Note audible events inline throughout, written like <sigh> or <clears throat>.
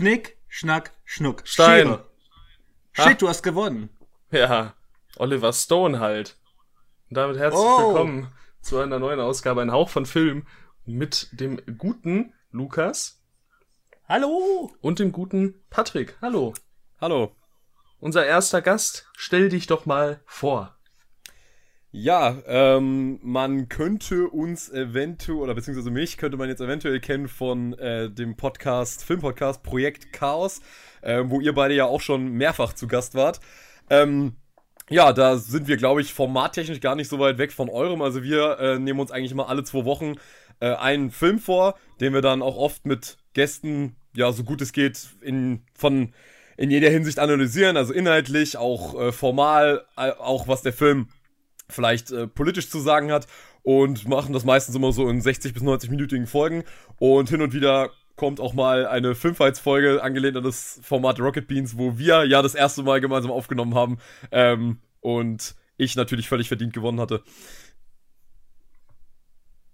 Schnick, Schnack, Schnuck. Stein. Schere. Shit, du hast gewonnen. Ja, Oliver Stone halt. Und damit herzlich Oh. willkommen zu einer neuen Ausgabe Ein Hauch von Film mit dem guten Lukas Hallo. und dem guten Patrick. Hallo. Hallo. Unser erster Gast, stell dich doch mal vor. Ja, ähm, man könnte uns eventuell, oder beziehungsweise mich könnte man jetzt eventuell kennen von äh, dem Podcast, Filmpodcast Projekt Chaos, äh, wo ihr beide ja auch schon mehrfach zu Gast wart. Ähm, ja, da sind wir, glaube ich, formattechnisch gar nicht so weit weg von eurem. Also wir äh, nehmen uns eigentlich immer alle zwei Wochen äh, einen Film vor, den wir dann auch oft mit Gästen, ja, so gut es geht, in, von, in jeder Hinsicht analysieren. Also inhaltlich, auch äh, formal, äh, auch was der Film vielleicht äh, politisch zu sagen hat und machen das meistens immer so in 60 bis 90-minütigen Folgen und hin und wieder kommt auch mal eine Filmfights-Folge angelehnt an das Format Rocket Beans, wo wir ja das erste Mal gemeinsam aufgenommen haben ähm, und ich natürlich völlig verdient gewonnen hatte.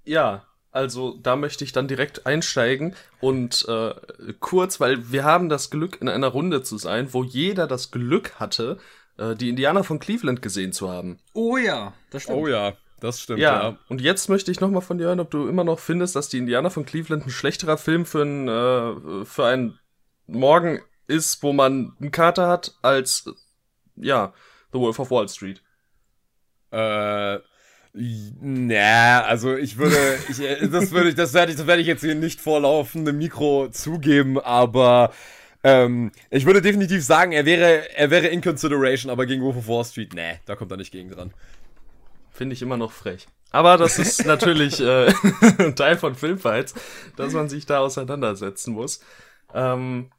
Ja, also da möchte ich dann direkt einsteigen und äh, kurz, weil wir haben das Glück, in einer Runde zu sein, wo jeder das Glück hatte, äh, die Indianer von Cleveland gesehen zu haben. Oh ja, das stimmt. Oh ja, das stimmt, Ja, ja. und jetzt möchte ich nochmal von dir hören, ob du immer noch findest, dass die Indianer von Cleveland ein schlechterer Film für, ein, äh, für einen Morgen ist, wo man einen Kater hat, als, äh, ja, The Wolf of Wall Street. Äh, na, also ich würde, ich, äh, das würde ich, das werde ich, das werde ich jetzt hier nicht vor laufendem Mikro zugeben, aber ähm, ich würde definitiv sagen, er wäre, er wäre in consideration, aber gegen Wolf of Wall Street, nee, da kommt er nicht gegen dran. Finde ich immer noch frech. Aber das ist natürlich äh, <laughs> Teil von Filmfights, dass man sich da auseinandersetzen muss. Ähm,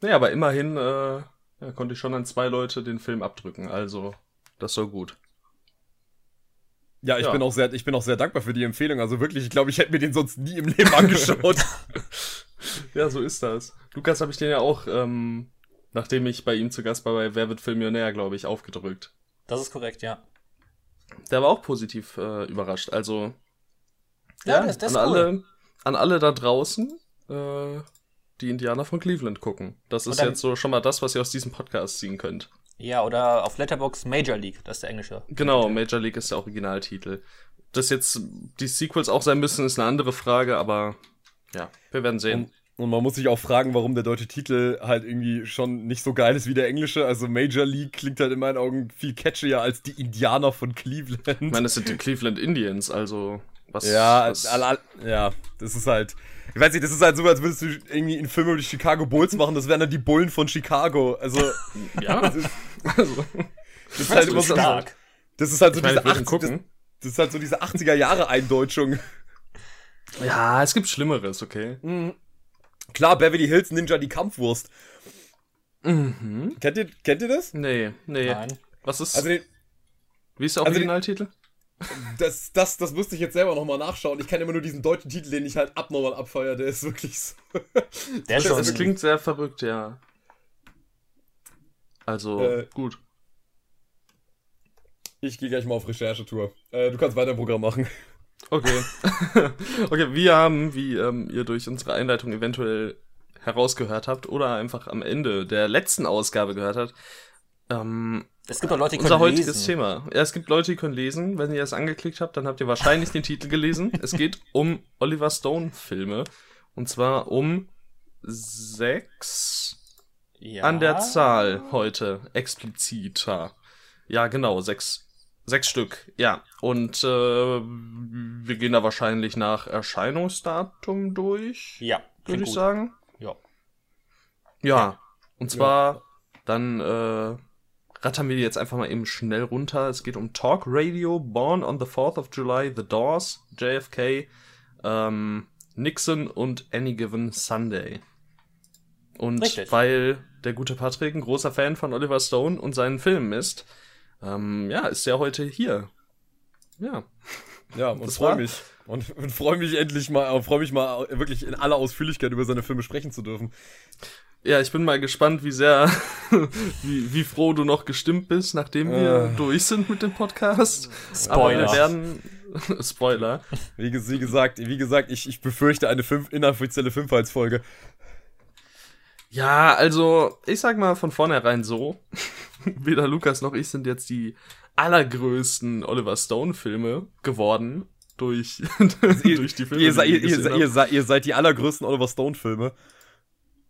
naja, aber immerhin äh, ja, konnte ich schon an zwei Leute den Film abdrücken, also das war gut. Ja, ich Ja. bin auch sehr, ich bin auch sehr dankbar für die Empfehlung. Also wirklich, ich glaube, ich hätte mir den sonst nie im Leben angeschaut. <laughs> Ja, so ist das. Lukas habe ich den ja auch, ähm, nachdem ich bei ihm zu Gast war bei Wer wird Filmmillionär, glaube ich, aufgedrückt. Das ist korrekt, ja. Der war auch positiv äh, überrascht. Also Ja, das- das an ist cool. alle, an alle da draußen, äh, die Indianer von Cleveland gucken. Das ist jetzt so schon mal das, was ihr aus diesem Podcast ziehen könnt. Ja, oder auf Letterbox Major League, das ist der englische. Genau, Major League ist der Originaltitel. Dass jetzt die Sequels auch sein müssen, ist eine andere Frage, aber ja, wir werden sehen. Und, und man muss sich auch fragen, warum der deutsche Titel halt irgendwie schon nicht so geil ist wie der englische. Also Major League klingt halt in meinen Augen viel catchier als die Indianer von Cleveland. Ich meine, es sind die Cleveland Indians, also was. Ja, was, all, all, ja, das ist halt. Ich weiß nicht, das ist halt so, als würdest du irgendwie einen Film über die Chicago Bulls machen, das wären dann die Bullen von Chicago. Also, <laughs> ja. das ist, also, das ist halt so immer so. das Stark. Das ist halt so meine, diese wir werden 80, das, das ist halt so diese 80er Jahre Eindeutschung. Ja, es gibt Schlimmeres, okay. Klar, Beverly Hills Ninja die Kampfwurst. Mhm. Kennt ihr, kennt ihr das? Nee, nee. Nein. Was ist. Also, den, wie ist der also den- Originaltitel? Das, das, das müsste ich jetzt selber nochmal nachschauen. Ich kenne immer nur diesen deutschen Titel, den ich halt abnormal abfeier. Der ist wirklich so. Der ist. Das klingt sehr verrückt, ja. Also, Äh, gut. Ich gehe gleich mal auf Recherchetour. Äh, du kannst weiter im Programm machen. Okay. <laughs> okay, wir haben, wie ähm, ihr durch unsere Einleitung eventuell herausgehört habt oder einfach am Ende der letzten Ausgabe gehört habt, ähm, Es gibt auch Leute, die unser können heutiges lesen. Thema. Ja, es gibt Leute, die können lesen. Wenn ihr das angeklickt habt, dann habt ihr wahrscheinlich den Titel gelesen. Es geht um Oliver Stone-Filme. Und zwar um sechs Ja. an der Zahl heute. Expliziter. Ja, genau, sechs. Sechs Stück, ja. Und äh, wir gehen da wahrscheinlich nach Erscheinungsdatum durch, Ja, würde ich gut. sagen. Ja. Ja. Und zwar, dann äh, rattern wir die jetzt einfach mal eben schnell runter. Es geht um Talk Radio, Born on the 4th of July, The Doors, JFK, ähm, Nixon und Any Given Sunday. Und Richtig. weil der gute Patrick ein großer Fan von Oliver Stone und seinen Filmen ist, ähm, ja, ist er heute hier. Ja. Ja, und freue mich. Und, und freue mich endlich mal, freue mich mal wirklich in aller Ausführlichkeit über seine Filme sprechen zu dürfen. Ja, ich bin mal gespannt, wie sehr, <laughs> wie, wie froh du noch gestimmt bist, nachdem wir Äh. durch sind mit dem Podcast. Spoiler. Aber wir werden, <laughs> Spoiler. Wie, wie gesagt, wie gesagt, ich, ich befürchte eine fünf, inoffizielle Fünfheitsfolge. Ja, also, ich sag mal von vornherein so. <laughs> Weder Lukas noch ich sind jetzt die allergrößten Oliver Stone-Filme geworden durch, durch die Filme. Ihr, seid, die ihr, ihr, ihr seid die allergrößten Oliver Stone-Filme.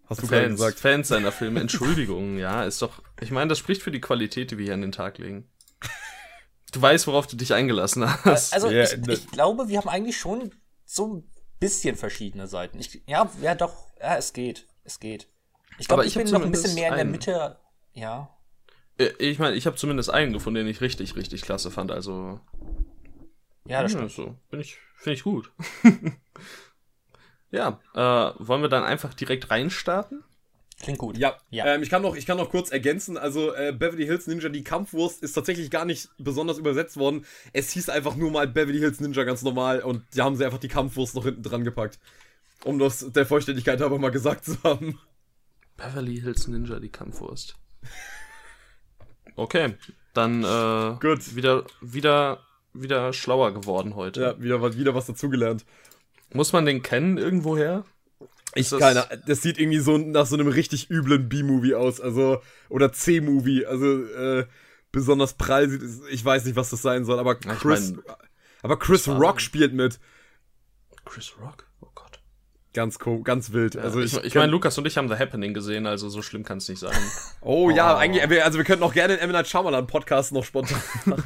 Hast du gerade Fans, gesagt. Fans seiner Filme, Entschuldigung, <laughs> ja, ist doch, ich meine, das spricht für die Qualität, die wir hier an den Tag legen. Du weißt, worauf du dich eingelassen hast. Also Ja, ich, ich glaube, wir haben eigentlich schon so ein bisschen verschiedene Seiten. Ich, ja, ja doch, ja, es geht. Es geht. Ich glaube, ich, ich bin noch ein bisschen mehr in der einen. Mitte. Ja. Äh, ich meine, ich habe zumindest einen gefunden, den ich richtig, richtig klasse fand, also, Ja, das ja, stimmt. so, bin ich, finde ich gut. <laughs> ja, äh, wollen wir dann einfach direkt reinstarten? Klingt gut. Ja, Ja. Ähm, ich, kann noch, ich kann noch kurz ergänzen. Also, äh, Beverly Hills Ninja, die Kampfwurst, ist tatsächlich gar nicht besonders übersetzt worden. Es hieß einfach nur mal Beverly Hills Ninja ganz normal und da haben sie einfach die Kampfwurst noch hinten dran gepackt. Um das der Vollständigkeit aber mal gesagt zu haben. Beverly Hills Ninja, die Kampfwurst. Okay, dann äh, Gut. wieder, wieder, wieder schlauer geworden heute. Ja, wieder, was- wieder was dazugelernt. Muss man den kennen irgendwoher? Ich das- keine, das sieht irgendwie so nach so einem richtig üblen B-Movie aus, also oder C-Movie, also äh, besonders prall sieht ich weiß nicht, was das sein soll, aber Ja, ich Chris, mein- aber Chris Rock spielt mit, Chris Rock? Oh ganz co ganz wild. also ich ich, ich meine, Lukas und ich haben The Happening gesehen, also so schlimm kann es nicht sein. <laughs> oh ja, Oh. eigentlich, also wir könnten auch gerne den. Night Shyamalan Podcast noch spontan. <laughs>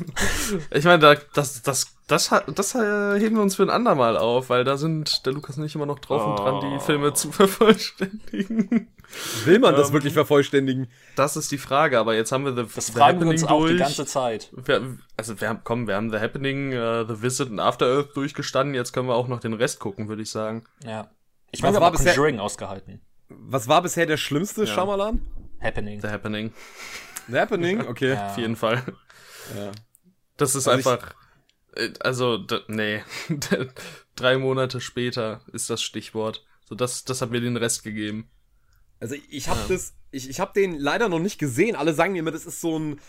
ich meine, da, das, das, das, das äh, heben wir uns für ein andermal auf, weil da sind der Lukas und ich immer noch drauf und dran, die Oh. Filme zu vervollständigen. Will man das Ähm, wirklich vervollständigen? Das ist die Frage, aber jetzt haben wir The, Das The fragen wir uns auch die durch. ganze Zeit. Wir, also wir haben, komm, wir haben The Happening, äh, The Visit und After Earth durchgestanden. Jetzt können wir auch noch den Rest gucken, würde ich sagen. Ja. Ich Was meine, wir war bisher- Conjuring ausgehalten. Was war bisher der schlimmste Shyamalan? Happening. The Happening, The Happening? <laughs> Okay. Ja. auf jeden Fall. Ja. Das ist Also einfach, äh, also nee, <laughs> drei Monate später ist das Stichwort. So das, das hat mir den Rest gegeben. Also ich habe das, ich, ich habe den leider noch nicht gesehen. Alle sagen mir immer, das ist so ein,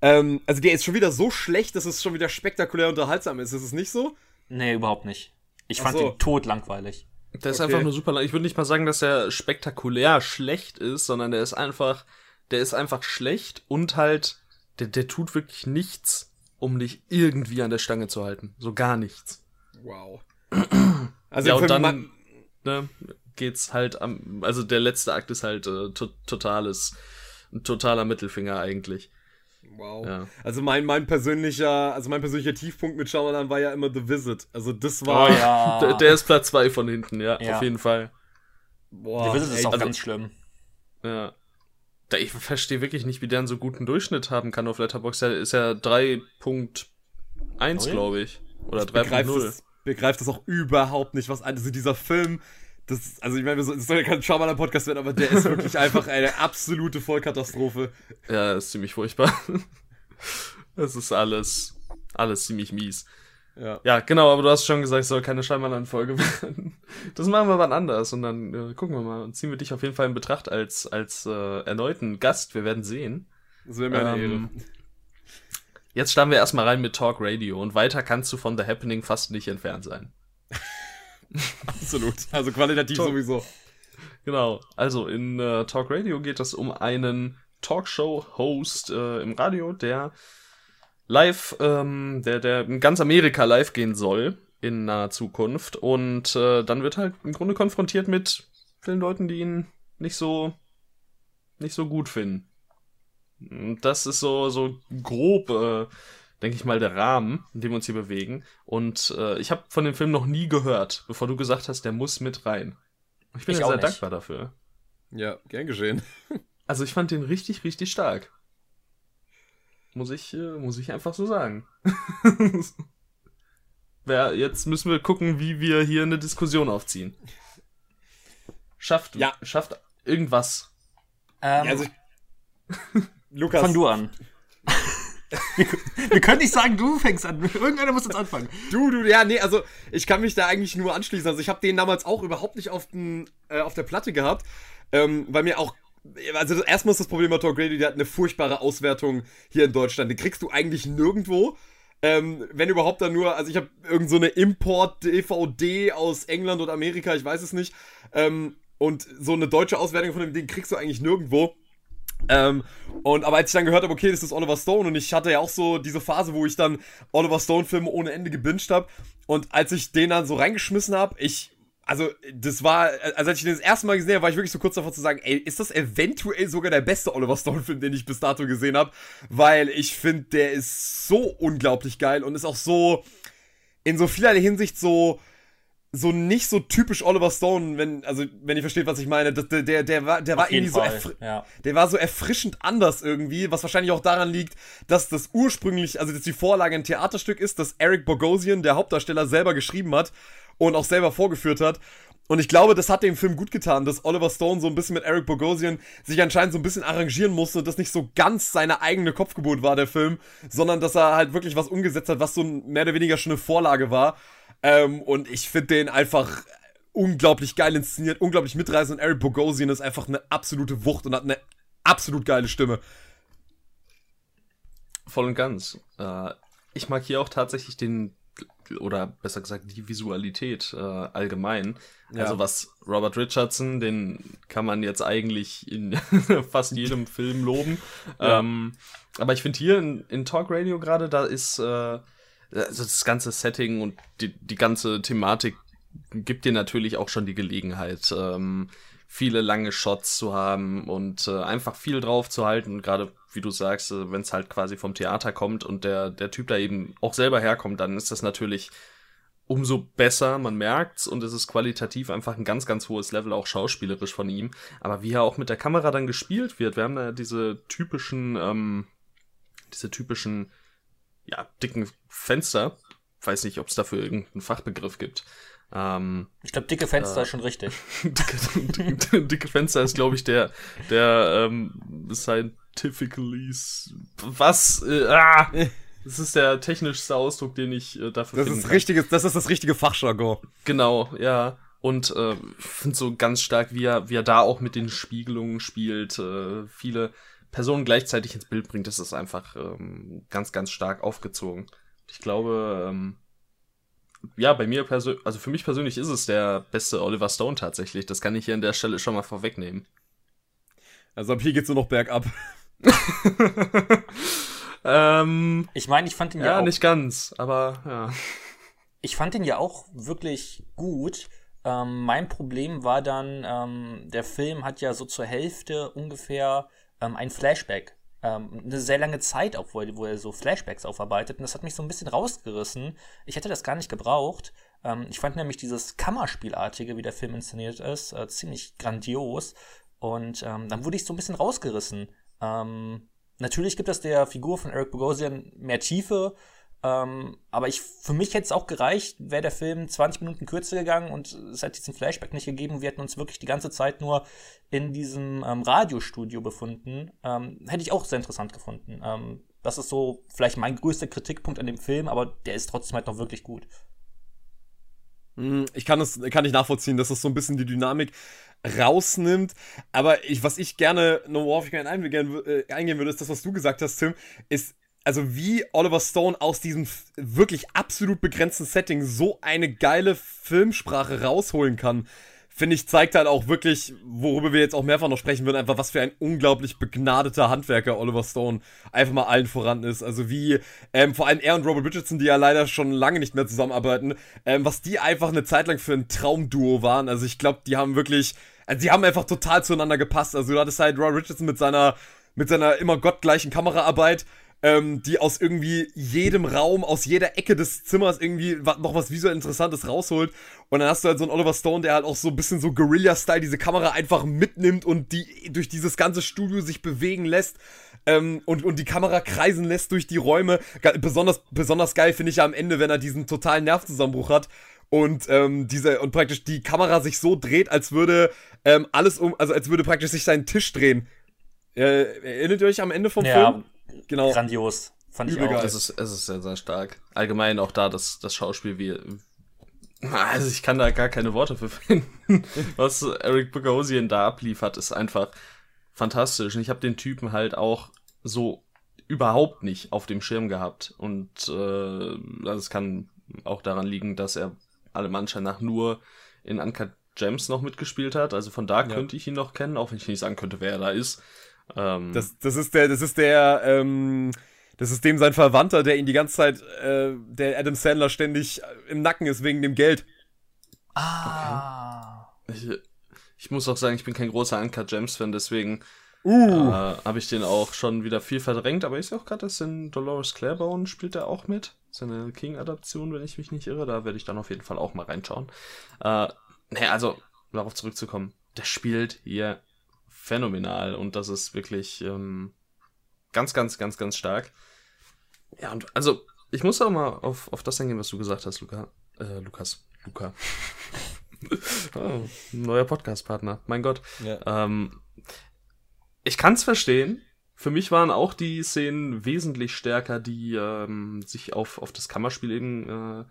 ähm, also der ist schon wieder so schlecht, dass es schon wieder spektakulär unterhaltsam ist. Ist es nicht so? Nee, überhaupt nicht. Ich Ach fand so. den tot langweilig. Der ist Okay. einfach nur super lang. Ich würde nicht mal sagen, dass er spektakulär schlecht ist, sondern der ist einfach, der ist einfach schlecht und halt, der, der tut wirklich nichts, um dich irgendwie an der Stange zu halten. So gar nichts. Wow. <clears throat> Also Ja, und dann ne, geht's halt am, also der letzte Akt ist halt äh, to totales, ein totaler Mittelfinger eigentlich. Wow. Ja. Also mein, mein persönlicher, also mein persönlicher Tiefpunkt mit Shyamalan war ja immer The Visit. Also das war, Oh ja. <laughs> Der, der ist Platz zwei von hinten, ja, Ja. auf jeden Fall. boah, Der Visit ist ey, auch also- ganz schlimm. Ja. Da, ich verstehe wirklich nicht, wie der einen so guten Durchschnitt haben kann auf Letterboxd. Der ist ja 3.1, Null? glaube ich. Oder begreift 3.0. das, begreift das auch überhaupt nicht, was also dieser Film, das, also ich meine, es soll ja kein Shyamalan-Podcast werden, aber der ist wirklich <laughs> einfach eine absolute Vollkatastrophe. Ja, ist ziemlich furchtbar. Das ist alles, alles ziemlich mies. Ja. Ja, genau, aber du hast schon gesagt, es soll keine Scheinbalan-Folge <laughs> werden. Das machen wir wann anders und dann äh, gucken wir mal und ziehen wir dich auf jeden Fall in Betracht als, als äh, erneuten Gast. Wir werden sehen. Das wäre mir eine Ähm, Ehre. Jetzt starten wir erstmal rein mit Talk Radio und weiter kannst du von The Happening fast nicht entfernt sein. <laughs> <laughs> Absolut. Also qualitativ Top. sowieso. Genau, also in äh, Talk Radio geht es um einen Talkshow-Host äh, im Radio, der live, ähm, der, der in ganz Amerika live gehen soll in naher Zukunft und äh, dann wird halt im Grunde konfrontiert mit vielen Leuten, die ihn nicht so nicht so gut finden. Das ist so so grob, äh, denke ich mal, der Rahmen, in dem wir uns hier bewegen. Und äh, ich habe von dem Film noch nie gehört, bevor du gesagt hast, der muss mit rein. Ich bin Ich ja auch sehr nicht. dankbar dafür. Ja, gern geschehen. <laughs> Also ich fand den richtig, richtig stark. Muss ich, äh, muss ich einfach so sagen. <laughs> Wer, jetzt müssen wir gucken, wie wir hier eine Diskussion aufziehen. Schafft, Ja. schafft irgendwas. Ähm, Also, Lukas, fang du an. Wir können nicht sagen, du fängst an. Irgendeiner muss jetzt anfangen. Du, du, ja, nee, also ich kann mich da eigentlich nur anschließen. Also ich habe den damals auch überhaupt nicht auf, den, äh, auf der Platte gehabt, ähm, weil mir auch, also erstmal ist das Problem bei Talk Radio, der hat eine furchtbare Auswertung hier in Deutschland. Die kriegst du eigentlich nirgendwo. Ähm, wenn überhaupt dann nur, also ich habe irgend so Import-DVD aus England und Amerika, ich weiß es nicht. Ähm, und so eine deutsche Auswertung von dem Ding kriegst du eigentlich nirgendwo. Ähm, und aber als ich dann gehört habe, okay, das ist Oliver Stone und ich hatte ja auch so diese Phase, wo ich dann Oliver Stone Filme ohne Ende gebinged habe und als ich den dann so reingeschmissen habe, ich also das war, also als ich den das erste Mal gesehen habe, war ich wirklich so kurz davor zu sagen, ey, ist das eventuell sogar der beste Oliver Stone Film, den ich bis dato gesehen habe, weil ich finde, der ist so unglaublich geil und ist auch so in so vielerlei Hinsicht so so nicht so typisch Oliver Stone, wenn, also, wenn ihr versteht, was ich meine. Der, der, der war, der war irgendwie so, ja. der war so erfrischend anders irgendwie, was wahrscheinlich auch daran liegt, dass das ursprünglich, also, dass die Vorlage ein Theaterstück ist, das Eric Bogosian, der Hauptdarsteller, selber geschrieben hat und auch selber vorgeführt hat. Und ich glaube, das hat dem Film gut getan, dass Oliver Stone so ein bisschen mit Eric Bogosian sich anscheinend so ein bisschen arrangieren musste und das nicht so ganz seine eigene Kopfgeburt war, der Film, sondern dass er halt wirklich was umgesetzt hat, was so mehr oder weniger schon eine Vorlage war. Ähm, und ich finde den einfach unglaublich geil inszeniert, unglaublich mitreißend. Und Eric Bogosian ist einfach eine absolute Wucht und hat eine absolut geile Stimme. Voll und ganz. Äh, ich mag hier auch tatsächlich den, oder besser gesagt, die Visualität äh, allgemein. Ja. Also was Robert Richardson, den kann man jetzt eigentlich in <laughs> fast jedem <laughs> Film loben. Ja. Ähm, aber ich finde hier in, in Talk Radio gerade, da ist äh, also das ganze Setting und die, die ganze Thematik gibt dir natürlich auch schon die Gelegenheit, ähm, viele lange Shots zu haben und äh, einfach viel drauf zu halten. Gerade wie du sagst, äh, wenn es halt quasi vom Theater kommt und der, der Typ da eben auch selber herkommt, dann ist das natürlich umso besser, man merkt's und es ist qualitativ einfach ein ganz, ganz hohes Level, auch schauspielerisch von ihm. Aber wie er auch mit der Kamera dann gespielt wird, wir haben da diese typischen, ähm, diese typischen ja, dicken Fenster. Weiß nicht, ob es dafür irgendeinen Fachbegriff gibt. Ähm, ich glaube, dicke Fenster äh, ist schon richtig. <laughs> dicke, <laughs> dicke, Fenster ist, glaube ich, der, der ähm, scientifically was? Äh, ah, <laughs> das ist der technischste Ausdruck, den ich äh, dafür das finde. Ist richtiges, das ist das richtige Fachjargon. Genau, ja. Und äh, ich finde so ganz stark, wie er, wie er da auch mit den Spiegelungen spielt. Äh, viele Personen gleichzeitig ins Bild bringt, ist es einfach ähm, ganz, ganz stark aufgezogen. Ich glaube, ähm, ja, bei mir persönlich, also für mich persönlich ist es der beste Oliver Stone tatsächlich. Das kann ich hier an der Stelle schon mal vorwegnehmen. Also ab hier geht's nur noch bergab. <laughs> ähm, ich meine, ich fand ihn ja, ja auch. nicht ganz, aber ja. Ich fand ihn ja auch wirklich gut. Ähm, mein Problem war dann, ähm, der Film hat ja so zur Hälfte ungefähr ähm, ein Flashback. Ähm, eine sehr lange Zeit auch, wo er, wo er so Flashbacks aufarbeitet. Und das hat mich so ein bisschen rausgerissen. Ich hätte das gar nicht gebraucht. Ähm, ich fand nämlich dieses Kammerspielartige, wie der Film inszeniert ist, äh, ziemlich grandios. Und ähm, dann wurde ich so ein bisschen rausgerissen. Ähm, natürlich gibt es der Figur von Eric Bogosian mehr Tiefe. Ähm, aber ich, für mich hätte es auch gereicht, wäre der Film 20 Minuten kürzer gegangen und es hätte diesen Flashback nicht gegeben. Wir hätten uns wirklich die ganze Zeit nur in diesem ähm, Radiostudio befunden. Ähm, hätte ich auch sehr interessant gefunden. Ähm, das ist so vielleicht mein größter Kritikpunkt an dem Film, aber der ist trotzdem halt noch wirklich gut. Hm, ich kann es kann ich nachvollziehen, dass das so ein bisschen die Dynamik rausnimmt. Aber ich, was ich gerne, nur worauf ich gerne eingehen, äh, eingehen würde, ist das, was du gesagt hast, Tim, ist also wie Oliver Stone aus diesem wirklich absolut begrenzten Setting so eine geile Filmsprache rausholen kann, finde ich, zeigt halt auch wirklich, worüber wir jetzt auch mehrfach noch sprechen würden, einfach was für ein unglaublich begnadeter Handwerker Oliver Stone einfach mal allen voran ist. Also wie, ähm, vor allem er und Robert Richardson, die ja leider schon lange nicht mehr zusammenarbeiten, ähm, was die einfach eine Zeit lang für ein Traumduo waren. Also ich glaube, die haben wirklich, also die haben einfach total zueinander gepasst. Also du hattest halt Robert Richardson mit seiner, mit seiner immer gottgleichen Kameraarbeit ähm, die aus irgendwie jedem Raum, aus jeder Ecke des Zimmers irgendwie noch was visuell Interessantes rausholt. Und dann hast du halt so einen Oliver Stone, der halt auch so ein bisschen so Guerilla-Style diese Kamera einfach mitnimmt und die durch dieses ganze Studio sich bewegen lässt. Ähm, und, und die Kamera kreisen lässt durch die Räume. Besonders, besonders geil finde ich ja am Ende, wenn er diesen totalen Nervzusammenbruch hat und ähm, diese und praktisch die Kamera sich so dreht, als würde ähm, alles um, also als würde praktisch sich sein Tisch drehen. Äh, erinnert ihr euch am Ende vom ja, Film? Genau. Grandios. Fand Übel ich auch. Es ist, es ist sehr, sehr stark. Allgemein auch da das, das Schauspiel, wie. Also ich kann da gar keine Worte für <laughs> finden. Was Eric Bogosian da abliefert, ist einfach fantastisch. Und ich habe den Typen halt auch so überhaupt nicht auf dem Schirm gehabt. Und äh, das kann auch daran liegen, dass er allem Anschein nach nur in Uncut James noch mitgespielt hat. Also von da könnte ich ihn noch kennen, auch wenn ich nicht sagen könnte, wer er da ist. Ähm, Das, das ist der, das ist der, ähm, das ist dem sein Verwandter, der ihn die ganze Zeit, äh, der Adam Sandler ständig im Nacken ist wegen dem Geld. Ah. ich, ich muss auch sagen, ich bin kein großer Uncut Gems-Fan, deswegen Uh. äh, habe ich den auch schon wieder viel verdrängt. Aber ich sehe auch gerade, dass in Dolores Claiborne spielt er auch mit. Seine King-Adaption, wenn ich mich nicht irre. Da werde ich dann auf jeden Fall auch mal reinschauen. Äh, nee, also, darauf zurückzukommen. Der spielt hier phänomenal und das ist wirklich ähm, ganz, ganz, ganz, ganz stark. Ja, und also, ich muss auch mal auf, auf das eingehen, was du gesagt hast, Luca. Äh, Lukas. Luca. oh, <laughs> neuer Podcast-Partner. Mein Gott. Ja. Ähm, ich kann es verstehen. Für mich waren auch die Szenen wesentlich stärker, die ähm, sich auf, auf das Kammerspiel eben äh,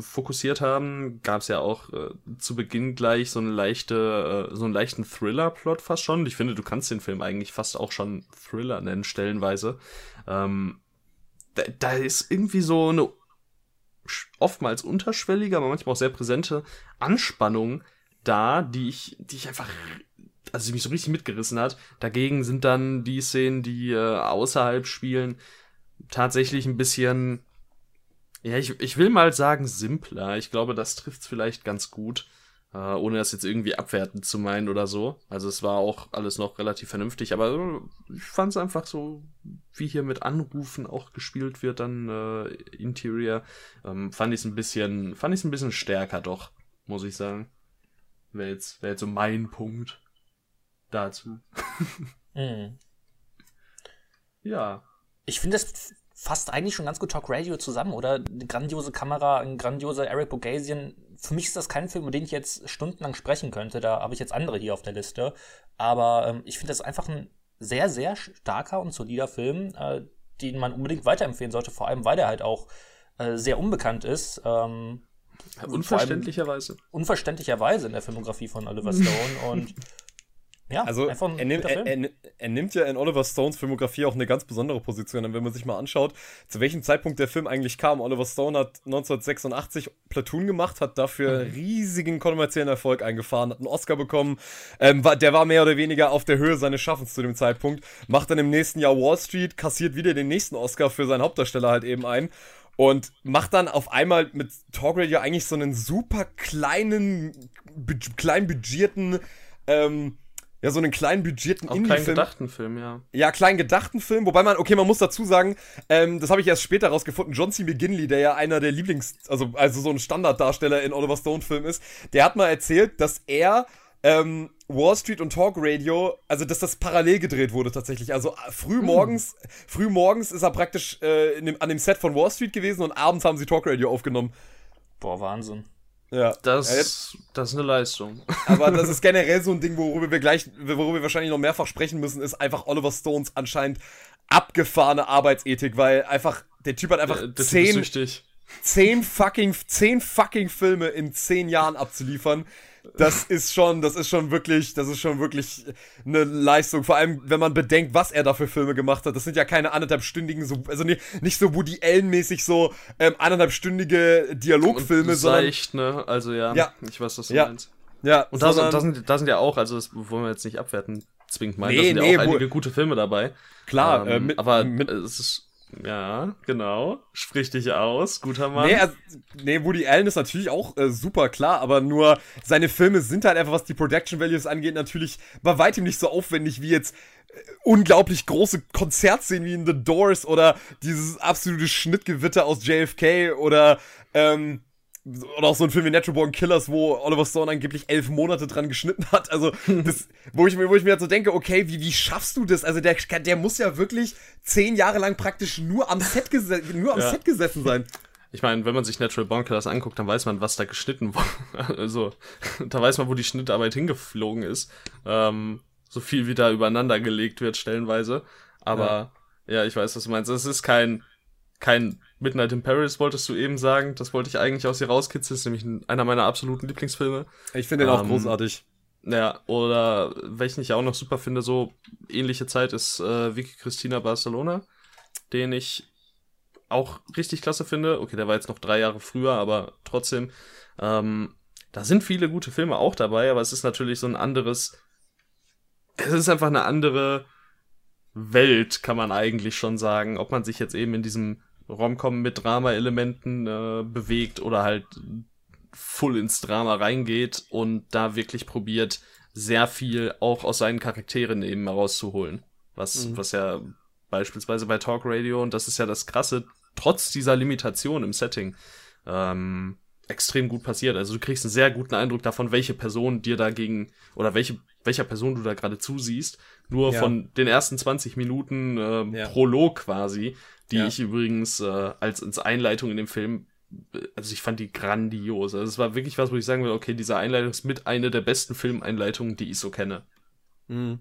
fokussiert haben. Gab es ja auch äh, zu Beginn gleich so eine leichte, äh, so einen leichten Thriller-Plot fast schon. Ich finde, du kannst den Film eigentlich fast auch schon Thriller nennen, stellenweise. Ähm, da, da ist irgendwie so eine oftmals unterschwellige, aber manchmal auch sehr präsente Anspannung da, die ich, die ich einfach, also die mich so richtig mitgerissen hat. Dagegen sind dann die Szenen, die äh, außerhalb spielen, tatsächlich ein bisschen, ja, ich, ich will mal sagen simpler. Ich glaube, das trifft's vielleicht ganz gut, äh, ohne das jetzt irgendwie abwertend zu meinen oder so. Also es war auch alles noch relativ vernünftig, aber äh, ich fand's einfach so, wie hier mit Anrufen auch gespielt wird, dann äh, Interior, ähm, fand ich's ein bisschen, fand ich's ein bisschen stärker doch, muss ich sagen. Wäre jetzt, wär jetzt so mein Punkt dazu. <laughs> Mhm. Ja. Ich finde, das fasst eigentlich schon ganz gut Talk Radio zusammen, oder? Eine grandiose Kamera, ein grandioser Eric Bogasian. Für mich ist das kein Film, über den ich jetzt stundenlang sprechen könnte. Da habe ich jetzt andere hier auf der Liste. Aber ähm, ich finde das einfach ein sehr, sehr starker und solider Film, äh, den man unbedingt weiterempfehlen sollte, vor allem weil der halt auch äh, sehr unbekannt ist. Ähm, Unverständlicherweise. unverständlicherweise in der Filmografie von Oliver <laughs> Stone und ja, Also einfach ein er, nimmt, er, er, er nimmt ja in Oliver Stones Filmografie auch eine ganz besondere Position. Und wenn man sich mal anschaut, zu welchem Zeitpunkt der Film eigentlich kam. Oliver Stone hat 1986 Platoon gemacht, hat dafür riesigen kommerziellen Erfolg eingefahren, hat einen Oscar bekommen. Ähm, war, der war mehr oder weniger auf der Höhe seines Schaffens zu dem Zeitpunkt. Macht dann im nächsten Jahr Wall Street, kassiert wieder den nächsten Oscar für seinen Hauptdarsteller halt eben ein. Und macht dann auf einmal mit Talk Radio eigentlich so einen super kleinen, bud klein budgetierten, ähm, ja, so einen kleinen budgetierten Indie-Film. gedachten Film, ja. Ja, kleinen gedachten Film, wobei man, okay, man muss dazu sagen, ähm, das habe ich erst später rausgefunden, John C. McGinley, der ja einer der Lieblings-, also, also so ein Standarddarsteller in Oliver Stone-Filmen ist, der hat mal erzählt, dass er ähm, Wall Street und Talk Radio, also dass das parallel gedreht wurde tatsächlich. Also äh, früh morgens, früh morgens ist er praktisch äh, dem, an dem Set von Wall Street gewesen und abends haben sie Talk Radio aufgenommen. Boah, Wahnsinn. Ja. Das, Ja, das ist eine Leistung. <laughs> Aber das ist generell so ein Ding, worüber wir gleich, worüber wir wahrscheinlich noch mehrfach sprechen müssen, ist einfach Oliver Stones anscheinend abgefahrene Arbeitsethik, weil einfach, der Typ hat einfach Der, der zehn, zehn fucking, zehn fucking Filme in zehn Jahren abzuliefern. Das ist schon, das ist schon wirklich, das ist schon wirklich eine Leistung. Vor allem, wenn man bedenkt, was er da für Filme gemacht hat. Das sind ja keine anderthalbstündigen, so, also nicht, nicht so Woody Allen-mäßig so ähm, anderthalbstündige Dialogfilme, Und sondern seicht, ne? Also ja, Ja. ich weiß, was du Ja. meinst. ja, Und da, sondern, sind, da, sind, da sind ja auch, also das wollen wir jetzt nicht abwerten, zwingend meinen, Nee, da sind nee, ja auch einige gute Filme dabei. klar, äh, Ähm, mit, aber mit, es ist, ja, genau, sprich dich aus, guter Mann. Nee, also, nee, Woody Allen ist natürlich auch äh, super klar, aber nur seine Filme sind halt einfach, was die Production Values angeht, natürlich bei weitem nicht so aufwendig wie jetzt äh, unglaublich große Konzertszenen wie in The Doors oder dieses absolute Schnittgewitter aus JFK oder ähm, oder auch so ein Film wie Natural Born Killers, wo Oliver Stone angeblich elf Monate dran geschnitten hat. Also, das, wo ich mir, wo ich mir halt so denke, okay, wie, wie schaffst du das? Also, der, der muss ja wirklich zehn Jahre lang praktisch nur am Set, gese nur am Ja. Set gesessen sein. Ich meine, wenn man sich Natural Born Killers anguckt, dann weiß man, was da geschnitten wurde. <laughs> Also, da weiß man, wo die Schnittarbeit hingeflogen ist. Ähm, so viel wie da übereinander gelegt wird, stellenweise. Aber, ja, ich weiß, was du meinst. Es ist kein, kein Midnight in Paris, wolltest du eben sagen. Das wollte ich eigentlich aus dir rauskitzeln. Das ist nämlich ein- einer meiner absoluten Lieblingsfilme. Ich finde den auch Ähm, großartig. Ja, oder welchen ich auch noch super finde, so ähnliche Zeit ist äh, Vicky Cristina Barcelona, den ich auch richtig klasse finde. Okay, der war jetzt noch drei Jahre früher, aber trotzdem. Ähm, da sind viele gute Filme auch dabei, aber es ist natürlich so ein anderes, es ist einfach eine andere Welt, kann man eigentlich schon sagen, ob man sich jetzt eben in diesem Romcom mit Drama-Elementen äh, bewegt oder halt full ins Drama reingeht und da wirklich probiert, sehr viel auch aus seinen Charakteren eben herauszuholen. Was, mhm. was ja beispielsweise bei Talk Radio, und das ist ja das Krasse, trotz dieser Limitation im Setting, ähm, extrem gut passiert. Also du kriegst einen sehr guten Eindruck davon, welche Person dir dagegen oder welche, welcher Person du da gerade zusiehst. Nur ja. von den ersten 20 Minuten äh, ja. Prolog quasi, die ja. ich übrigens äh, als, als Einleitung in dem Film also ich fand die grandios. Also es war wirklich was, wo ich sagen will, okay, diese Einleitung ist mit einer der besten Filmeinleitungen, die ich so kenne. Mhm.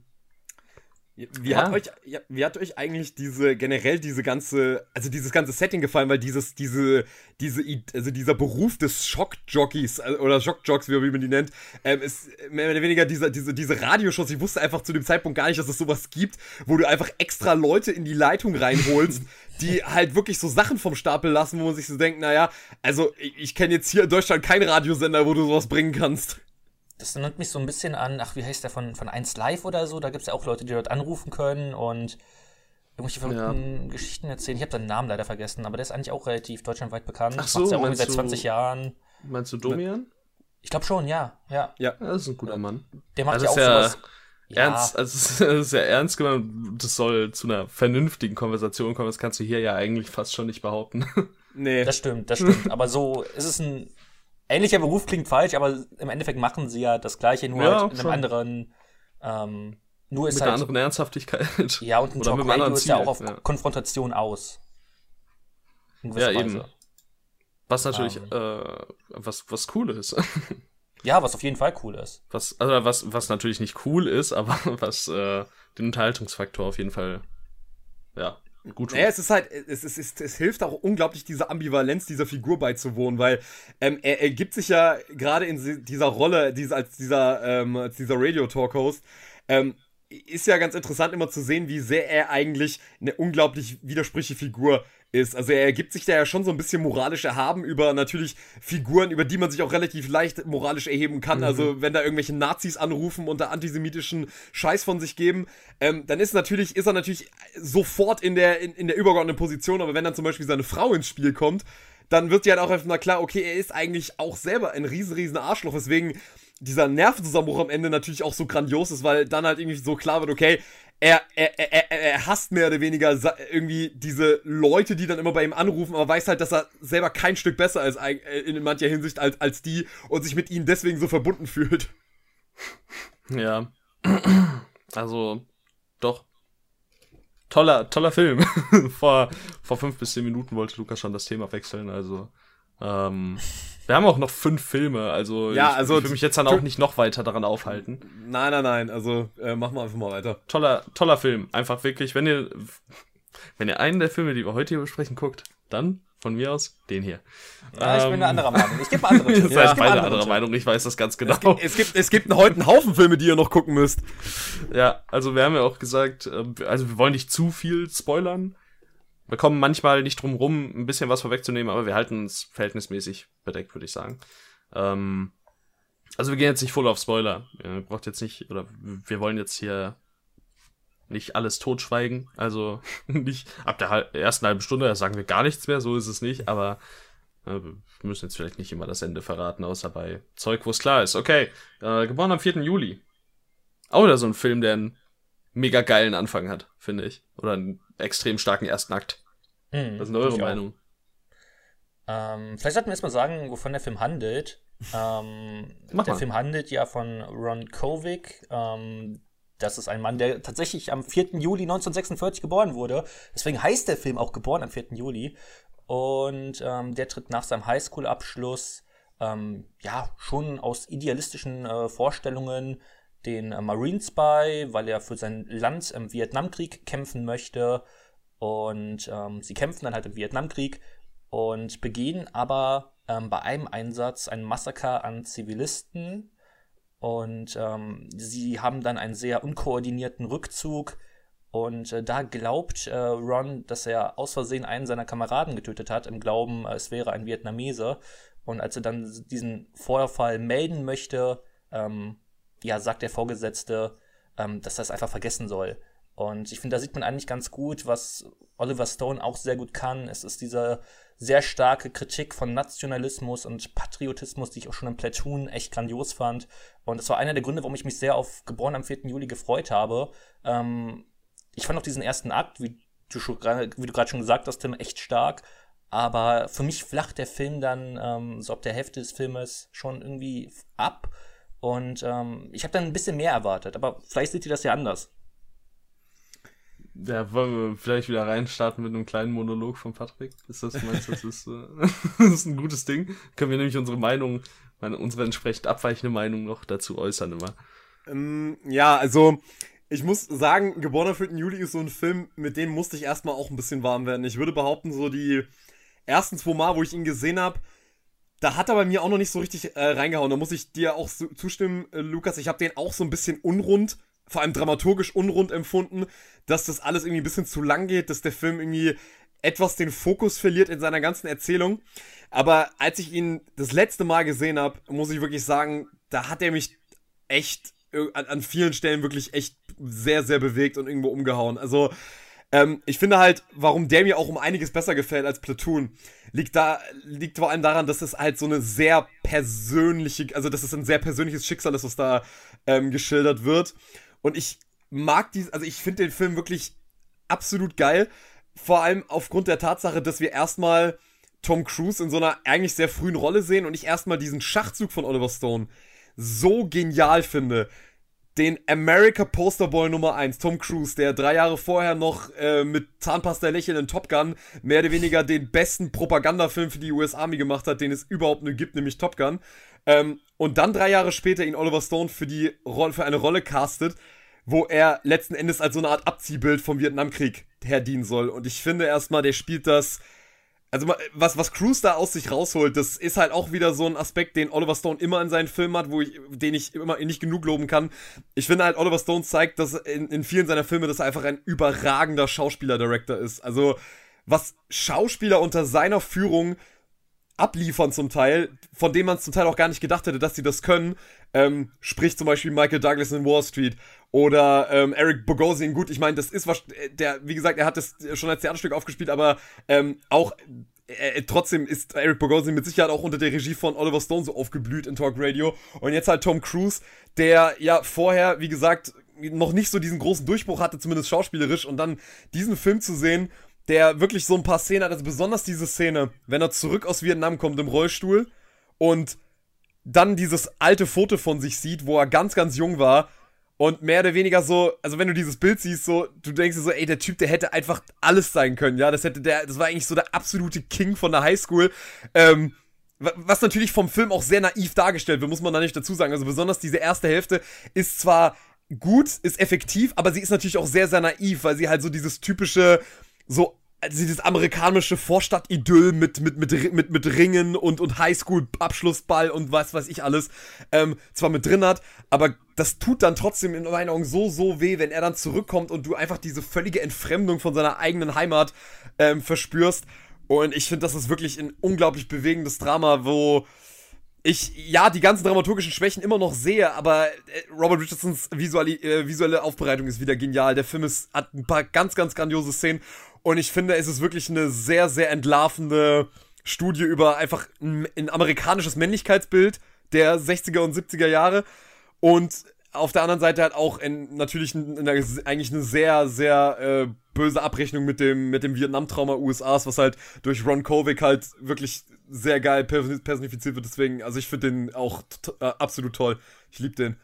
Wie, ja. hat euch, wie hat euch eigentlich diese, generell diese ganze, also dieses ganze Setting gefallen, weil dieses, diese, diese, also dieser Beruf des Schockjockeys äh, oder Schockjocks, wie man die nennt, ähm, ist mehr oder weniger dieser, diese, diese Radioshows. Ich wusste einfach zu dem Zeitpunkt gar nicht, dass es sowas gibt, wo du einfach extra Leute in die Leitung reinholst, <laughs> die halt wirklich so Sachen vom Stapel lassen, wo man sich so denkt, naja, also ich, ich kenne jetzt hier in Deutschland keinen Radiosender, wo du sowas bringen kannst. Das erinnert mich so ein bisschen an, ach, wie heißt der von, von 1 Live oder so? Da gibt es ja auch Leute, die dort anrufen können und irgendwelche verrückten ja. Geschichten erzählen. Ich habe seinen Namen leider vergessen, aber der ist eigentlich auch relativ deutschlandweit bekannt. Ach so, Macht's ja irgendwie seit 20 Jahren. Meinst du Domian? Ich glaube schon, ja. Ja. ja, das ist ein guter Mann. Der macht also ja auch ja sowas. Ernst, also es <laughs> ist ja ernst gemeint, das soll zu einer vernünftigen Konversation kommen, das kannst du hier ja eigentlich fast schon nicht behaupten. <laughs> Nee. Das stimmt, das stimmt. aber so ist es ein ähnlicher Beruf klingt falsch, aber im Endeffekt machen sie ja das Gleiche, nur ja, halt in einem anderen. Ähm, nur ist mit halt, einer anderen Ernsthaftigkeit. <laughs> Ja, und ein Oder Talk Radio ist ja auch auf ja. Konfrontation aus. Ja, eben. Was natürlich, ähm. äh, was, was cool ist. <laughs> ja, was auf jeden Fall cool ist. Was, also was, was natürlich nicht cool ist, aber <laughs> was äh, den Unterhaltungsfaktor auf jeden Fall, ja, Gut. Naja, es ist halt, es, es, es, es hilft auch unglaublich, diese Ambivalenz dieser Figur beizuwohnen, weil ähm, er, er gibt sich ja gerade in dieser Rolle, diese, als dieser, ähm, dieser Radio-Talk-Host, ähm, ist ja ganz interessant immer zu sehen, wie sehr er eigentlich eine unglaublich widersprüchliche Figur ist. Also er ergibt sich da ja schon so ein bisschen moralisch erhaben über natürlich Figuren, über die man sich auch relativ leicht moralisch erheben kann. Mhm. Also wenn da irgendwelche Nazis anrufen und da antisemitischen Scheiß von sich geben, ähm, dann ist natürlich, ist er natürlich sofort in der, in, in der übergeordneten Position, aber wenn dann zum Beispiel seine Frau ins Spiel kommt, dann wird ja halt auch einfach mal klar, okay, er ist eigentlich auch selber ein riesen, riesen Arschloch, weswegen dieser Nervenzusammenbruch am Ende natürlich auch so grandios ist, weil dann halt irgendwie so klar wird, okay, er, er, er, er hasst mehr oder weniger irgendwie diese Leute, die dann immer bei ihm anrufen, aber weiß halt, dass er selber kein Stück besser ist äh, in mancher Hinsicht als, als die und sich mit ihnen deswegen so verbunden fühlt. Ja. Also, doch. Toller, toller Film. <laughs> vor, vor fünf bis zehn Minuten wollte Lukas schon das Thema wechseln, also. Ähm, wir haben auch noch fünf Filme, also, ja, ich, also ich will mich jetzt dann auch nicht noch weiter daran aufhalten. Nein, nein, nein, also äh, machen wir einfach mal weiter. Toller, toller Film. Einfach wirklich, wenn ihr, wenn ihr einen der Filme, die wir heute hier besprechen, guckt, dann von mir aus den hier. Ja, ich bin eine andere Meinung. Ich gebe andere <laughs> Tipps. Ihr seid beide andere Meinung, ich weiß das ganz genau. Es gibt, es gibt, es gibt heute einen Haufen Filme, die ihr noch gucken müsst. Ja, also wir haben ja auch gesagt, ähm, also wir wollen nicht zu viel spoilern wir kommen manchmal nicht drum rum, ein bisschen was vorwegzunehmen, aber wir halten uns verhältnismäßig bedeckt, würde ich sagen. Ähm, also wir gehen jetzt nicht voll auf Spoiler. Ihr braucht jetzt nicht, oder wir wollen jetzt hier nicht alles totschweigen. Also <laughs> nicht ab der ersten halben Stunde, sagen wir gar nichts mehr, so ist es nicht, aber äh, wir müssen jetzt vielleicht nicht immer das Ende verraten, außer bei Zeug, wo es klar ist. Okay, äh, geboren am 4. Juli. Auch wieder so ein Film, der einen mega geilen Anfang hat, finde ich. Oder einen extrem starken ersten Akt. Hm, Was ist eure Meinung? Ähm, vielleicht sollten wir erstmal sagen, wovon der Film handelt. Ähm, <laughs> der. Film handelt ja von Ron Kovic. Ähm, das ist ein Mann, der tatsächlich am 4. Juli 1946 geboren wurde. Deswegen heißt der Film auch geboren am 4. Juli. Und ähm, der tritt nach seinem Highschool-Abschluss ähm, ja schon aus idealistischen äh, Vorstellungen den äh, Marines bei, weil er für sein Land im Vietnamkrieg kämpfen möchte. Und ähm, sie kämpfen dann halt im Vietnamkrieg und begehen aber ähm, bei einem Einsatz ein Massaker an Zivilisten. Und ähm, sie haben dann einen sehr unkoordinierten Rückzug. Und äh, da glaubt äh, Ron, dass er aus Versehen einen seiner Kameraden getötet hat, im Glauben, äh, es wäre ein Vietnamese. Und als er dann diesen Vorfall melden möchte, ähm, ja, sagt der Vorgesetzte, ähm, dass er es einfach vergessen soll. Und ich finde, da sieht man eigentlich ganz gut, was Oliver Stone auch sehr gut kann. Es ist diese sehr starke Kritik von Nationalismus und Patriotismus, die ich auch schon im Platoon echt grandios fand. Und das war einer der Gründe, warum ich mich sehr auf Geboren am 4. Juli gefreut habe. Ähm, ich fand auch diesen ersten Akt, wie du, du gerade schon gesagt hast, Tim, echt stark. Aber für mich flacht der Film dann ähm, so ab der Hälfte des Filmes schon irgendwie ab. Und ähm, ich habe dann ein bisschen mehr erwartet. Aber vielleicht seht ihr das ja anders. Ja, wollen wir vielleicht wieder reinstarten mit einem kleinen Monolog von Patrick? Ist das, meinst du, das ist, äh, <laughs> das ist ein gutes Ding? Können wir nämlich unsere Meinung, meine, unsere entsprechend abweichende Meinung noch dazu äußern immer. Ähm, ja, also, ich muss sagen, Geborener 4. Juli ist so ein Film, mit dem musste ich erstmal auch ein bisschen warm werden. Ich würde behaupten, so die ersten zwei Mal, wo ich ihn gesehen habe, da hat er bei mir auch noch nicht so richtig äh, reingehauen. Da muss ich dir auch so, zustimmen, äh, Lukas. Ich habe den auch so ein bisschen unrund vor allem dramaturgisch unrund empfunden, dass das alles irgendwie ein bisschen zu lang geht, dass der Film irgendwie etwas den Fokus verliert in seiner ganzen Erzählung. Aber als ich ihn das letzte Mal gesehen habe, muss ich wirklich sagen, da hat er mich echt an, an vielen Stellen wirklich echt sehr, sehr bewegt und irgendwo umgehauen. Also, ähm, ich finde halt, warum der mir auch um einiges besser gefällt als Platoon, liegt da, liegt vor allem daran, dass es halt so eine sehr persönliche, also dass es ein sehr persönliches Schicksal ist, was da ähm, geschildert wird. Und ich mag diesen, also ich finde den Film wirklich absolut geil. Vor allem aufgrund der Tatsache, dass wir erstmal Tom Cruise in so einer eigentlich sehr frühen Rolle sehen und ich erstmal diesen Schachzug von Oliver Stone so genial finde. Den America Poster Boy Nummer 1, Tom Cruise, der drei Jahre vorher noch äh, mit Zahnpasta lächeln in Top Gun mehr oder weniger den besten Propagandafilm für die US Army gemacht hat, den es überhaupt nur gibt, nämlich Top Gun. Ähm, und dann drei Jahre später ihn Oliver Stone für die für eine Rolle castet, wo er letzten Endes als so eine Art Abziehbild vom Vietnamkrieg herdienen soll. Und ich finde erstmal, der spielt das. Also was, was Cruise da aus sich rausholt, das ist halt auch wieder so ein Aspekt, den Oliver Stone immer in seinen Filmen hat, wo ich, den ich immer nicht genug loben kann. Ich finde halt, Oliver Stone zeigt, dass in, in vielen seiner Filme, dass er einfach ein überragender Schauspieler-Director ist. Also, was Schauspieler unter seiner Führung abliefern zum Teil, von dem man zum Teil auch gar nicht gedacht hätte, dass sie das können. Ähm, sprich zum Beispiel Michael Douglas in Wall Street oder ähm, Eric Bogosian. Gut, ich meine, das ist was, der, wie gesagt, er hat das schon als Theaterstück aufgespielt, aber ähm, auch äh, trotzdem ist Eric Bogosian mit Sicherheit auch unter der Regie von Oliver Stone so aufgeblüht in Talk Radio. Und jetzt halt Tom Cruise, der ja vorher, wie gesagt, noch nicht so diesen großen Durchbruch hatte, zumindest schauspielerisch, und dann diesen Film zu sehen der wirklich so ein paar Szenen hat, also besonders diese Szene, wenn er zurück aus Vietnam kommt im Rollstuhl und dann dieses alte Foto von sich sieht, wo er ganz, ganz jung war und mehr oder weniger so, also wenn du dieses Bild siehst, so, du denkst dir so, ey, der Typ, der hätte einfach alles sein können, ja, das hätte der, das war eigentlich so der absolute King von der Highschool, ähm, was natürlich vom Film auch sehr naiv dargestellt wird, muss man da nicht dazu sagen. Also besonders diese erste Hälfte ist zwar gut, ist effektiv, aber sie ist natürlich auch sehr, sehr naiv, weil sie halt so dieses typische, so also dieses amerikanische Vorstadt-Idyll mit, mit, mit, mit, mit Ringen und, und Highschool-Abschlussball und was weiß ich alles ähm, zwar mit drin hat, aber das tut dann trotzdem in meinen Augen so, so weh, wenn er dann zurückkommt und du einfach diese völlige Entfremdung von seiner eigenen Heimat ähm, verspürst. Und ich finde, das ist wirklich ein unglaublich bewegendes Drama, wo ich ja die ganzen dramaturgischen Schwächen immer noch sehe, aber äh, Robert Richardsons visuelle, äh, visuelle Aufbereitung ist wieder genial. Der Film ist, hat ein paar ganz, ganz grandiose Szenen und ich finde, es ist wirklich eine sehr, sehr entlarvende Studie über einfach ein, ein amerikanisches Männlichkeitsbild der 60er und 70er Jahre und auf der anderen Seite halt auch in, natürlich in, in eine, eigentlich eine sehr, sehr äh, böse Abrechnung mit dem, mit dem Vietnam-Trauma USAs, was halt durch Ron Kovic halt wirklich sehr geil personifiziert wird. Deswegen, also ich finde den auch äh, absolut toll. Ich liebe den.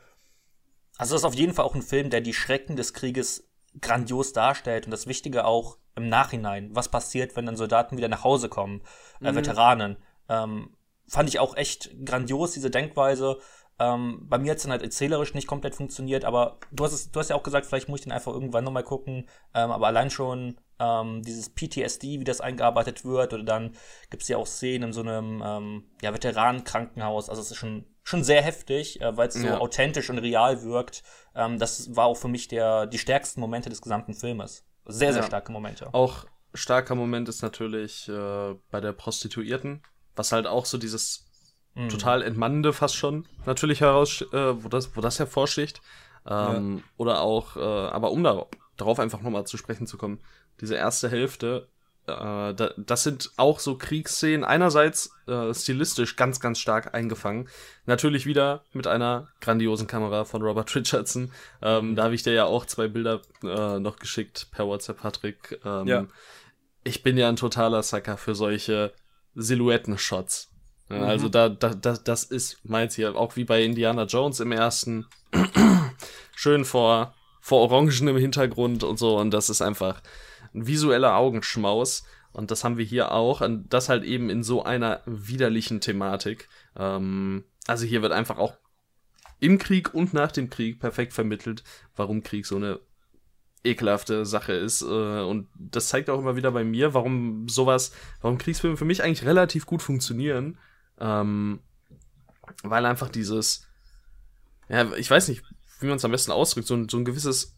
Also das ist auf jeden Fall auch ein Film, der die Schrecken des Krieges grandios darstellt und das Wichtige auch im Nachhinein, was passiert, wenn dann Soldaten wieder nach Hause kommen, äh, mhm. Veteranen. Ähm, fand ich auch echt grandios, diese Denkweise. Ähm, bei mir hat es dann halt erzählerisch nicht komplett funktioniert, aber du hast es, du hast ja auch gesagt, vielleicht muss ich den einfach irgendwann nochmal gucken. Ähm, aber allein schon ähm, dieses PTSD, wie das eingearbeitet wird, oder dann gibt es ja auch Szenen in so einem ähm, ja, Veteranenkrankenhaus. Also es ist schon, schon sehr heftig, äh, weil es so ja. authentisch und real wirkt. Ähm, das war auch für mich der, die stärksten Momente des gesamten Filmes. Sehr, sehr ja. starke Momente. Auch starker Moment ist natürlich äh, bei der Prostituierten, was halt auch so dieses mhm. total entmannende fast schon natürlich heraus, äh, wo, das, wo das hervorsticht. Ähm, ja. Oder auch, äh, aber um da, darauf einfach nochmal zu sprechen zu kommen, diese erste Hälfte, äh, da, das sind auch so Kriegsszenen, einerseits äh, stilistisch ganz, ganz stark eingefangen. Natürlich wieder mit einer grandiosen Kamera von Robert <laughs> Richardson. Ähm, da habe ich dir ja auch zwei Bilder äh, noch geschickt per WhatsApp, Patrick. Ähm, ja. Ich bin ja ein totaler Sucker für solche Silhouetten-Shots. Mhm. Also da, da, da, das ist meins hier, auch wie bei Indiana Jones im ersten. <clears throat> Schön vor, vor orangenem Hintergrund und so. Und das ist einfach ein visueller Augenschmaus. Und das haben wir hier auch. Und das halt eben in so einer widerlichen Thematik. Ähm, also hier wird einfach auch im Krieg und nach dem Krieg perfekt vermittelt, warum Krieg so eine ekelhafte Sache ist. Äh, und das zeigt auch immer wieder bei mir, warum sowas, warum Kriegsfilme für mich eigentlich relativ gut funktionieren. Ähm, weil einfach dieses, ja, ich weiß nicht, wie man es am besten ausdrückt, so ein, so ein gewisses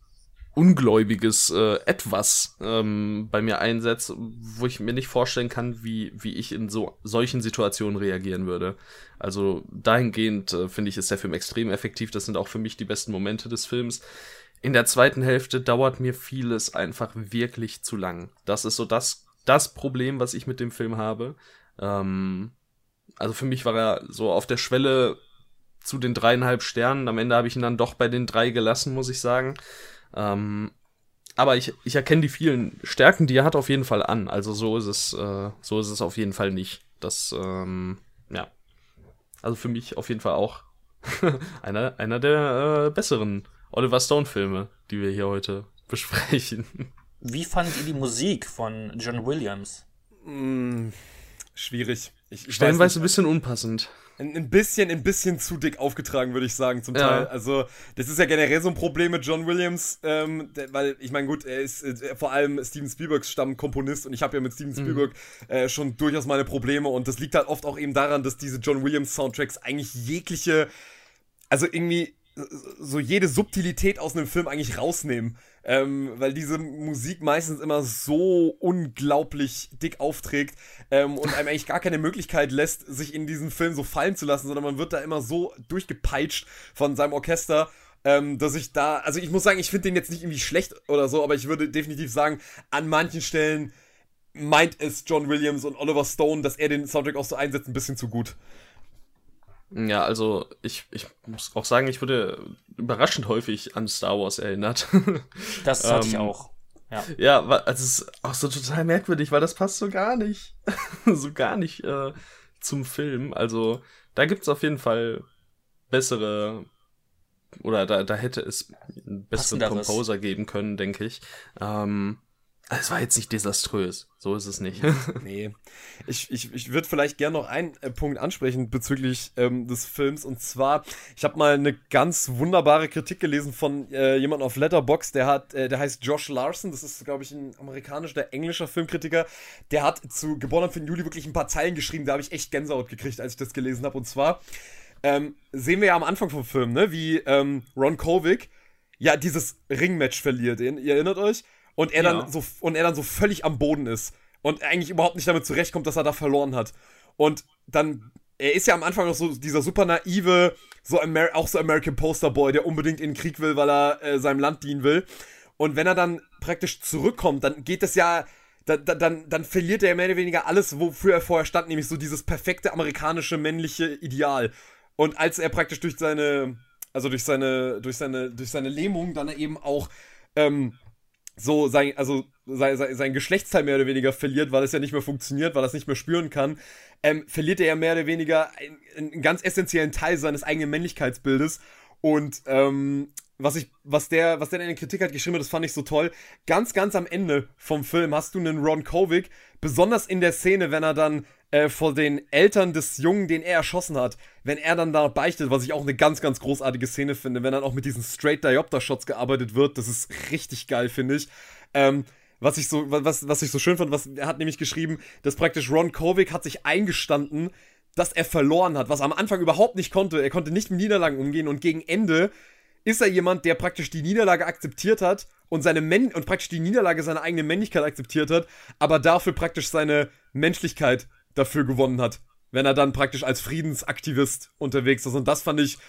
ungläubiges äh, Etwas ähm, bei mir einsetzt, wo ich mir nicht vorstellen kann, wie, wie ich in so solchen Situationen reagieren würde. Also dahingehend äh, finde ich, ist der Film extrem effektiv. Das sind auch für mich die besten Momente des Films. In der zweiten Hälfte dauert mir vieles einfach wirklich zu lang. Das ist so das, das Problem, was ich mit dem Film habe. Ähm, also für mich war er so auf der Schwelle zu den dreieinhalb Sternen. Am Ende habe ich ihn dann doch bei den drei gelassen, muss ich sagen. Ähm, aber ich, ich erkenne die vielen Stärken, die er hat, auf jeden Fall an. Also so ist es, äh, so ist es auf jeden Fall nicht. Das, ähm, ja. Also für mich auf jeden Fall auch <laughs> einer, einer der äh, besseren Oliver Stone-Filme, die wir hier heute besprechen. Wie fandet ihr die Musik von John Williams? Mm, schwierig. Ich, Stellenweise ein bisschen unpassend. Ein, bisschen, ein bisschen zu dick aufgetragen, würde ich sagen, zum Teil. Ja. Also, das ist ja generell so ein Problem mit John Williams, ähm, weil, ich meine, gut, er ist äh, vor allem Steven Spielbergs Stammkomponist und ich habe ja mit Steven mhm. Spielberg mhm. äh, schon durchaus meine Probleme und das liegt halt oft auch eben daran, dass diese John Williams Soundtracks eigentlich jegliche, also irgendwie so jede Subtilität aus einem Film eigentlich rausnehmen. Ähm, weil diese Musik meistens immer so unglaublich dick aufträgt ähm, und einem eigentlich gar keine Möglichkeit lässt, sich in diesen Film so fallen zu lassen, sondern man wird da immer so durchgepeitscht von seinem Orchester. Ähm, dass ich da, also ich muss sagen, ich finde den jetzt nicht irgendwie schlecht oder so, aber ich würde definitiv sagen, an manchen Stellen meint es John Williams und Oliver Stone, dass er den Soundtrack auch so einsetzt, ein bisschen zu gut. Ja, also ich, ich muss auch sagen, ich wurde überraschend häufig an Star Wars erinnert. <laughs> Das hatte ich ähm, auch. Ja, ja also es ist auch so total merkwürdig, weil das passt so gar nicht. <laughs> so gar nicht äh, zum Film. Also da gibt's auf jeden Fall bessere oder da, da hätte es einen besseren Composer geben können, denke ich. Ähm, es war jetzt nicht desaströs. So ist es nicht. nee. <laughs> Ich, ich, ich würde vielleicht gerne noch einen äh, Punkt ansprechen bezüglich ähm, des Films. Und zwar, ich habe mal eine ganz wunderbare Kritik gelesen von äh, jemandem auf Letterbox, der hat, äh, der heißt Josh Larson. Das ist, glaube ich, ein amerikanischer, der englischer Filmkritiker. Der hat zu Geboren am 4. Juli wirklich ein paar Zeilen geschrieben. Da habe ich echt Gänsehaut gekriegt, als ich das gelesen habe. Und zwar ähm, sehen wir ja am Anfang vom Film, ne, wie ähm, Ron Kovic ja dieses Ringmatch verliert. Ihr erinnert euch? Und er ja. dann so und er dann so völlig am Boden ist und eigentlich überhaupt nicht damit zurechtkommt, dass er da verloren hat. Und dann er ist ja am Anfang noch so dieser super naive, so Amer auch so American Poster Boy, der unbedingt in den Krieg will, weil er äh, seinem Land dienen will. Und wenn er dann praktisch zurückkommt, dann geht das ja dann, dann, dann verliert er mehr oder weniger alles, wofür er vorher stand, nämlich so dieses perfekte amerikanische männliche Ideal. Und als er praktisch durch seine, also durch seine, durch seine, durch seine Lähmung dann eben auch ähm, so sein, also sein, sein, Geschlechtsteil mehr oder weniger verliert, weil es ja nicht mehr funktioniert, weil er es nicht mehr spüren kann, ähm, verliert er ja mehr oder weniger einen, einen ganz essentiellen Teil seines eigenen Männlichkeitsbildes. Und ähm, was ich, was der, was der in der Kritik hat geschrieben hat, das fand ich so toll. Ganz, ganz am Ende vom Film hast du einen Ron Kovic, besonders in der Szene, wenn er dann äh, vor den Eltern des Jungen, den er erschossen hat, wenn er dann da beichtet, was ich auch eine ganz, ganz großartige Szene finde, wenn dann auch mit diesen Straight Diopter-Shots gearbeitet wird, das ist richtig geil, finde ich. Ähm, was ich so, was, was ich so schön fand, was er hat nämlich geschrieben, dass praktisch Ron Kovic hat sich eingestanden, dass er verloren hat, was er am Anfang überhaupt nicht konnte. Er konnte nicht mit Niederlagen umgehen und gegen Ende ist er jemand, der praktisch die Niederlage akzeptiert hat und seine Men und praktisch die Niederlage seiner eigenen Männlichkeit akzeptiert hat, aber dafür praktisch seine Menschlichkeit dafür gewonnen hat. wenn er dann praktisch als Friedensaktivist unterwegs ist. Und das fand ich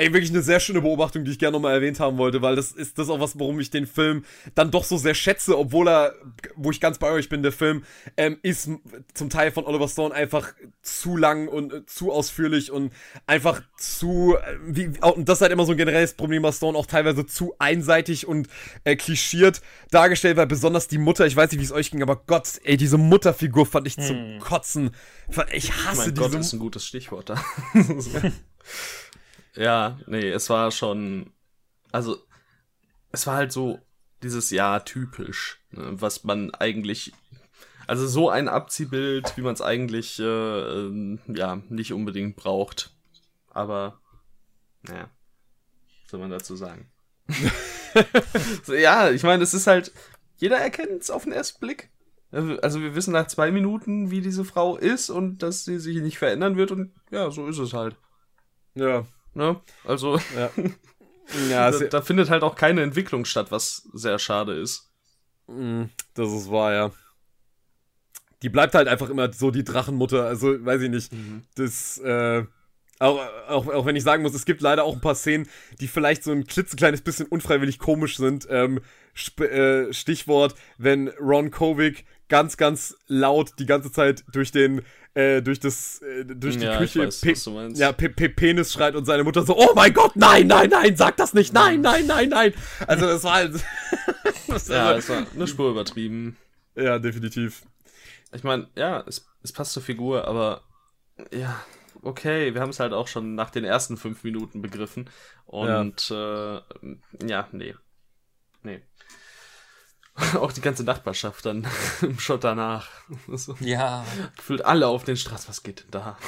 ey, wirklich eine sehr schöne Beobachtung, die ich gerne nochmal erwähnt haben wollte, weil das ist das auch was, warum ich den Film dann doch so sehr schätze, obwohl er, wo ich ganz bei euch bin, der Film ähm, ist zum Teil von Oliver Stone einfach zu lang und äh, zu ausführlich und einfach zu, äh, wie, und das ist halt immer so ein generelles Problem bei Stone, auch teilweise zu einseitig und äh, klischiert dargestellt, weil besonders die Mutter, ich weiß nicht, wie es euch ging, aber Gott, ey, diese Mutterfigur fand ich hm. zum Kotzen. Ich hasse mein diese. Gott ist ein gutes Stichwort da. <laughs> <laughs> <laughs> Ja, nee, es war schon. Also, es war halt so dieses Jahr typisch, ne, was man eigentlich. Also so ein Abziehbild, wie man es eigentlich äh, äh, ja nicht unbedingt braucht. Aber naja, was soll man dazu sagen? <laughs> so, ja, ich meine, es ist halt, jeder erkennt es auf den ersten Blick. Also wir wissen nach zwei Minuten, wie diese Frau ist und dass sie sich nicht verändern wird und ja, so ist es halt. Ja, Ne? Also, ja. <laughs> ja da, da, findet halt auch keine Entwicklung statt, was sehr schade ist. Mm, das ist wahr, ja. Die bleibt halt einfach immer so die Drachenmutter, also weiß ich nicht. Mhm. Das, äh, auch, auch, auch wenn ich sagen muss, es gibt leider auch ein paar Szenen, die vielleicht so ein klitzekleines bisschen unfreiwillig komisch sind. Ähm, äh, Stichwort, wenn Ron Kovic ganz, ganz laut die ganze Zeit durch den äh, durch das äh, durch die ja, Küche weiß, Pe ja, Pe Pe Penis schreit und seine Mutter so oh mein Gott nein nein nein sag das nicht. Nein nein nein nein. Also das war halt <laughs> das ja es war eine Spur übertrieben. Ja definitiv. Ich meine ja es, es passt zur Figur aber ja okay wir haben es halt auch schon nach den ersten fünf Minuten begriffen und ja, äh, ja nee nee <laughs> Auch die ganze Nachbarschaft dann <laughs> im Shot danach. So. Ja. Gefühlt alle auf den Straßen. Was geht denn da?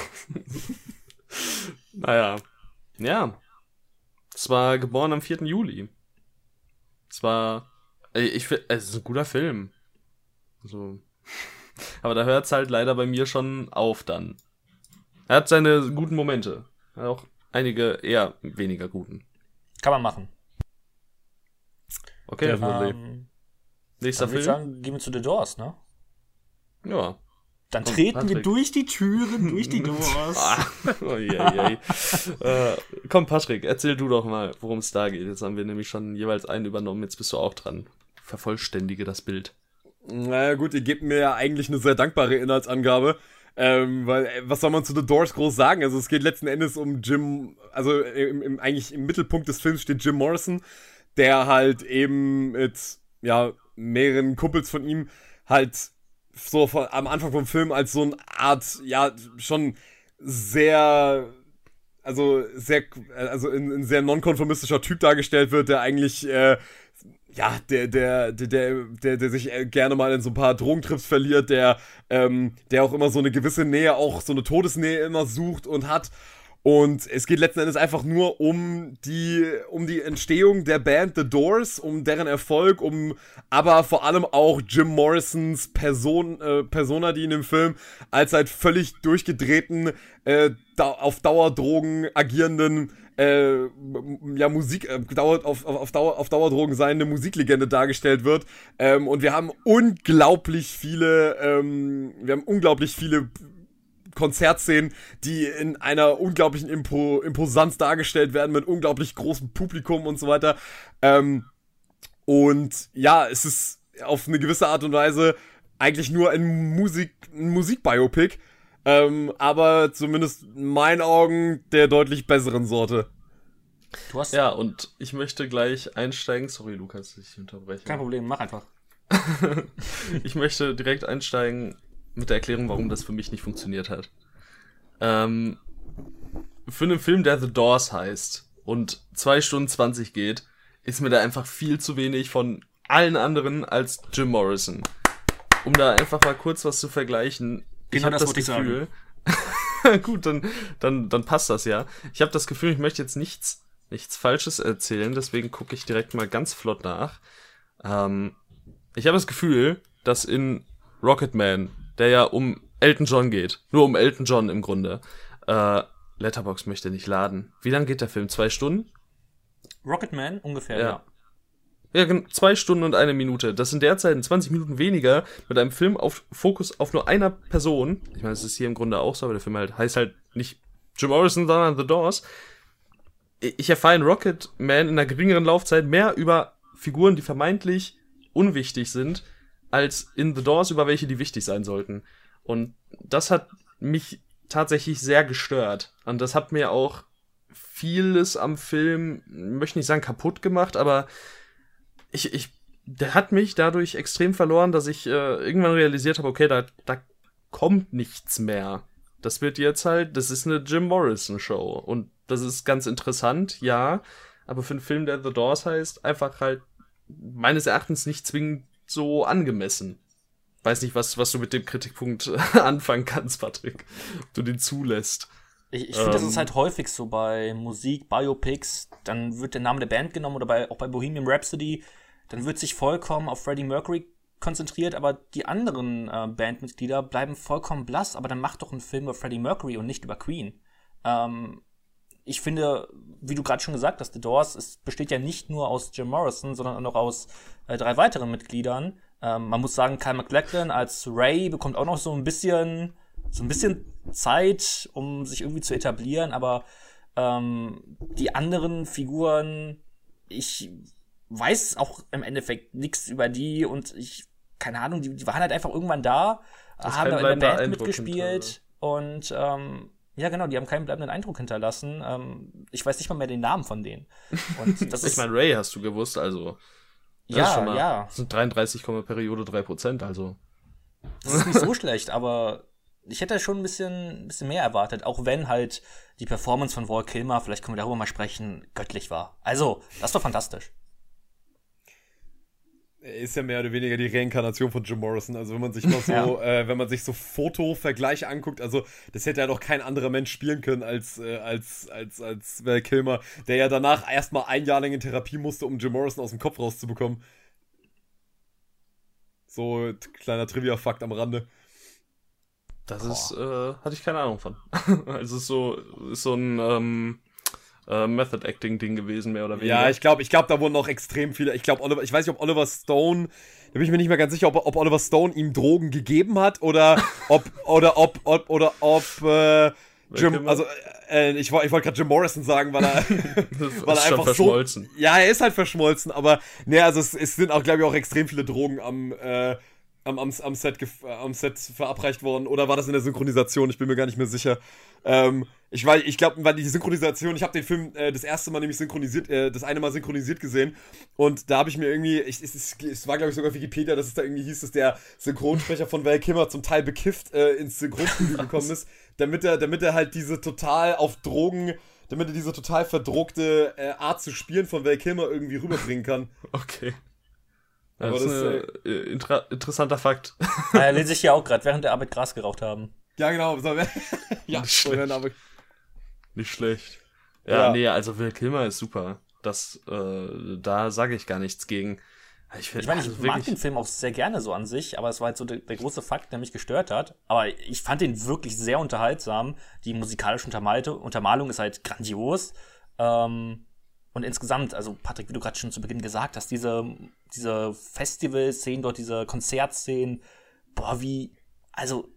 <laughs> naja. Ja. Es war geboren am 4. Juli. Es war. Ich finde, es ist ein guter Film. So. Aber da hört es halt leider bei mir schon auf dann. Er hat seine guten Momente. Auch einige eher weniger guten. Kann man machen. Okay. Ähm, Nächster Film. Ich sagen, gehen wir zu The Doors, ne? Ja. Dann Komm, treten Patrick. wir durch die Türen, durch die <laughs> Doors. ah, oh, yeah, yeah. äh, komm, Patrick, erzähl du doch mal, worum es da geht. Jetzt haben wir nämlich schon jeweils einen übernommen, jetzt bist du auch dran. Vervollständige das Bild. Naja, gut, ihr gebt mir ja eigentlich eine sehr dankbare Inhaltsangabe. Ähm, weil, äh, was soll man zu The Doors groß sagen? Also, es geht letzten Endes um Jim, also im, im, eigentlich im Mittelpunkt des Films steht Jim Morrison, der halt eben mit, ja, mehreren Kumpels von ihm halt so von, am Anfang vom Film als so eine Art, ja, schon sehr, also sehr, also ein, ein sehr nonkonformistischer Typ dargestellt wird, der eigentlich, äh, ja, der, der, der, der, der sich gerne mal in so ein paar Drogentrips verliert, der, ähm, der auch immer so eine gewisse Nähe, auch so eine Todesnähe immer sucht und hat und es geht letzten Endes einfach nur um die, um die Entstehung der Band The Doors, um deren Erfolg, um aber vor allem auch Jim Morrisons Person, äh, Persona, die in dem Film als halt völlig durchgedrehten, äh, da, auf Dauerdrogen agierenden äh, ja, Musik, äh, Dauer, auf, auf, Dauer, auf Dauerdrogen seiende Musiklegende dargestellt wird. Ähm, und wir haben unglaublich viele, ähm, wir haben unglaublich viele Konzertszenen, die in einer unglaublichen Impo Imposanz dargestellt werden, mit unglaublich großem Publikum und so weiter. Ähm, und ja, es ist auf eine gewisse Art und Weise eigentlich nur ein Musik, ein Musikbiopic, ähm, aber zumindest in meinen Augen der deutlich besseren Sorte. Du hast ja, und ich möchte gleich einsteigen. Sorry, Lukas, ich unterbreche. Kein Problem, mach einfach. <laughs> ich möchte direkt einsteigen mit der Erklärung, warum das für mich nicht funktioniert hat. Ähm, für einen Film, der The Doors heißt und 2 Stunden 20 geht, ist mir da einfach viel zu wenig von allen anderen als Jim Morrison. Um da einfach mal kurz was zu vergleichen. Genau ich habe das, das Gefühl. <laughs> Gut, dann, dann, dann passt das ja. Ich habe das Gefühl, ich möchte jetzt nichts, nichts Falsches erzählen, deswegen gucke ich direkt mal ganz flott nach. Ähm, ich habe das Gefühl, dass in Rocketman der ja um Elton John geht. Nur um Elton John im Grunde. Äh, Letterbox möchte nicht laden. Wie lang geht der Film? Zwei Stunden? Rocketman ungefähr, ja. ja. Ja, zwei Stunden und eine Minute. Das sind derzeit 20 Minuten weniger mit einem Film auf Fokus auf nur einer Person. Ich meine, es ist hier im Grunde auch so, aber der Film halt heißt halt nicht Jim Morrison, sondern The Doors. Ich erfahre in Rocket Man in einer geringeren Laufzeit mehr über Figuren, die vermeintlich unwichtig sind, als in The Doors über welche, die wichtig sein sollten. Und das hat mich tatsächlich sehr gestört. Und das hat mir auch vieles am Film, möchte nicht sagen kaputt gemacht, aber ich, ich, der hat mich dadurch extrem verloren, dass ich äh, irgendwann realisiert habe, okay, da, da kommt nichts mehr. Das wird jetzt halt, das ist eine Jim Morrison Show und das ist ganz interessant, ja, aber für einen Film, der The Doors heißt, einfach halt meines Erachtens nicht zwingend so angemessen. Weiß nicht, was, was du mit dem Kritikpunkt <laughs> anfangen kannst, Patrick. Ob du den zulässt. Ich, ich finde, das Ähm. ist halt häufig so bei Musik, Biopics, dann wird der Name der Band genommen oder bei, auch bei Bohemian Rhapsody, dann wird sich vollkommen auf Freddie Mercury konzentriert, aber die anderen äh, Bandmitglieder bleiben vollkommen blass, aber dann macht doch einen Film über Freddie Mercury und nicht über Queen. Ähm, ich finde, wie du gerade schon gesagt hast, The Doors es besteht ja nicht nur aus Jim Morrison, sondern auch noch aus äh, drei weiteren Mitgliedern. Ähm, man muss sagen, Kyle MacLachlan als Ray bekommt auch noch so ein bisschen, so ein bisschen Zeit, um sich irgendwie zu etablieren, aber ähm, die anderen Figuren, ich weiß auch im Endeffekt nichts über die und ich, keine Ahnung, die, die waren halt einfach irgendwann da, ist haben in der Band mitgespielt und ähm, ja, genau, die haben keinen bleibenden Eindruck hinterlassen. Ähm, ich weiß nicht mal mehr den Namen von denen. Und <laughs> das Ich ist, meine, Ray hast du gewusst, also. Ja, mal- ja. Das sind 33, Periode 3%, also. das ist nicht so <laughs> schlecht, aber ich hätte schon ein bisschen, ein bisschen mehr erwartet, auch wenn halt die Performance von Walt Kilmer, vielleicht können wir darüber mal sprechen, göttlich war. Also, das war fantastisch. Er ist ja mehr oder weniger die Reinkarnation von Jim Morrison. Also wenn man sich mal <laughs> so, Ja. äh, wenn man sich so Fotovergleiche anguckt, also das hätte ja doch kein anderer Mensch spielen können als, äh, als, als, als Val Kilmer, der ja danach erstmal ein Jahr lang in Therapie musste, um Jim Morrison aus dem Kopf rauszubekommen. So, kleiner Trivia-Fakt am Rande. Das ist, äh, hatte ich keine Ahnung von. <laughs> also es ist so, ist so ein ähm, äh, Method Acting Ding gewesen, mehr oder weniger. Ja, ich glaube, ich glaube, da wurden auch extrem viele. Ich glaube, Oliver, ich weiß nicht, ob Oliver Stone, da bin ich mir nicht mehr ganz sicher, ob, ob Oliver Stone ihm Drogen gegeben hat oder <laughs> ob oder ob, ob oder ob äh, Jim, also äh, ich, woll- ich wollte gerade Jim Morrison sagen, weil er, <laughs> weil er einfach verschmolzen. so, ja, er ist halt verschmolzen, aber ne, also es, es sind auch, glaube ich, auch extrem viele Drogen am äh, am, am, am, Set äh, am Set verabreicht worden oder war das in der Synchronisation? Ich bin mir gar nicht mehr sicher. Ähm, ich weiß, ich glaube, weil die Synchronisation, ich habe den Film äh, das erste Mal nämlich synchronisiert, äh, das eine Mal synchronisiert gesehen und da habe ich mir irgendwie, ich, es, ist- es war glaube ich sogar Wikipedia, dass es da irgendwie hieß, dass der Synchronsprecher von Val Kilmer zum Teil bekifft äh, ins Synchronstudio <laughs> gekommen ist, damit er, damit er halt diese total auf Drogen, damit er diese total verdruckte äh, Art zu spielen von Val Kilmer irgendwie rüberbringen kann. Okay. Aber das ist das, ein äh, intra interessanter Fakt. Äh, lese ich ja auch gerade, während der Arbeit Gras geraucht haben. Ja, genau. So, <laughs> ja, Nicht schlecht. aber, Nicht schlecht. Ja, Ja. nee, also Will Kilmer ist super. Das, äh, da sage ich gar nichts gegen. Ich, find, Ich meine, ich also mag wirklich- den Film auch sehr gerne so an sich, aber es war halt so der, der große Fakt, der mich gestört hat. Aber ich fand den wirklich sehr unterhaltsam. Die musikalische Untermalte, Untermalung ist halt grandios. Ähm, und insgesamt, also Patrick, wie du gerade schon zu Beginn gesagt hast, diese, diese Festival-Szenen dort, diese Konzertszenen, boah, wie, also,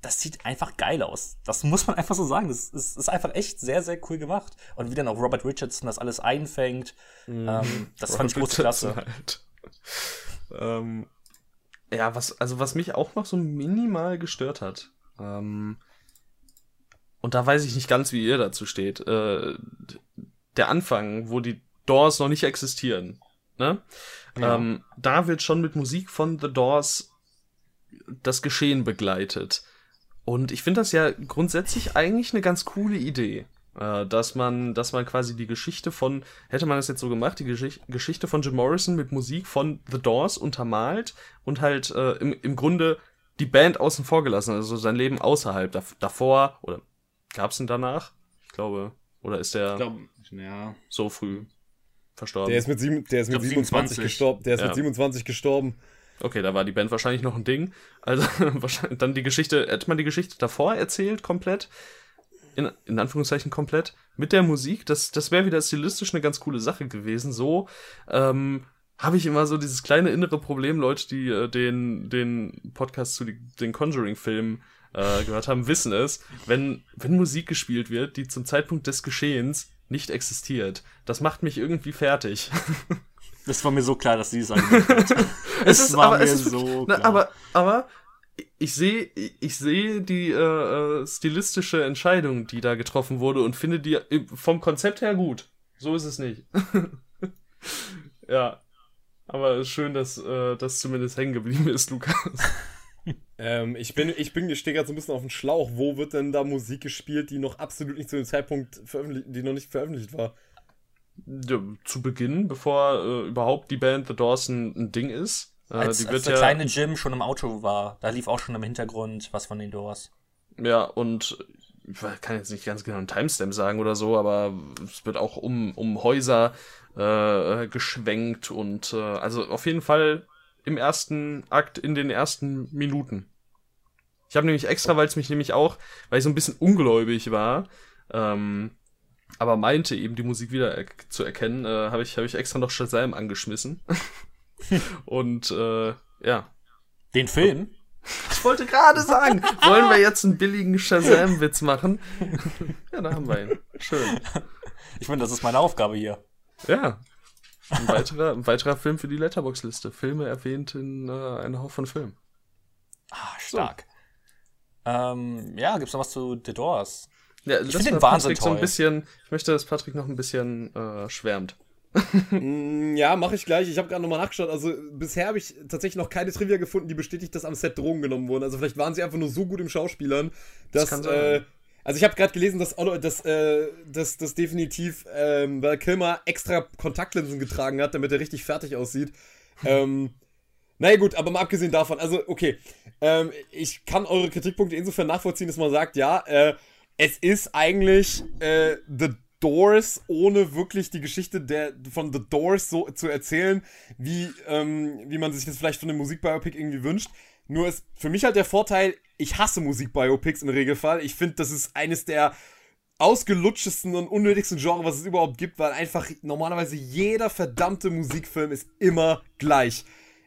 das sieht einfach geil aus. Das muss man <laughs> einfach so sagen. Das ist, ist einfach echt sehr, sehr cool gemacht. Und wie dann auch Robert Richardson das alles einfängt, ähm, das fand ich große Klasse. Halt. <laughs> ähm, ja, was, also was mich auch noch so minimal gestört hat, ähm, und da weiß ich nicht ganz, wie ihr dazu steht, äh, der Anfang, wo die Doors noch nicht existieren, ne? Ja. Ähm, da wird schon mit Musik von The Doors das Geschehen begleitet. Und ich finde das ja grundsätzlich eigentlich eine ganz coole Idee. Äh, dass man, dass man quasi die Geschichte von, hätte man das jetzt so gemacht, die Geschicht, Geschichte von Jim Morrison mit Musik von The Doors untermalt und halt äh, im, im Grunde die Band außen vor gelassen, also sein Leben außerhalb. Dav davor, oder gab's ihn danach? Ich glaube, oder ist der Ich glaube, ja. so früh verstorben? der ist mit, sieben, der ist mit glaub, 27 27. gestorben. Der ist Ja. mit 27 gestorben. Okay, da war die Band wahrscheinlich noch ein Ding. Also <laughs> wahrscheinlich dann die Geschichte, hätte man die Geschichte davor erzählt, komplett. In, in Anführungszeichen komplett. Mit der Musik, das, das wäre wieder stilistisch eine ganz coole Sache gewesen. So, ähm, habe ich immer so dieses kleine innere Problem, Leute, die äh, den, den Podcast zu die, den Conjuring-Filmen äh, gehört haben, wissen es, wenn, wenn Musik gespielt wird, die zum Zeitpunkt des Geschehens nicht existiert. Das macht mich irgendwie fertig. <laughs> Das war mir so klar, dass sie es angenommen hat. <laughs> es Es ist, war aber, mir es ist so na, klar. aber, aber ich sehe, ich sehe die äh, äh, stilistische Entscheidung, die da getroffen wurde und finde die äh, vom Konzept her gut. So ist es nicht. <laughs> ja. Aber es ist schön, dass äh, das zumindest hängen geblieben ist, Lukas. Ähm, ich bin, ich bin, ich stehe gerade so ein bisschen auf dem Schlauch. Wo wird denn da Musik gespielt, die noch absolut nicht zu dem Zeitpunkt veröffentlicht, die noch nicht veröffentlicht war? Ja, zu Beginn, bevor äh, überhaupt die Band The Doors ein, ein Ding ist. Äh, als, die als wird der ja, kleine Jim schon im Auto war, da lief auch schon im Hintergrund was von den Doors. Ja, und ich kann jetzt nicht ganz genau einen Timestamp sagen oder so, aber es wird auch um, um Häuser äh, geschwenkt und äh, also auf jeden Fall im ersten Akt, in den ersten Minuten. Ich habe nämlich extra, weil es mich nämlich auch, weil ich so ein bisschen ungläubig war, ähm, aber meinte eben die Musik wieder er zu erkennen, äh, habe ich, hab ich extra noch Shazam angeschmissen. <laughs> und äh, ja, Den Film? ich wollte gerade sagen, wollen wir jetzt einen billigen Shazam-Witz machen? <laughs> ja, da haben wir ihn. Schön. Ich finde, das ist meine Aufgabe hier. Ja. Ein weiterer, ein weiterer Film für die Letterbox-Liste. Filme erwähnt in äh, einer Haufen von Filmen. Ah, stark. Ähm, ja, gibt's noch was zu The Doors? Ja, Ich lass find mal den Wahnsinn Patrick so ein toll. bisschen. Ich möchte, dass Patrick noch ein bisschen äh, schwärmt. <laughs> Mm, Ja, mache ich gleich. Ich habe gerade nochmal nachgeschaut. Also bisher habe ich tatsächlich noch keine Trivia gefunden, die bestätigt, dass am Set Drogen genommen wurden. Also vielleicht waren sie einfach nur so gut im Schauspielern, dass. kann sein. äh, also ich habe gerade gelesen, dass, Otto- dass, äh, dass, dass definitiv ähm, Val Kilmer extra Kontaktlinsen getragen hat, damit er richtig fertig aussieht. ähm, naja gut, aber mal abgesehen davon, also okay, ähm, ich kann eure Kritikpunkte insofern nachvollziehen, dass man sagt, ja, äh, es ist eigentlich äh, The Doors, ohne wirklich die Geschichte der, von The Doors so zu erzählen, wie, ähm, wie man sich das vielleicht von einem Musikbiopic irgendwie wünscht. Nur ist für mich halt der Vorteil, ich hasse Musikbiopics im Regelfall. Ich finde, das ist eines der ausgelutschesten und unnötigsten Genre, was es überhaupt gibt, weil einfach normalerweise jeder verdammte Musikfilm ist immer gleich.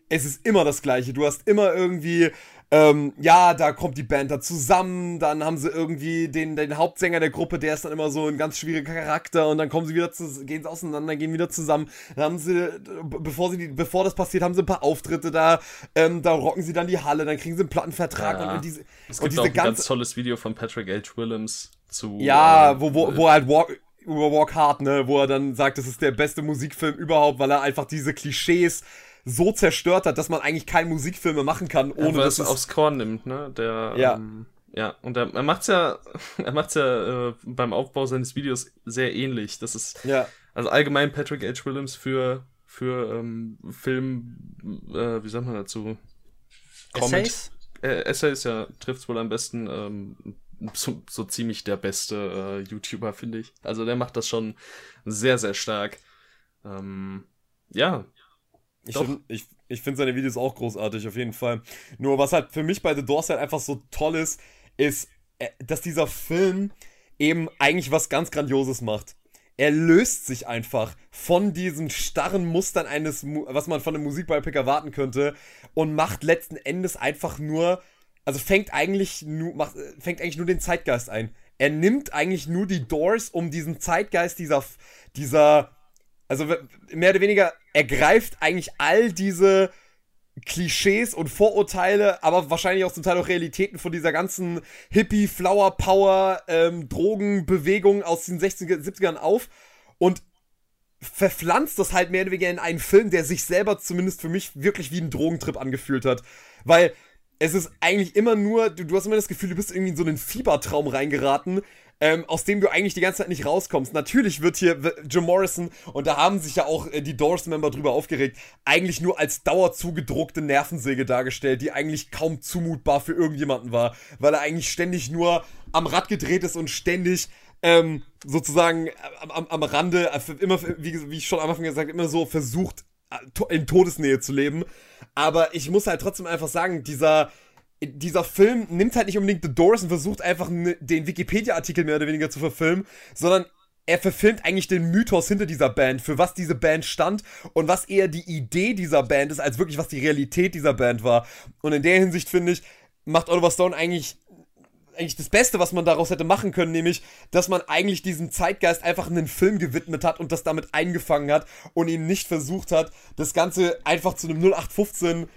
Es ist immer das Gleiche. Du hast immer irgendwie, ähm, ja, da kommt die Band da zusammen, dann haben sie irgendwie den, den Hauptsänger der Gruppe, der ist dann immer so ein ganz schwieriger Charakter und dann kommen sie wieder zu, gehen sie auseinander, gehen wieder zusammen. Dann haben sie, bevor sie, bevor das passiert, haben sie ein paar Auftritte da, ähm, da rocken sie dann die Halle, dann kriegen sie einen Plattenvertrag Ja. und diese, Es und gibt diese auch ein ganz ganze, tolles Video von Patrick H. Willems zu. ja, äh, wo, wo, wo er halt Walk, über Walk Hard, ne, wo er dann sagt, das ist der beste Musikfilm überhaupt, weil er einfach diese Klischees so zerstört hat, dass man eigentlich keinen Musikfilm mehr machen kann, ohne ohne weil dass es es aufs Korn nimmt, ne? Der, Ja. ähm, ja, und er, er macht's ja, <laughs> er macht's ja äh, beim Aufbau seines Videos sehr ähnlich. Das ist, ja, also allgemein Patrick H. Williams für, für ähm, Film, äh, wie sagt man dazu? Essays? Äh, Essays, ja, trifft's wohl am besten. Ähm, so, so ziemlich der beste äh, YouTuber, finde ich. Also der macht das schon sehr, sehr stark. Ähm, ja, Ich finde ich, ich find seine Videos auch großartig, auf jeden Fall. Nur was halt für mich bei The Doors halt einfach so toll ist, ist, äh, dass dieser Film eben eigentlich was ganz Grandioses macht. Er löst sich einfach von diesen starren Mustern eines, was man von einem Musikbiopic erwarten könnte und macht letzten Endes einfach nur, also fängt eigentlich nur, macht, äh, fängt eigentlich nur den Zeitgeist ein. Er nimmt eigentlich nur die Doors, um diesen Zeitgeist dieser, dieser, also mehr oder weniger ergreift eigentlich all diese Klischees und Vorurteile, aber wahrscheinlich auch zum Teil auch Realitäten von dieser ganzen Hippie, Flower Power, ähm, Drogenbewegung aus den 60er, 70ern auf und verpflanzt das halt mehr oder weniger in einen Film, der sich selber zumindest für mich wirklich wie ein Drogentrip angefühlt hat. Weil es ist eigentlich immer nur, du, du hast immer das Gefühl, du bist irgendwie in so einen Fiebertraum reingeraten, ähm, aus dem du eigentlich die ganze Zeit nicht rauskommst. Natürlich wird hier Jim Morrison, und da haben sich ja auch äh, die Doors-Member drüber aufgeregt, eigentlich nur als dauerzugedruckte Nervensäge dargestellt, die eigentlich kaum zumutbar für irgendjemanden war, weil er eigentlich ständig nur am Rad gedreht ist und ständig ähm, sozusagen am, am, am Rande, äh, immer, wie, wie ich schon am Anfang gesagt immer so versucht, äh, in Todesnähe zu leben. Aber ich muss halt trotzdem einfach sagen, dieser, dieser Film nimmt halt nicht unbedingt The Doors und versucht einfach den Wikipedia-Artikel mehr oder weniger zu verfilmen, sondern er verfilmt eigentlich den Mythos hinter dieser Band, für was diese Band stand und was eher die Idee dieser Band ist, als wirklich was die Realität dieser Band war. Und in der Hinsicht finde ich, macht Oliver Stone eigentlich eigentlich das Beste, was man daraus hätte machen können, nämlich, dass man eigentlich diesem Zeitgeist einfach einen Film gewidmet hat und das damit eingefangen hat und ihn nicht versucht hat, das Ganze einfach zu einem 0815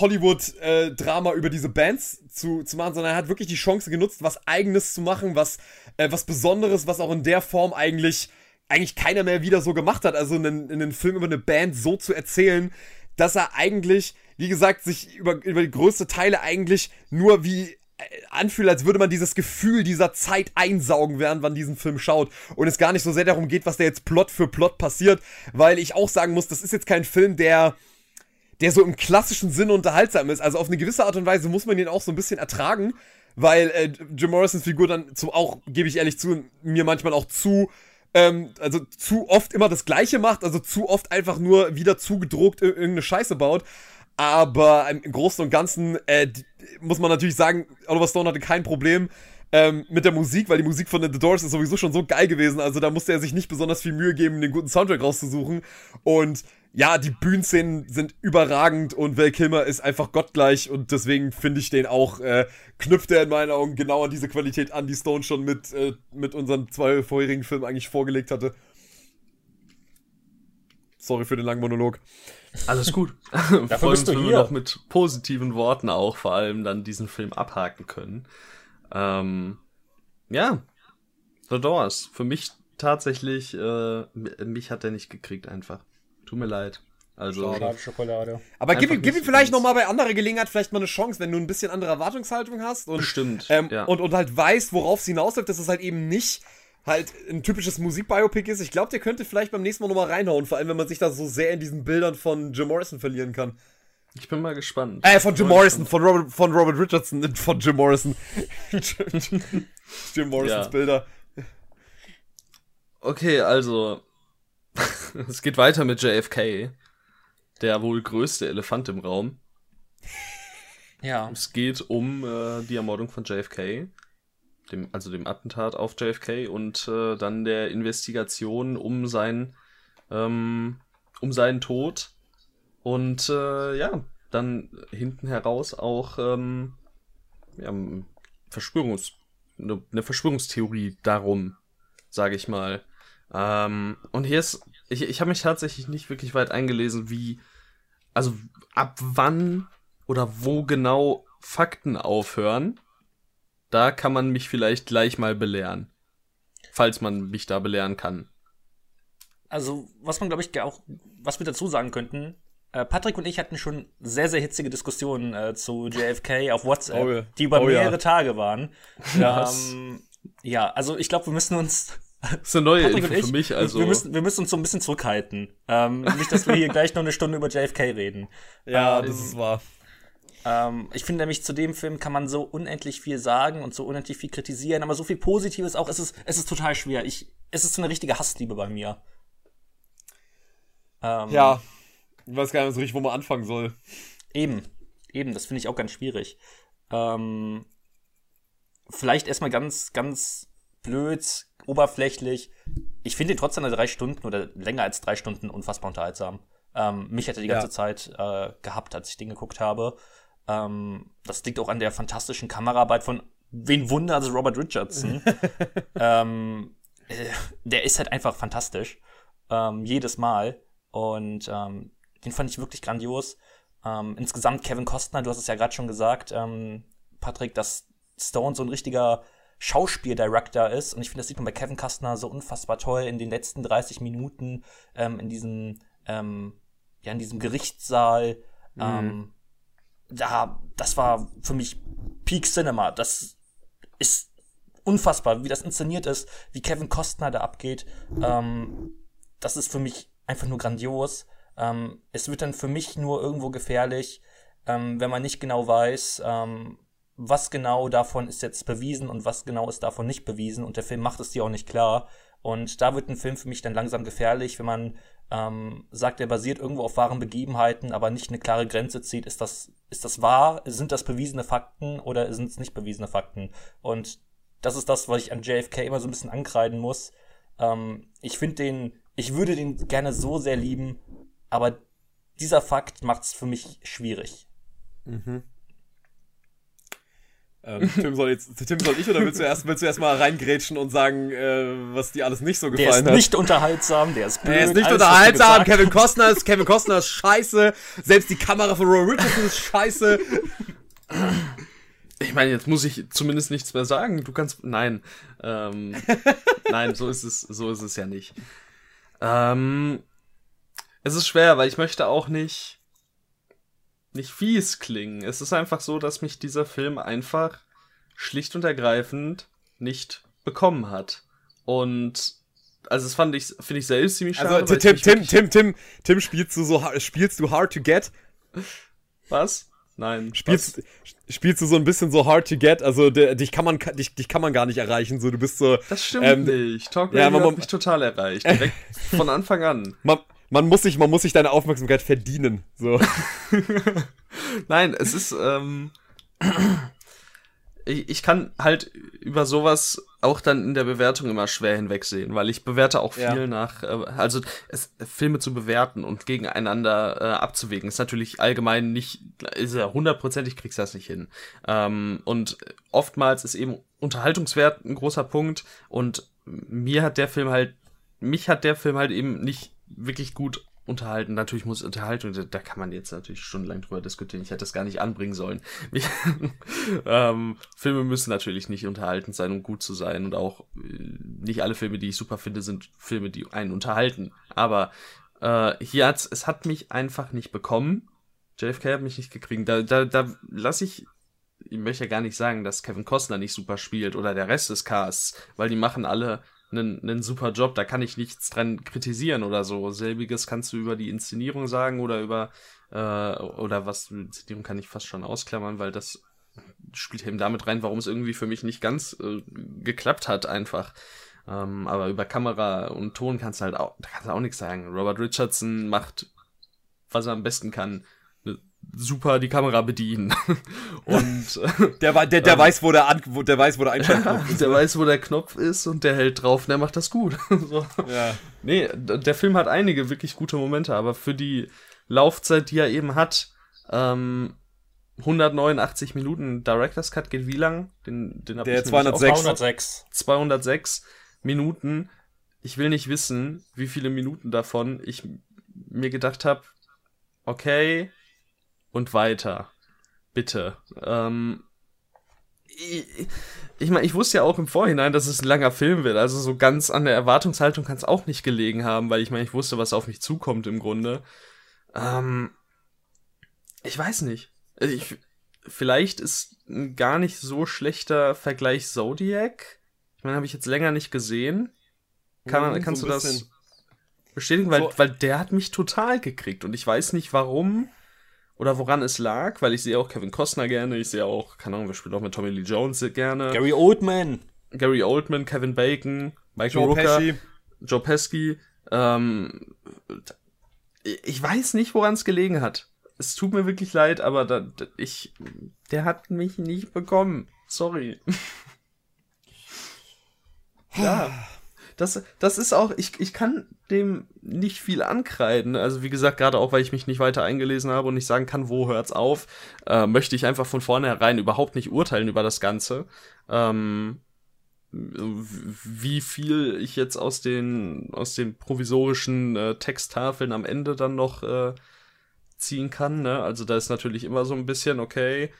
Hollywood-Drama äh, über diese Bands zu, zu machen, sondern er hat wirklich die Chance genutzt, was Eigenes zu machen, was, äh, was Besonderes, was auch in der Form eigentlich, eigentlich keiner mehr wieder so gemacht hat. Also einen, einen Film über eine Band so zu erzählen, dass er eigentlich, wie gesagt, sich über, über die größte Teile eigentlich nur wie äh, anfühlt, als würde man dieses Gefühl dieser Zeit einsaugen, während man diesen Film schaut. Und es gar nicht so sehr darum geht, was da jetzt Plot für Plot passiert, weil ich auch sagen muss, das ist jetzt kein Film, der der so im klassischen Sinne unterhaltsam ist. Also auf eine gewisse Art und Weise muss man den auch so ein bisschen ertragen, weil äh, Jim Morrisons Figur dann zum auch, gebe ich ehrlich zu, mir manchmal auch zu ähm, also zu oft immer das Gleiche macht, also zu oft einfach nur wieder zugedruckt irgendeine Scheiße baut. Aber im Großen und Ganzen äh, muss man natürlich sagen, Oliver Stone hatte kein Problem ähm, mit der Musik, weil die Musik von The Doors ist sowieso schon so geil gewesen. Also da musste er sich nicht besonders viel Mühe geben, den guten Soundtrack rauszusuchen. Und ja, die Bühnenszenen sind überragend und Val Kilmer ist einfach gottgleich und deswegen finde ich den auch, äh, knüpft er in meinen Augen genau an diese Qualität an, die Stone schon mit, äh, mit unseren zwei vorherigen Filmen eigentlich vorgelegt hatte. Sorry für den langen Monolog. Alles gut. <laughs> <laughs> Dafür bist du hier. noch mit positiven Worten auch vor allem dann diesen Film abhaken können. Ähm, ja, The Doors. Für mich tatsächlich, äh, mich hat er nicht gekriegt einfach. Tut mir leid. Also, Schokolade, Schokolade. Aber gib, gib ihm vielleicht nochmal bei anderer Gelegenheit vielleicht mal eine Chance, wenn du ein bisschen andere Erwartungshaltung hast und, Bestimmt, ähm, ja. und, und halt weißt, worauf es hinausläuft, dass es halt eben nicht halt ein typisches Musikbiopic ist. Ich glaube, der könnte vielleicht beim nächsten Mal nochmal reinhauen, vor allem wenn man sich da so sehr in diesen Bildern von Jim Morrison verlieren kann. ich bin mal gespannt. Äh, von Jim Morrison, von Robert, von Robert Richardson, nicht <laughs> von Jim Morrison. <laughs> Jim Morrisons Ja. Bilder. Okay, also <laughs> es geht weiter mit JFK, der wohl größte Elefant im Raum. Ja. Es geht um äh, die Ermordung von JFK, dem, also dem Attentat auf JFK und äh, dann der Investigation um sein ähm, um seinen Tod und äh, ja dann hinten heraus auch ähm, ja, Verschwörungs eine, eine Verschwörungstheorie darum, sage ich mal. Ähm, und hier ist ich, ich habe mich tatsächlich nicht wirklich weit eingelesen, wie also ab wann oder wo genau Fakten aufhören, da kann man mich vielleicht gleich mal belehren. Falls man mich da belehren kann. Also, was man, glaube ich, auch, was wir dazu sagen könnten, äh, Patrick und ich hatten schon sehr, sehr hitzige Diskussionen äh, zu JFK auf WhatsApp, Oh ja. die über Oh ja. mehrere Tage waren. <laughs> Ähm, ja, also ich glaube, wir müssen uns Das ist eine neue Patrick Info ich, für mich, also. wir, müssen, wir müssen uns so ein bisschen zurückhalten. Ähm, nicht, dass wir hier gleich noch eine Stunde über JFK reden. <laughs> Ja, Ähm, das ist wahr. Ähm, ich finde nämlich, zu dem Film kann man so unendlich viel sagen und so unendlich viel kritisieren, aber so viel Positives auch. Es ist, es ist total schwer. Ich, es ist so eine richtige Hassliebe bei mir. Ähm, Ja. Ich weiß gar nicht so richtig, wo man anfangen soll. Eben, eben, das finde ich auch ganz schwierig. Ähm, vielleicht erstmal ganz, ganz blöd, oberflächlich. Ich finde ihn trotz seiner drei Stunden oder länger als drei Stunden unfassbar unterhaltsam. Ähm, mich hat er die ganze Ja. Zeit äh, gehabt, als ich den geguckt habe. Ähm, das liegt auch an der fantastischen Kameraarbeit von, wen Wunder, also Robert Richardson. <laughs> ähm, äh, der ist halt einfach fantastisch. Ähm, jedes Mal. Und ähm, den fand ich wirklich grandios. Ähm, insgesamt Kevin Costner, du hast es ja gerade schon gesagt, Patrick, dass Stone so ein richtiger Schauspieldirektor ist. Und ich finde, das sieht man bei Kevin Costner so unfassbar toll in den letzten 30 Minuten ähm, in diesem, ähm, ja, in diesem Gerichtssaal. Ähm, da, das war für mich Peak Cinema. Das ist unfassbar, wie das inszeniert ist, wie Kevin Costner da abgeht. Ähm, das ist für mich einfach nur grandios. Ähm, es wird dann für mich nur irgendwo gefährlich, ähm, wenn man nicht genau weiß, ähm, was genau davon ist jetzt bewiesen und was genau ist davon nicht bewiesen. Und der Film macht es dir auch nicht klar. Und da wird ein Film für mich dann langsam gefährlich, wenn man ähm, sagt, er basiert irgendwo auf wahren Begebenheiten, aber nicht eine klare Grenze zieht. Ist das, ist das wahr? Sind das bewiesene Fakten oder sind es nicht bewiesene Fakten? Und das ist das, was ich an JFK immer so ein bisschen ankreiden muss. Ähm, ich finde den, ich würde den gerne so sehr lieben, aber dieser Fakt macht es für mich schwierig. Mhm. Ähm, Tim, soll jetzt, Tim soll ich oder willst du erst, willst du erst mal reingrätschen und sagen, äh, was dir alles nicht so gefallen der hat? ist nicht unterhaltsam, der ist blöd. Er ist nicht alles, unterhaltsam. Kevin Costner ist Kevin Costner ist scheiße. Selbst die Kamera von Roy Richardson ist scheiße. Ich meine, jetzt muss ich zumindest nichts mehr sagen. Du kannst. Nein. Ähm, nein, so ist es, so ist es ja nicht. Ähm, es ist schwer, weil ich möchte auch nicht nicht fies klingen. Es ist einfach so, dass mich dieser Film einfach schlicht und ergreifend nicht bekommen hat. Und also das fand ich finde ich selbst ziemlich schade. Also Tim, Tim, Tim, Tim, Tim, spielst du so spielst du Hard to Get? Was? Nein. Spielst, was? spielst du so ein bisschen so Hard to Get? Also der, dich kann man dich, dich kann man gar nicht erreichen. So du bist so. Das stimmt ähm, nicht. Talk ja, man- hat mich total erreicht. <laughs> Direkt von Anfang an. Man, man muss sich man muss sich deine Aufmerksamkeit verdienen. So. <laughs> Nein, es ist, ähm, ich, ich kann halt über sowas auch dann in der Bewertung immer schwer hinwegsehen, weil ich bewerte auch viel Ja. nach, äh, also es, Filme zu bewerten und gegeneinander äh, abzuwägen, ist natürlich allgemein nicht, ist ja hundertprozentig kriegst du das nicht hin. Ähm, und oftmals ist eben Unterhaltungswert ein großer Punkt und mir hat der Film halt, mich hat der Film halt eben nicht wirklich gut unterhalten. Natürlich muss Unterhaltung, da, kann man jetzt natürlich stundenlang drüber diskutieren. Ich hätte das gar nicht anbringen sollen. <laughs> Ähm, Filme müssen natürlich nicht unterhaltend sein, um gut zu sein. Und auch äh, nicht alle Filme, die ich super finde, sind Filme, die einen unterhalten. Aber äh, hier hat's, es hat mich einfach nicht bekommen. JFK hat mich nicht gekriegt. Da, da, da lasse ich ich möchte ja gar nicht sagen, dass Kevin Costner nicht super spielt oder der Rest des Casts, weil die machen alle einen, einen super Job, da kann ich nichts dran kritisieren oder so. Selbiges kannst du über die Inszenierung sagen oder über, äh, oder was, Inszenierung kann ich fast schon ausklammern, weil das spielt eben damit rein, warum es irgendwie für mich nicht ganz äh, geklappt hat einfach. Ähm, aber über Kamera und Ton kannst du halt auch, da kannst du auch nichts sagen. Robert Richardson macht, was er am besten kann. Super die Kamera bedienen. <laughs> und <laughs> äh, Der, der, der weiß, wo der, an, wo, der weiß, wo der <laughs> Einschaltknopf ist. der weiß, wo der Knopf ist und der hält drauf und der macht das gut. so. Ja. Nee, der Film hat einige wirklich gute Momente, aber für die Laufzeit, die er eben hat, ähm, 189 Minuten Director's Cut geht wie lang? Den, den hab Der ich nämlich auch- 206. 206. 206 Minuten. Ich will nicht wissen, wie viele Minuten davon ich mir gedacht habe, okay, und weiter. Bitte. Ähm, ich ich meine, ich wusste ja auch im Vorhinein, dass es ein langer Film wird. Also so ganz an der Erwartungshaltung kann es auch nicht gelegen haben, weil ich meine, ich wusste, was auf mich zukommt im Grunde. Ähm, ich weiß nicht. Also Ich, vielleicht ist ein gar nicht so schlechter Vergleich Zodiac. Ich meine, habe ich jetzt länger nicht gesehen. Kann, Mhm, so kannst ein du das bestätigen? Weil, So- weil der hat mich total gekriegt und ich weiß nicht warum oder woran es lag, weil ich sehe auch Kevin Costner gerne, ich sehe auch, keine Ahnung, wir spielen auch mit Tommy Lee Jones gerne. Gary Oldman. Gary Oldman, Kevin Bacon, Michael Joe Rooker, Pesci. Joe Pesci. Ähm, ich weiß nicht, woran es gelegen hat. Es tut mir wirklich leid, aber da, da, ich, der hat mich nicht bekommen. Sorry. <laughs> ja. Das, das ist auch, ich, ich kann dem nicht viel ankreiden. Also wie gesagt, gerade auch, weil ich mich nicht weiter eingelesen habe und nicht sagen kann, wo hört's auf, äh, möchte ich einfach von vornherein überhaupt nicht urteilen über das Ganze. Ähm, wie viel ich jetzt aus den aus den provisorischen äh, Texttafeln am Ende dann noch äh, ziehen kann, ne? Also da ist natürlich immer so ein bisschen okay,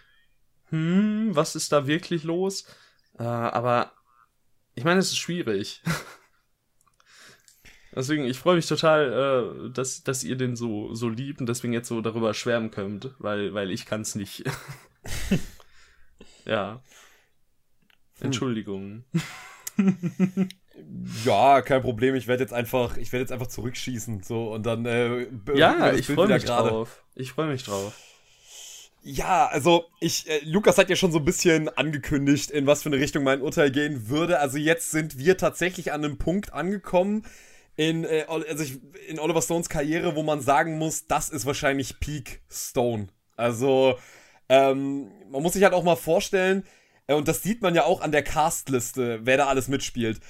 hm, was ist da wirklich los? Äh, aber ich meine, es ist schwierig. <laughs> Deswegen, ich freue mich total, äh, dass, dass ihr den so, so liebt und deswegen jetzt so darüber schwärmen könnt, weil, weil ich kann es nicht. <laughs> ja. Entschuldigung. <laughs> Ja, kein Problem. Ich werde jetzt einfach, ich werde jetzt einfach zurückschießen, so und dann. Äh, Ja, ich freue mich gerade. drauf. Ich freue mich drauf. Ja, also ich, äh, Lukas hat ja schon so ein bisschen angekündigt, in was für eine Richtung mein Urteil gehen würde. Also jetzt sind wir tatsächlich an einem Punkt angekommen in, äh, also ich, in Oliver Stones Karriere, wo man sagen muss, das ist wahrscheinlich Peak Stone. Also ähm, man muss sich halt auch mal vorstellen, äh, und das sieht man ja auch an der Castliste, wer da alles mitspielt.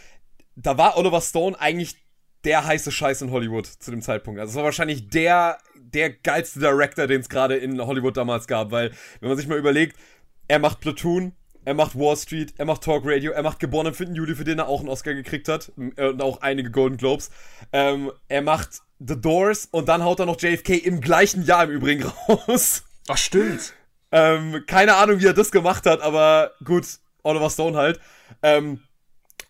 da war Oliver Stone eigentlich der heiße Scheiß in Hollywood zu dem Zeitpunkt. Also es war wahrscheinlich der, der geilste Director, den es gerade in Hollywood damals gab, weil, wenn man sich mal überlegt, er macht Platoon, er macht Wall Street, er macht Talk Radio, er macht Geboren am 4. Juli, für den er auch einen Oscar gekriegt hat äh, und auch einige Golden Globes. Ähm, er macht The Doors und dann haut er noch JFK im gleichen Jahr im Übrigen <laughs> raus. Ach, stimmt. Ähm, keine Ahnung, wie er das gemacht hat, aber gut, Oliver Stone halt. Ähm,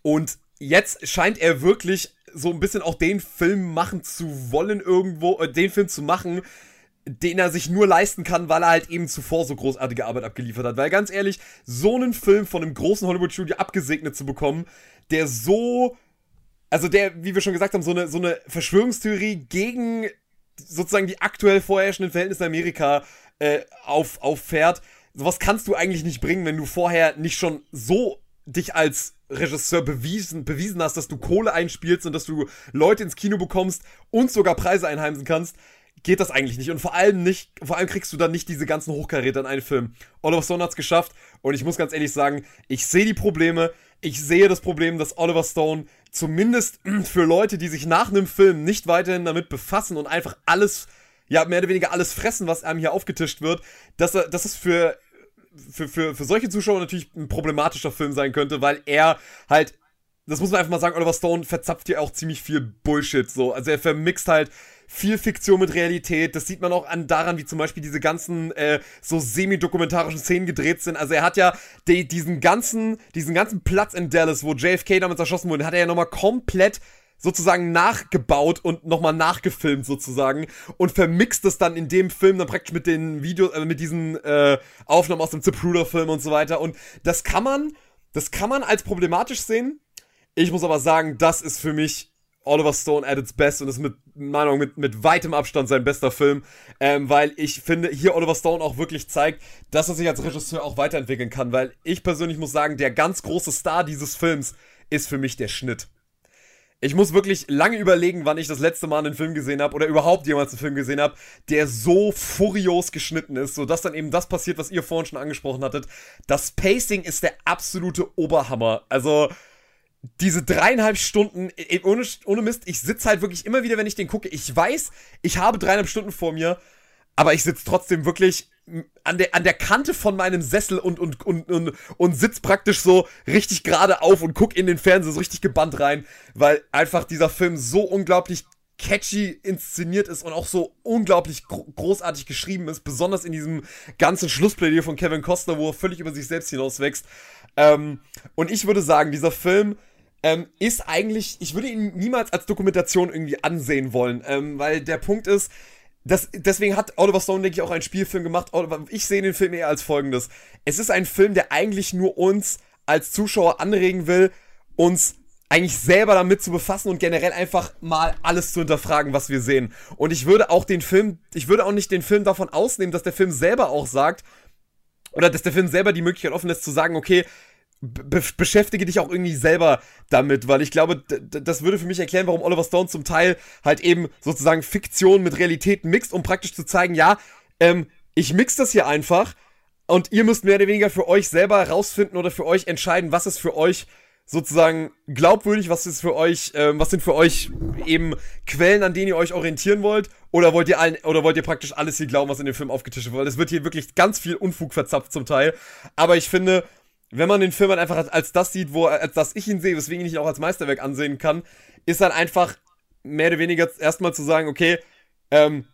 und jetzt scheint er wirklich so ein bisschen auch den Film machen zu wollen irgendwo, äh, den Film zu machen, den er sich nur leisten kann, weil er halt eben zuvor so großartige Arbeit abgeliefert hat. Weil ganz ehrlich, so einen Film von einem großen Hollywood-Studio abgesegnet zu bekommen, der so, also der, wie wir schon gesagt haben, so eine, so eine Verschwörungstheorie gegen sozusagen die aktuell vorherrschenden Verhältnisse in Amerika äh, auf, auffährt, sowas kannst du eigentlich nicht bringen, wenn du vorher nicht schon so dich als Regisseur bewiesen, bewiesen hast, dass du Kohle einspielst und dass du Leute ins Kino bekommst und sogar Preise einheimsen kannst, geht das eigentlich nicht. Und vor allem nicht, vor allem kriegst du dann nicht diese ganzen Hochkaräter in einen Film. Oliver Stone hat's geschafft und ich muss ganz ehrlich sagen, ich sehe die Probleme. Ich sehe das Problem, dass Oliver Stone zumindest <clears throat> für Leute, die sich nach einem Film nicht weiterhin damit befassen und einfach alles, ja, mehr oder weniger alles fressen, was einem hier aufgetischt wird, dass er, dass es für für, für, für solche Zuschauer natürlich ein problematischer Film sein könnte, weil er halt, das muss man einfach mal sagen, Oliver Stone verzapft hier auch ziemlich viel Bullshit so. Also er vermixt halt viel Fiktion mit Realität. Das sieht man auch an daran, wie zum Beispiel diese ganzen äh, so semi-dokumentarischen Szenen gedreht sind. Also er hat ja die, diesen ganzen, diesen ganzen Platz in Dallas, wo JFK damals erschossen wurde, hat er ja nochmal komplett sozusagen nachgebaut und nochmal nachgefilmt sozusagen und vermixt es dann in dem Film dann praktisch mit den Videos, äh, mit diesen äh, Aufnahmen aus dem Zapruder-Film und so weiter. Und das kann man, das kann man als problematisch sehen. Ich muss aber sagen, das ist für mich Oliver Stone at its best und ist mit Meinung mit, mit weitem Abstand sein bester Film, ähm, weil ich finde, hier Oliver Stone auch wirklich zeigt, dass er sich als Regisseur auch weiterentwickeln kann, weil ich persönlich muss sagen, der ganz große Star dieses Films ist für mich der Schnitt. Ich muss wirklich lange überlegen, wann ich das letzte Mal einen Film gesehen habe oder überhaupt jemals einen Film gesehen habe, der so furios geschnitten ist, sodass dann eben das passiert, was ihr vorhin schon angesprochen hattet. Das Pacing ist der absolute Oberhammer. Also, diese dreieinhalb Stunden, ohne, ohne Mist, ich sitze halt wirklich immer wieder, wenn ich den gucke. Ich weiß, ich habe dreieinhalb Stunden vor mir, aber ich sitze trotzdem wirklich an der, an der Kante von meinem Sessel und, und, und, und, und sitz praktisch so richtig gerade auf und guck in den Fernseher so richtig gebannt rein, weil einfach dieser Film so unglaublich catchy inszeniert ist und auch so unglaublich gro großartig geschrieben ist, besonders in diesem ganzen Schlussplädier von Kevin Costner, wo er völlig über sich selbst hinauswächst. Ähm, und ich würde sagen, dieser Film ähm, ist eigentlich, ich würde ihn niemals als Dokumentation irgendwie ansehen wollen, ähm, weil der Punkt ist, das, deswegen hat Oliver Stone, denke ich, auch einen Spielfilm gemacht. Ich sehe den Film eher als folgendes. Es ist ein Film, der eigentlich nur uns als Zuschauer anregen will, uns eigentlich selber damit zu befassen und generell einfach mal alles zu hinterfragen, was wir sehen. Und ich würde auch den Film, ich würde auch nicht den Film davon ausnehmen, dass der Film selber auch sagt, oder dass der Film selber die Möglichkeit offen ist zu sagen, okay, be beschäftige dich auch irgendwie selber damit, weil ich glaube, das würde für mich erklären, warum Oliver Stone zum Teil halt eben sozusagen Fiktion mit Realität mixt, um praktisch zu zeigen, ja, ähm, ich mix das hier einfach und ihr müsst mehr oder weniger für euch selber rausfinden oder für euch entscheiden, was ist für euch sozusagen glaubwürdig, was ist für euch, ähm, was sind für euch eben Quellen, an denen ihr euch orientieren wollt, oder wollt ihr allen, oder wollt ihr praktisch alles hier glauben, was in dem Film aufgetischt wird, weil es wird hier wirklich ganz viel Unfug verzapft zum Teil, aber ich finde, wenn man den Film halt einfach als das sieht, wo, als das ich ihn sehe, weswegen ich ihn auch als Meisterwerk ansehen kann, ist dann einfach mehr oder weniger erstmal zu sagen, okay, ähm,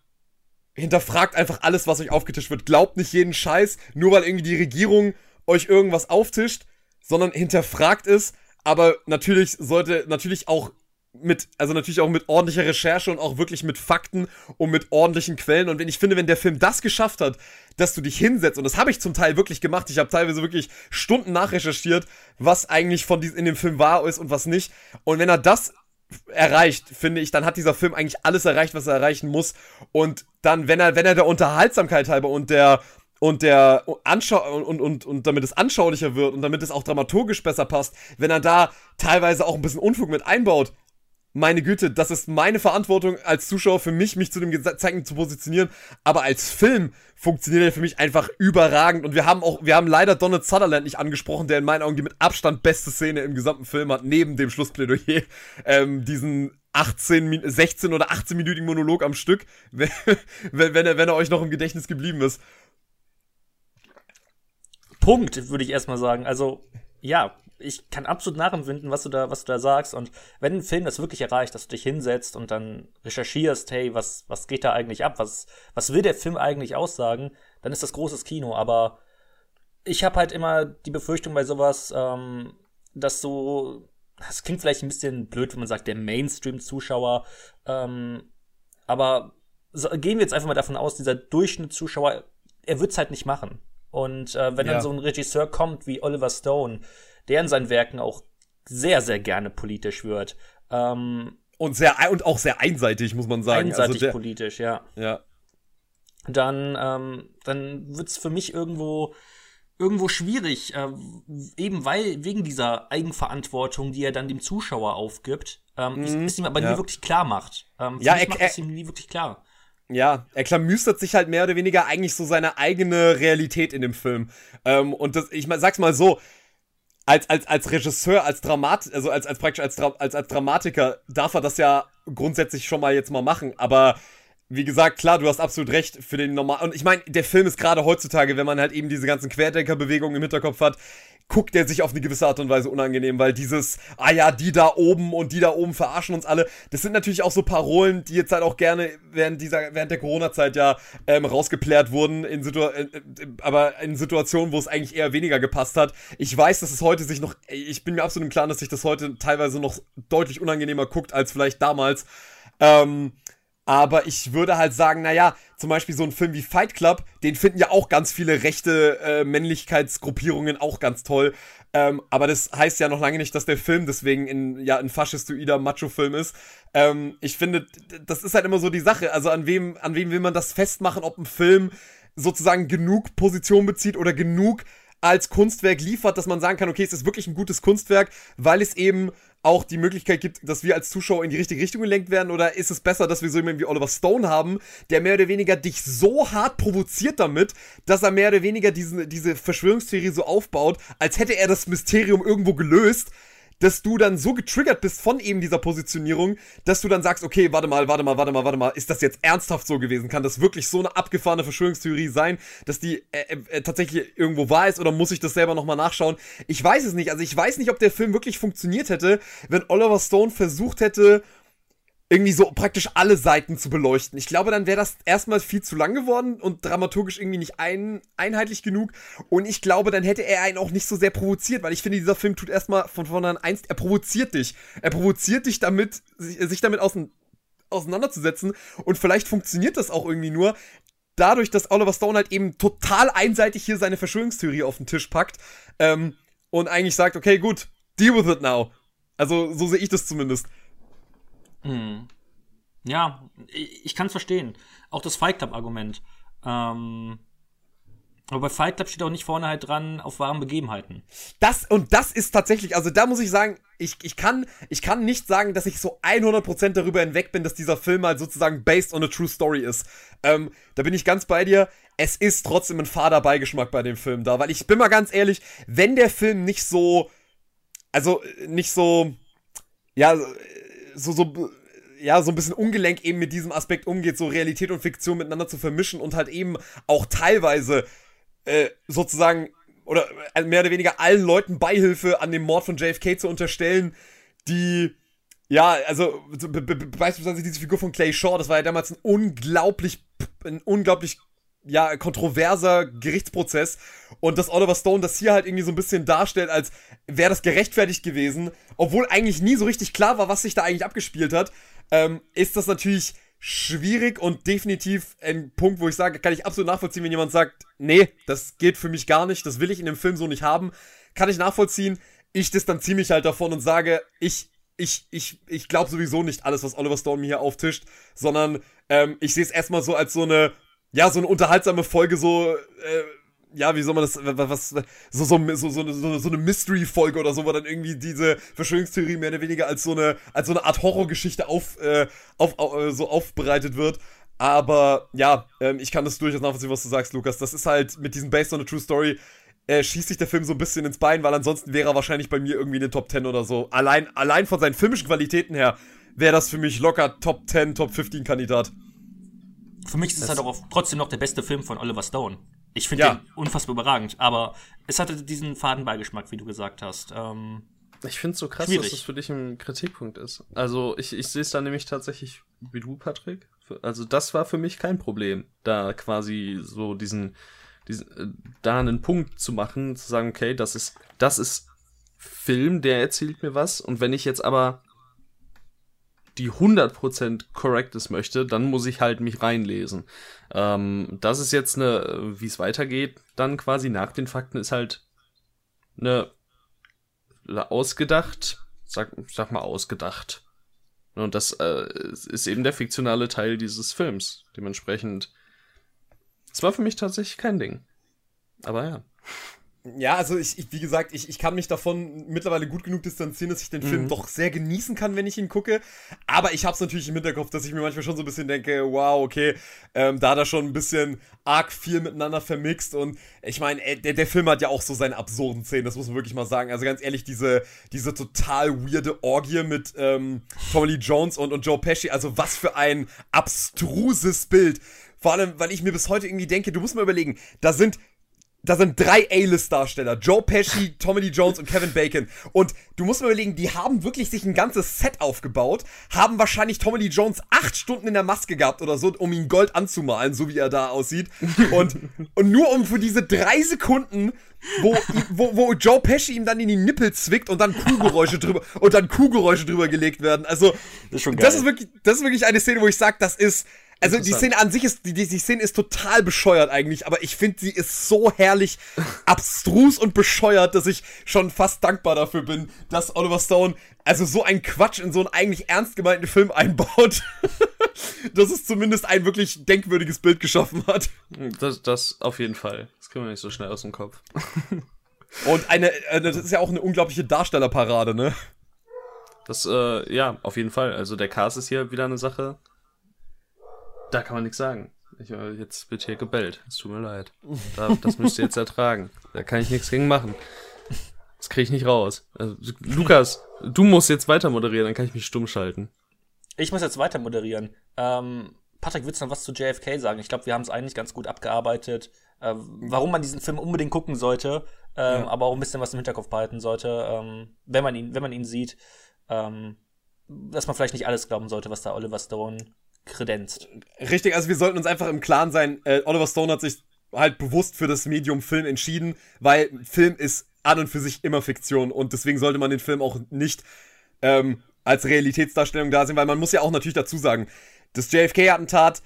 hinterfragt einfach alles, was euch aufgetischt wird. Glaubt nicht jeden Scheiß, nur weil irgendwie die Regierung euch irgendwas auftischt, sondern hinterfragt es, aber natürlich sollte natürlich auch mit, also natürlich auch mit ordentlicher Recherche und auch wirklich mit Fakten und mit ordentlichen Quellen. Und wenn ich finde, wenn der Film das geschafft hat, dass du dich hinsetzt, und das habe ich zum Teil wirklich gemacht, ich habe teilweise wirklich Stunden nachrecherchiert, was eigentlich von diesem in dem Film wahr ist und was nicht. Und wenn er das erreicht, finde ich, dann hat dieser Film eigentlich alles erreicht, was er erreichen muss. Und dann, wenn er, wenn er der Unterhaltsamkeit halber und der und der Anschau und, und, und damit es anschaulicher wird und damit es auch dramaturgisch besser passt, wenn er da teilweise auch ein bisschen Unfug mit einbaut, meine Güte, das ist meine Verantwortung als Zuschauer für mich, mich zu dem Gezeigten zu positionieren. Aber als Film funktioniert er für mich einfach überragend. Und wir haben auch, wir haben leider Donald Sutherland nicht angesprochen, der in meinen Augen die mit Abstand beste Szene im gesamten Film hat, neben dem Schlussplädoyer. Ähm, diesen 18, 16 oder 18-minütigen Monolog am Stück, <laughs> wenn, wenn, er, wenn er euch noch im Gedächtnis geblieben ist. Punkt, würde ich erstmal sagen. Also, ja, ich kann absolut nachempfinden, was du da, was du da sagst. Und wenn ein Film das wirklich erreicht, dass du dich hinsetzt und dann recherchierst, hey, was, was geht da eigentlich ab? Was, was will der Film eigentlich aussagen? Dann ist das großes Kino. Aber ich habe halt immer die Befürchtung bei sowas, ähm, dass so, das klingt vielleicht ein bisschen blöd, wenn man sagt, der Mainstream-Zuschauer, ähm, aber so, gehen wir jetzt einfach mal davon aus, dieser Durchschnittszuschauer, er wird's halt nicht machen. Und äh, wenn ja. dann so ein Regisseur kommt wie Oliver Stone, der in seinen Werken auch sehr, sehr gerne politisch wird. Ähm, und sehr und auch sehr einseitig, muss man sagen. Also einseitig also der, politisch, ja. Ja. Dann, ähm, dann wird's für mich irgendwo irgendwo schwierig, äh, eben weil wegen dieser Eigenverantwortung, die er dann dem Zuschauer aufgibt, ähm, mhm, es ihm aber ja. nie wirklich klar macht. Ähm, ja, er, macht es ihm nie wirklich klar. Ja, er klamüstert sich halt mehr oder weniger eigentlich so seine eigene Realität in dem Film. Ähm, und das, ich sag's mal so, als, als, als Regisseur, als Dramat, also als, als praktisch als, als, als Dramatiker darf er das ja grundsätzlich schon mal jetzt mal machen, aber wie gesagt, klar, du hast absolut recht für den normalen. Und ich meine, der Film ist gerade heutzutage, wenn man halt eben diese ganzen Querdenkerbewegungen im Hinterkopf hat, guckt er sich auf eine gewisse Art und Weise unangenehm, weil dieses, ah ja, die da oben und die da oben verarschen uns alle, das sind natürlich auch so Parolen, die jetzt halt auch gerne während dieser, während der Corona-Zeit ja ähm, rausgeplärt wurden, in Situ äh, aber in Situationen, wo es eigentlich eher weniger gepasst hat. Ich weiß, dass es heute sich noch, ich bin mir absolut im Klaren, dass sich das heute teilweise noch deutlich unangenehmer guckt als vielleicht damals. Ähm, aber ich würde halt sagen, naja, zum Beispiel so ein Film wie Fight Club, den finden ja auch ganz viele rechte äh, Männlichkeitsgruppierungen auch ganz toll. Ähm, aber das heißt ja noch lange nicht, dass der Film deswegen in, ja, ein faschistoider Macho-Film ist. Ähm, ich finde, das ist halt immer so die Sache. Also an wem, an wem will man das festmachen, ob ein Film sozusagen genug Position bezieht oder genug als Kunstwerk liefert, dass man sagen kann, okay, es ist wirklich ein gutes Kunstwerk, weil es eben auch die Möglichkeit gibt, dass wir als Zuschauer in die richtige Richtung gelenkt werden? Oder ist es besser, dass wir so jemanden wie Oliver Stone haben, der mehr oder weniger dich so hart provoziert damit, dass er mehr oder weniger diese, diese Verschwörungstheorie so aufbaut, als hätte er das Mysterium irgendwo gelöst, dass du dann so getriggert bist von eben dieser Positionierung, dass du dann sagst, okay, warte mal, warte mal, warte mal, warte mal, ist das jetzt ernsthaft so gewesen? Kann das wirklich so eine abgefahrene Verschwörungstheorie sein, dass die äh, äh, äh tatsächlich irgendwo wahr ist oder muss ich das selber nochmal nachschauen? Ich weiß es nicht. Also ich weiß nicht, ob der Film wirklich funktioniert hätte, wenn Oliver Stone versucht hätte, irgendwie so praktisch alle Seiten zu beleuchten. Ich glaube, dann wäre das erstmal viel zu lang geworden und dramaturgisch irgendwie nicht ein, einheitlich genug. Und ich glaube, dann hätte er einen auch nicht so sehr provoziert, weil ich finde, dieser Film tut erstmal von vornherein eins, er provoziert dich. Er provoziert dich damit, sich damit auseinanderzusetzen. Und vielleicht funktioniert das auch irgendwie nur dadurch, dass Oliver Stone halt eben total einseitig hier seine Verschwörungstheorie auf den Tisch packt ähm, und eigentlich sagt, okay, gut, deal with it now. Also so sehe ich das zumindest. Hm. Ja, ich, ich kann es verstehen. Auch das Fight Club-Argument. Ähm, aber bei Fight Club steht auch nicht vorne halt dran auf wahren Begebenheiten. Das, und das ist tatsächlich, also da muss ich sagen, ich, ich, kann, ich kann nicht sagen, dass ich so 100% darüber hinweg bin, dass dieser Film halt sozusagen based on a true story ist. Ähm, da bin ich ganz bei dir. Es ist trotzdem ein fader Beigeschmack bei dem Film da, weil ich bin mal ganz ehrlich, wenn der Film nicht so, also nicht so, ja, so, so, ja, so ein bisschen ungelenk eben mit diesem Aspekt umgeht, so Realität und Fiktion miteinander zu vermischen und halt eben auch teilweise äh, sozusagen oder äh, mehr oder weniger allen Leuten Beihilfe an dem Mord von JFK zu unterstellen, die ja, also beispielsweise diese Figur von Clay Shaw, das war ja damals ein unglaublich, ein unglaublich ja, kontroverser Gerichtsprozess und dass Oliver Stone das hier halt irgendwie so ein bisschen darstellt, als wäre das gerechtfertigt gewesen, obwohl eigentlich nie so richtig klar war, was sich da eigentlich abgespielt hat, ähm, ist das natürlich schwierig und definitiv ein Punkt, wo ich sage, kann ich absolut nachvollziehen, wenn jemand sagt, nee, das geht für mich gar nicht, das will ich in dem Film so nicht haben, kann ich nachvollziehen. Ich distanziere mich halt davon und sage, ich, ich, ich, ich glaube sowieso nicht alles, was Oliver Stone mir hier auftischt, sondern ähm, ich sehe es erstmal so als so eine ja, so eine unterhaltsame Folge, so, äh, ja, wie soll man das, was, so, so, so, so, so, so eine Mystery-Folge oder so, wo dann irgendwie diese Verschwörungstheorie mehr oder weniger als so eine, als so eine Art Horrorgeschichte auf, äh, auf, auf, äh, so aufbereitet wird. Aber ja, ähm, ich kann das durchaus nachvollziehen, was du sagst, Lukas. Das ist halt mit diesem Based on a True Story, äh, schießt sich der Film so ein bisschen ins Bein, weil ansonsten wäre er wahrscheinlich bei mir irgendwie in den Top 10 oder so. Allein, allein von seinen filmischen Qualitäten her wäre das für mich locker Top 10, Top 15 Kandidat. Für mich ist es halt auch trotzdem noch der beste Film von Oliver Stone. Ich finde ja. den unfassbar überragend, aber es hatte diesen Fadenbeigeschmack, wie du gesagt hast. Ähm, ich finde es so krass, schwierig. dass das für dich ein Kritikpunkt ist. Also ich, ich sehe es da nämlich tatsächlich wie du, Patrick. Also das war für mich kein Problem, da quasi so diesen, diesen äh, da einen Punkt zu machen, zu sagen, okay, das ist, das ist Film, der erzählt mir was. Und wenn ich jetzt aber die 100% Correctness möchte, dann muss ich halt mich reinlesen. Ähm, das ist jetzt eine, wie es weitergeht, dann quasi nach den Fakten ist halt eine ausgedacht, sag, sag mal ausgedacht. Und das äh, ist eben der fiktionale Teil dieses Films. Dementsprechend. Es war für mich tatsächlich kein Ding. Aber ja. Ja, also ich, ich, wie gesagt, ich, ich kann mich davon mittlerweile gut genug distanzieren, dass ich den Film mhm. doch sehr genießen kann, wenn ich ihn gucke. Aber ich habe es natürlich im Hinterkopf, dass ich mir manchmal schon so ein bisschen denke, wow, okay, ähm, da hat er schon ein bisschen arg viel miteinander vermixt. Und ich meine, äh, der, der Film hat ja auch so seine absurden Szenen, das muss man wirklich mal sagen. Also ganz ehrlich, diese, diese total weirde Orgie mit ähm, Tommy Lee Jones und, und Joe Pesci, also was für ein abstruses Bild. Vor allem, weil ich mir bis heute irgendwie denke, du musst mal überlegen, da sind da sind drei A-List-Darsteller. Joe Pesci, Tommy Lee Jones und Kevin Bacon. Und du musst mir überlegen, die haben wirklich sich ein ganzes Set aufgebaut, haben wahrscheinlich Tommy Lee Jones acht Stunden in der Maske gehabt oder so, um ihn Gold anzumalen, so wie er da aussieht. Und, und nur um für diese drei Sekunden, wo, wo, wo Joe Pesci ihm dann in die Nippel zwickt und dann Kuhgeräusche drüber, und dann Kuhgeräusche drüber gelegt werden. Also, das ist, das ist wirklich, das ist wirklich eine Szene, wo ich sage, das ist, also die Szene an sich ist, die, die Szene ist total bescheuert eigentlich, aber ich finde, sie ist so herrlich abstrus und bescheuert, dass ich schon fast dankbar dafür bin, dass Oliver Stone also so ein Quatsch in so einen eigentlich ernst gemeinten Film einbaut, <laughs> dass es zumindest ein wirklich denkwürdiges Bild geschaffen hat. Das, das auf jeden Fall. Das kriegen wir nicht so schnell aus dem Kopf. <laughs> und eine, äh, das ist ja auch eine unglaubliche Darstellerparade, ne? Das, äh, ja, auf jeden Fall. Also der Cast ist hier wieder eine Sache. Da kann man nichts sagen. Ich, äh, jetzt wird hier gebellt. Es tut mir leid. Da, <laughs> das müsst ihr jetzt ertragen. Da kann ich nichts gegen machen. Das kriege ich nicht raus. Also, Lukas, du musst jetzt weiter moderieren, dann kann ich mich stumm schalten. Ich muss jetzt weiter moderieren. Ähm, Patrick, willst du noch was zu JFK sagen? Ich glaube, wir haben es eigentlich ganz gut abgearbeitet. Äh, warum man diesen Film unbedingt gucken sollte, ähm, ja. aber auch ein bisschen was im Hinterkopf behalten sollte, ähm, wenn man ihn, wenn man ihn sieht, ähm, dass man vielleicht nicht alles glauben sollte, was da Oliver Stone kredenzt. Richtig, also wir sollten uns einfach im Klaren sein, äh, Oliver Stone hat sich halt bewusst für das Medium Film entschieden, weil Film ist an und für sich immer Fiktion und deswegen sollte man den Film auch nicht ähm, als Realitätsdarstellung da sehen, weil man muss ja auch natürlich dazu sagen, das JFK-Attentat,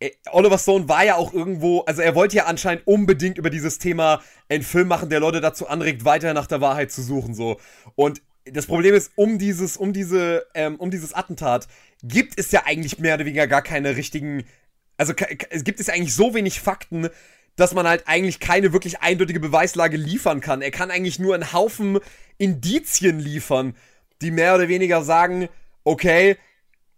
äh, Oliver Stone war ja auch irgendwo, also er wollte ja anscheinend unbedingt über dieses Thema einen Film machen, der Leute dazu anregt, weiter nach der Wahrheit zu suchen, so. Und das Problem ist, um dieses, um diese, ähm, um dieses Attentat gibt es ja eigentlich mehr oder weniger gar keine richtigen, also es gibt es ja eigentlich so wenig Fakten, dass man halt eigentlich keine wirklich eindeutige Beweislage liefern kann. Er kann eigentlich nur einen Haufen Indizien liefern, die mehr oder weniger sagen, okay,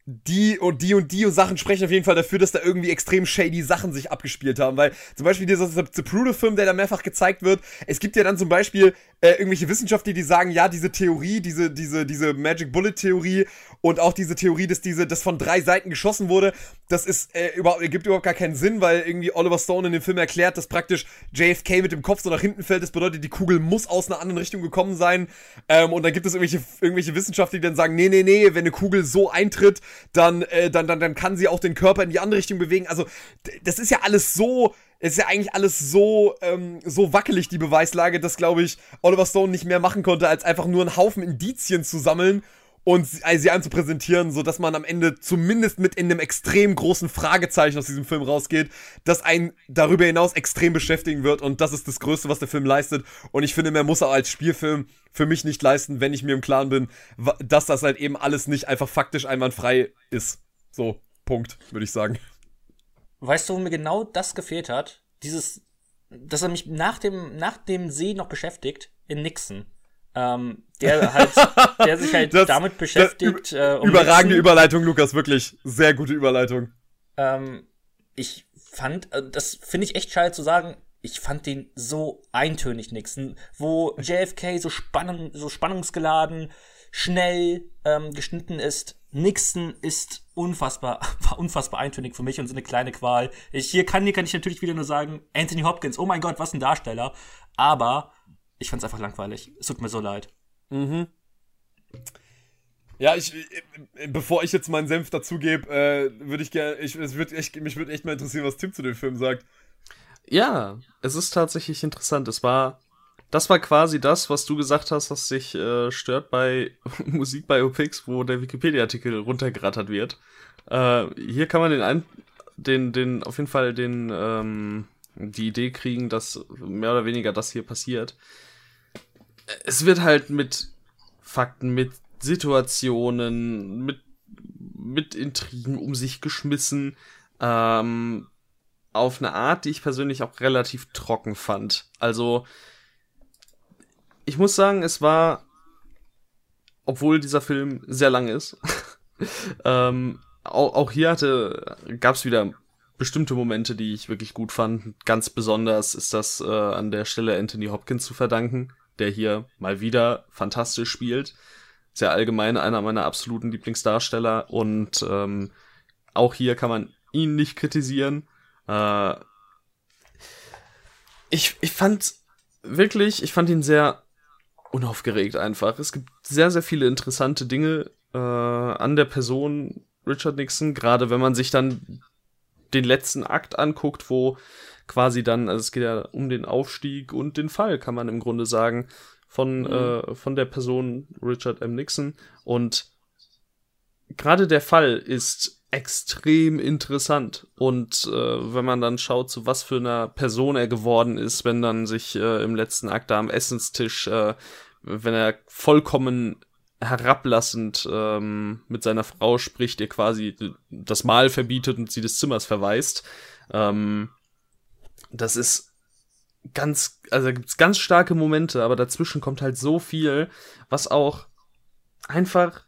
die und die und die Sachen sprechen auf jeden Fall dafür, dass da irgendwie extrem shady Sachen sich abgespielt haben, weil zum Beispiel dieser Zapruder-Film, der da mehrfach gezeigt wird, es gibt ja dann zum Beispiel äh, irgendwelche Wissenschaftler, die sagen, ja, diese Theorie, diese, diese, diese Magic Bullet Theorie und auch diese Theorie, dass diese, das von drei Seiten geschossen wurde, das ist, äh, überhaupt, gibt überhaupt gar keinen Sinn, weil irgendwie Oliver Stone in dem Film erklärt, dass praktisch JFK mit dem Kopf so nach hinten fällt, das bedeutet, die Kugel muss aus einer anderen Richtung gekommen sein, ähm, und dann gibt es irgendwelche, irgendwelche Wissenschaftler, die dann sagen, nee, nee, nee, wenn eine Kugel so eintritt, dann, äh, dann, dann, dann kann sie auch den Körper in die andere Richtung bewegen, also, das ist ja alles so, ist ja eigentlich alles so, ähm, so wackelig, die Beweislage, dass, glaube ich, Oliver Stone nicht mehr machen konnte, als einfach nur einen Haufen Indizien zu sammeln und sie, also sie anzupräsentieren, so dass man am Ende zumindest mit in einem extrem großen Fragezeichen aus diesem Film rausgeht, das einen darüber hinaus extrem beschäftigen wird und das ist das Größte, was der Film leistet und ich finde, mehr muss er als Spielfilm für mich nicht leisten, wenn ich mir im Klaren bin, dass das halt eben alles nicht einfach faktisch einwandfrei ist. So, Punkt, würde ich sagen. Weißt du, wo mir genau das gefehlt hat? Dieses dass er mich nach dem, nach dem See noch beschäftigt in Nixon. Ähm, der halt, der sich halt <laughs> Das- damit beschäftigt. äh, um Überragende Nixon. Überleitung, Lukas, wirklich. Sehr gute Überleitung. Ähm, ich fand, äh, das finde ich echt schade zu sagen, ich fand den so eintönig Nixon, wo JFK so, spannung, so spannungsgeladen, schnell ähm, geschnitten ist. Nixon ist unfassbar, <laughs> war unfassbar eintönig für mich und so eine kleine Qual. Ich, hier kann, hier kann ich natürlich wieder nur sagen, Anthony Hopkins, oh mein Gott, was ein Darsteller. Aber ich fand's einfach langweilig. Es tut mir so leid. Ja, ich, äh, bevor ich jetzt meinen Senf dazugebe, äh, würde ich gerne, ich, es würd echt, mich würde echt mal interessieren, was Tim zu dem Film sagt. Ja, es ist tatsächlich interessant. Es war, das war quasi das, was du gesagt hast, was dich äh, stört bei <laughs> Musikbiopics, wo der Wikipedia-Artikel runtergerattert wird. Äh, hier kann man den, ein, den, den, auf jeden Fall den, ähm, die Idee kriegen, dass mehr oder weniger das hier passiert. Es wird halt mit Fakten, mit Situationen, mit, mit Intrigen um sich geschmissen. Ähm, auf eine Art, die ich persönlich auch relativ trocken fand. Also, ich muss sagen, es war, obwohl dieser Film sehr lang ist, <laughs> ähm, auch, auch hier hatte, gab es wieder bestimmte Momente, die ich wirklich gut fand. Ganz besonders ist das äh, an der Stelle Anthony Hopkins zu verdanken, der hier mal wieder fantastisch spielt. Sehr allgemein einer meiner absoluten Lieblingsdarsteller und ähm, auch hier kann man ihn nicht kritisieren. Äh, ich, ich fand wirklich, ich fand ihn sehr unaufgeregt einfach. Es gibt sehr, sehr viele interessante Dinge äh, an der Person Richard Nixon, gerade wenn man sich dann den letzten Akt anguckt, wo quasi dann, also es geht ja um den Aufstieg und den Fall, kann man im Grunde sagen, von, äh, von der Person Richard M. Nixon. Und gerade der Fall ist extrem interessant. Und äh, wenn man dann schaut, zu was für einer Person er geworden ist, wenn dann sich äh, im letzten Akt da am Essenstisch, äh, wenn er vollkommen herablassend ähm, mit seiner Frau spricht, ihr quasi das Mahl verbietet und sie des Zimmers verweist. Ähm, das ist ganz, also gibt's ganz starke Momente, aber dazwischen kommt halt so viel, was auch einfach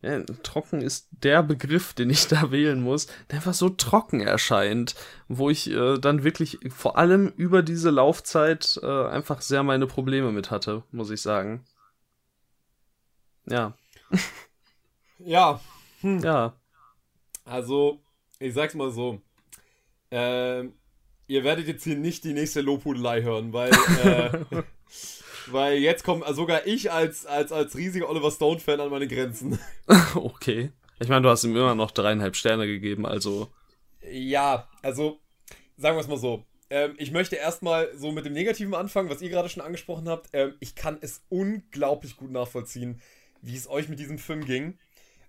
ja, trocken ist der Begriff, den ich <laughs> da wählen muss, der einfach so trocken erscheint, wo ich äh, dann wirklich vor allem über diese Laufzeit äh, einfach sehr meine Probleme mit hatte, muss ich sagen. Ja, <laughs> Ja, ja, also, ich sag's mal so. Ähm, ihr werdet jetzt hier nicht die nächste Lobhudelei hören, weil, äh, <laughs> weil jetzt kommt sogar ich als, als, als riesiger Oliver Stone-Fan an meine Grenzen. <laughs> okay. Ich meine, du hast ihm immer noch dreieinhalb Sterne gegeben, also Ja, also sagen wir es mal so. Ähm, ich möchte erstmal so mit dem Negativen anfangen, was ihr gerade schon angesprochen habt. Ähm, ich kann es unglaublich gut nachvollziehen, wie es euch mit diesem Film ging.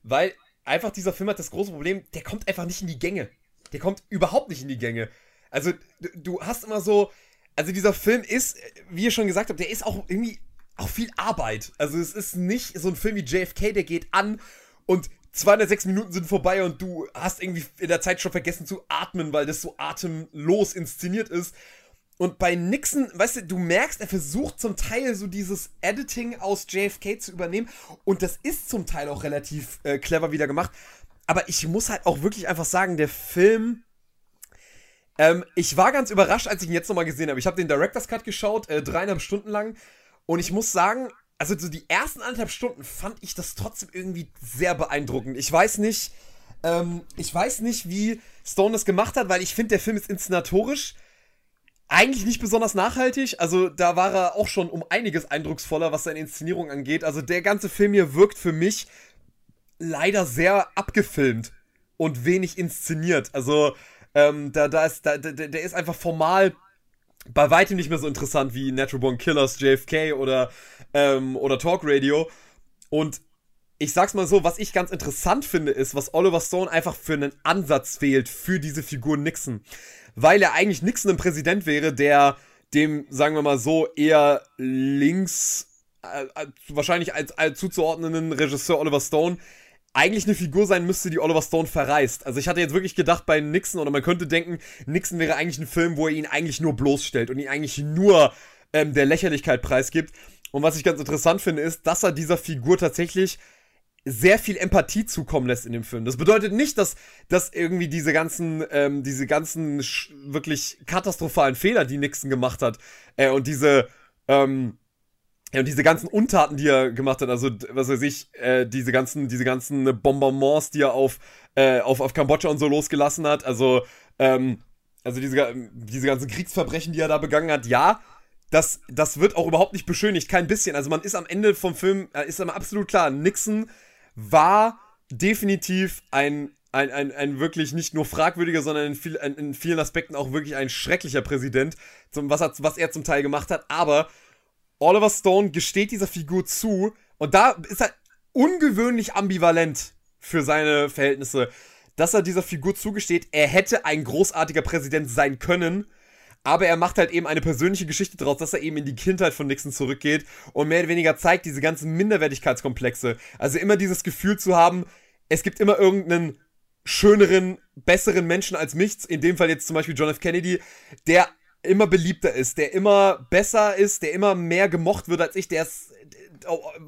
Weil einfach dieser Film hat das große Problem, der kommt einfach nicht in die Gänge. Der kommt überhaupt nicht in die Gänge. Also, du, du hast immer so. Also, dieser Film ist, wie ihr schon gesagt habt, der ist auch irgendwie auch viel Arbeit. Also, es ist nicht so ein Film wie JFK, der geht an und 206 Minuten sind vorbei und du hast irgendwie in der Zeit schon vergessen zu atmen, weil das so atemlos inszeniert ist. Und bei Nixon, weißt du, du merkst, er versucht zum Teil so dieses Editing aus JFK zu übernehmen. Und das ist zum Teil auch relativ äh, clever wieder gemacht. Aber ich muss halt auch wirklich einfach sagen, der Film. Ähm, ich war ganz überrascht, als ich ihn jetzt nochmal gesehen habe. Ich habe den Director's Cut geschaut, äh, dreieinhalb Stunden lang. Und ich muss sagen, also so die ersten anderthalb Stunden fand ich das trotzdem irgendwie sehr beeindruckend. Ich weiß nicht, ähm, ich weiß nicht, wie Stone das gemacht hat, weil ich finde, der Film ist inszenatorisch eigentlich nicht besonders nachhaltig. Also da war er auch schon um einiges eindrucksvoller, was seine Inszenierung angeht. Also der ganze Film hier wirkt für mich leider sehr abgefilmt und wenig inszeniert. Also ähm, da, da ist, da, der, der ist einfach formal bei weitem nicht mehr so interessant wie Natural Born Killers, JFK oder, ähm, oder Talk Radio. Und ich sag's mal so, was ich ganz interessant finde, ist, was Oliver Stone einfach für einen Ansatz fehlt für diese Figur Nixon. Weil er eigentlich Nixon ein Präsident wäre, der dem, sagen wir mal so, eher links, äh, äh, wahrscheinlich als, als zuzuordnenden Regisseur Oliver Stone, eigentlich eine Figur sein müsste, die Oliver Stone verreist. Also ich hatte jetzt wirklich gedacht bei Nixon, oder man könnte denken, Nixon wäre eigentlich ein Film, wo er ihn eigentlich nur bloßstellt und ihn eigentlich nur ähm, der Lächerlichkeit preisgibt. Und was ich ganz interessant finde, ist, dass er dieser Figur tatsächlich sehr viel Empathie zukommen lässt in dem Film. Das bedeutet nicht, dass, dass irgendwie diese ganzen, ähm, diese ganzen wirklich katastrophalen Fehler, die Nixon gemacht hat, äh, und diese, ähm, ja, und diese ganzen Untaten, die er gemacht hat, also, was weiß ich, äh, diese ganzen, diese ganzen Bombardements, die er auf, äh, auf, auf Kambodscha und so losgelassen hat, also, ähm, also diese, diese ganzen Kriegsverbrechen, die er da begangen hat, ja, das, das wird auch überhaupt nicht beschönigt, kein bisschen. Also man ist am Ende vom Film, äh, ist immer absolut klar, Nixon war definitiv ein, ein, ein, ein wirklich nicht nur fragwürdiger, sondern in, viel, in, in vielen Aspekten auch wirklich ein schrecklicher Präsident, zum, was, hat, was er zum Teil gemacht hat. Aber Oliver Stone gesteht dieser Figur zu und da ist er ungewöhnlich ambivalent für seine Verhältnisse, dass er dieser Figur zugesteht, er hätte ein großartiger Präsident sein können, aber er macht halt eben eine persönliche Geschichte daraus, dass er eben in die Kindheit von Nixon zurückgeht und mehr oder weniger zeigt diese ganzen Minderwertigkeitskomplexe. Also immer dieses Gefühl zu haben, es gibt immer irgendeinen schöneren, besseren Menschen als mich, in dem Fall jetzt zum Beispiel John F. Kennedy, der immer beliebter ist, der immer besser ist, der immer mehr gemocht wird als ich, der ist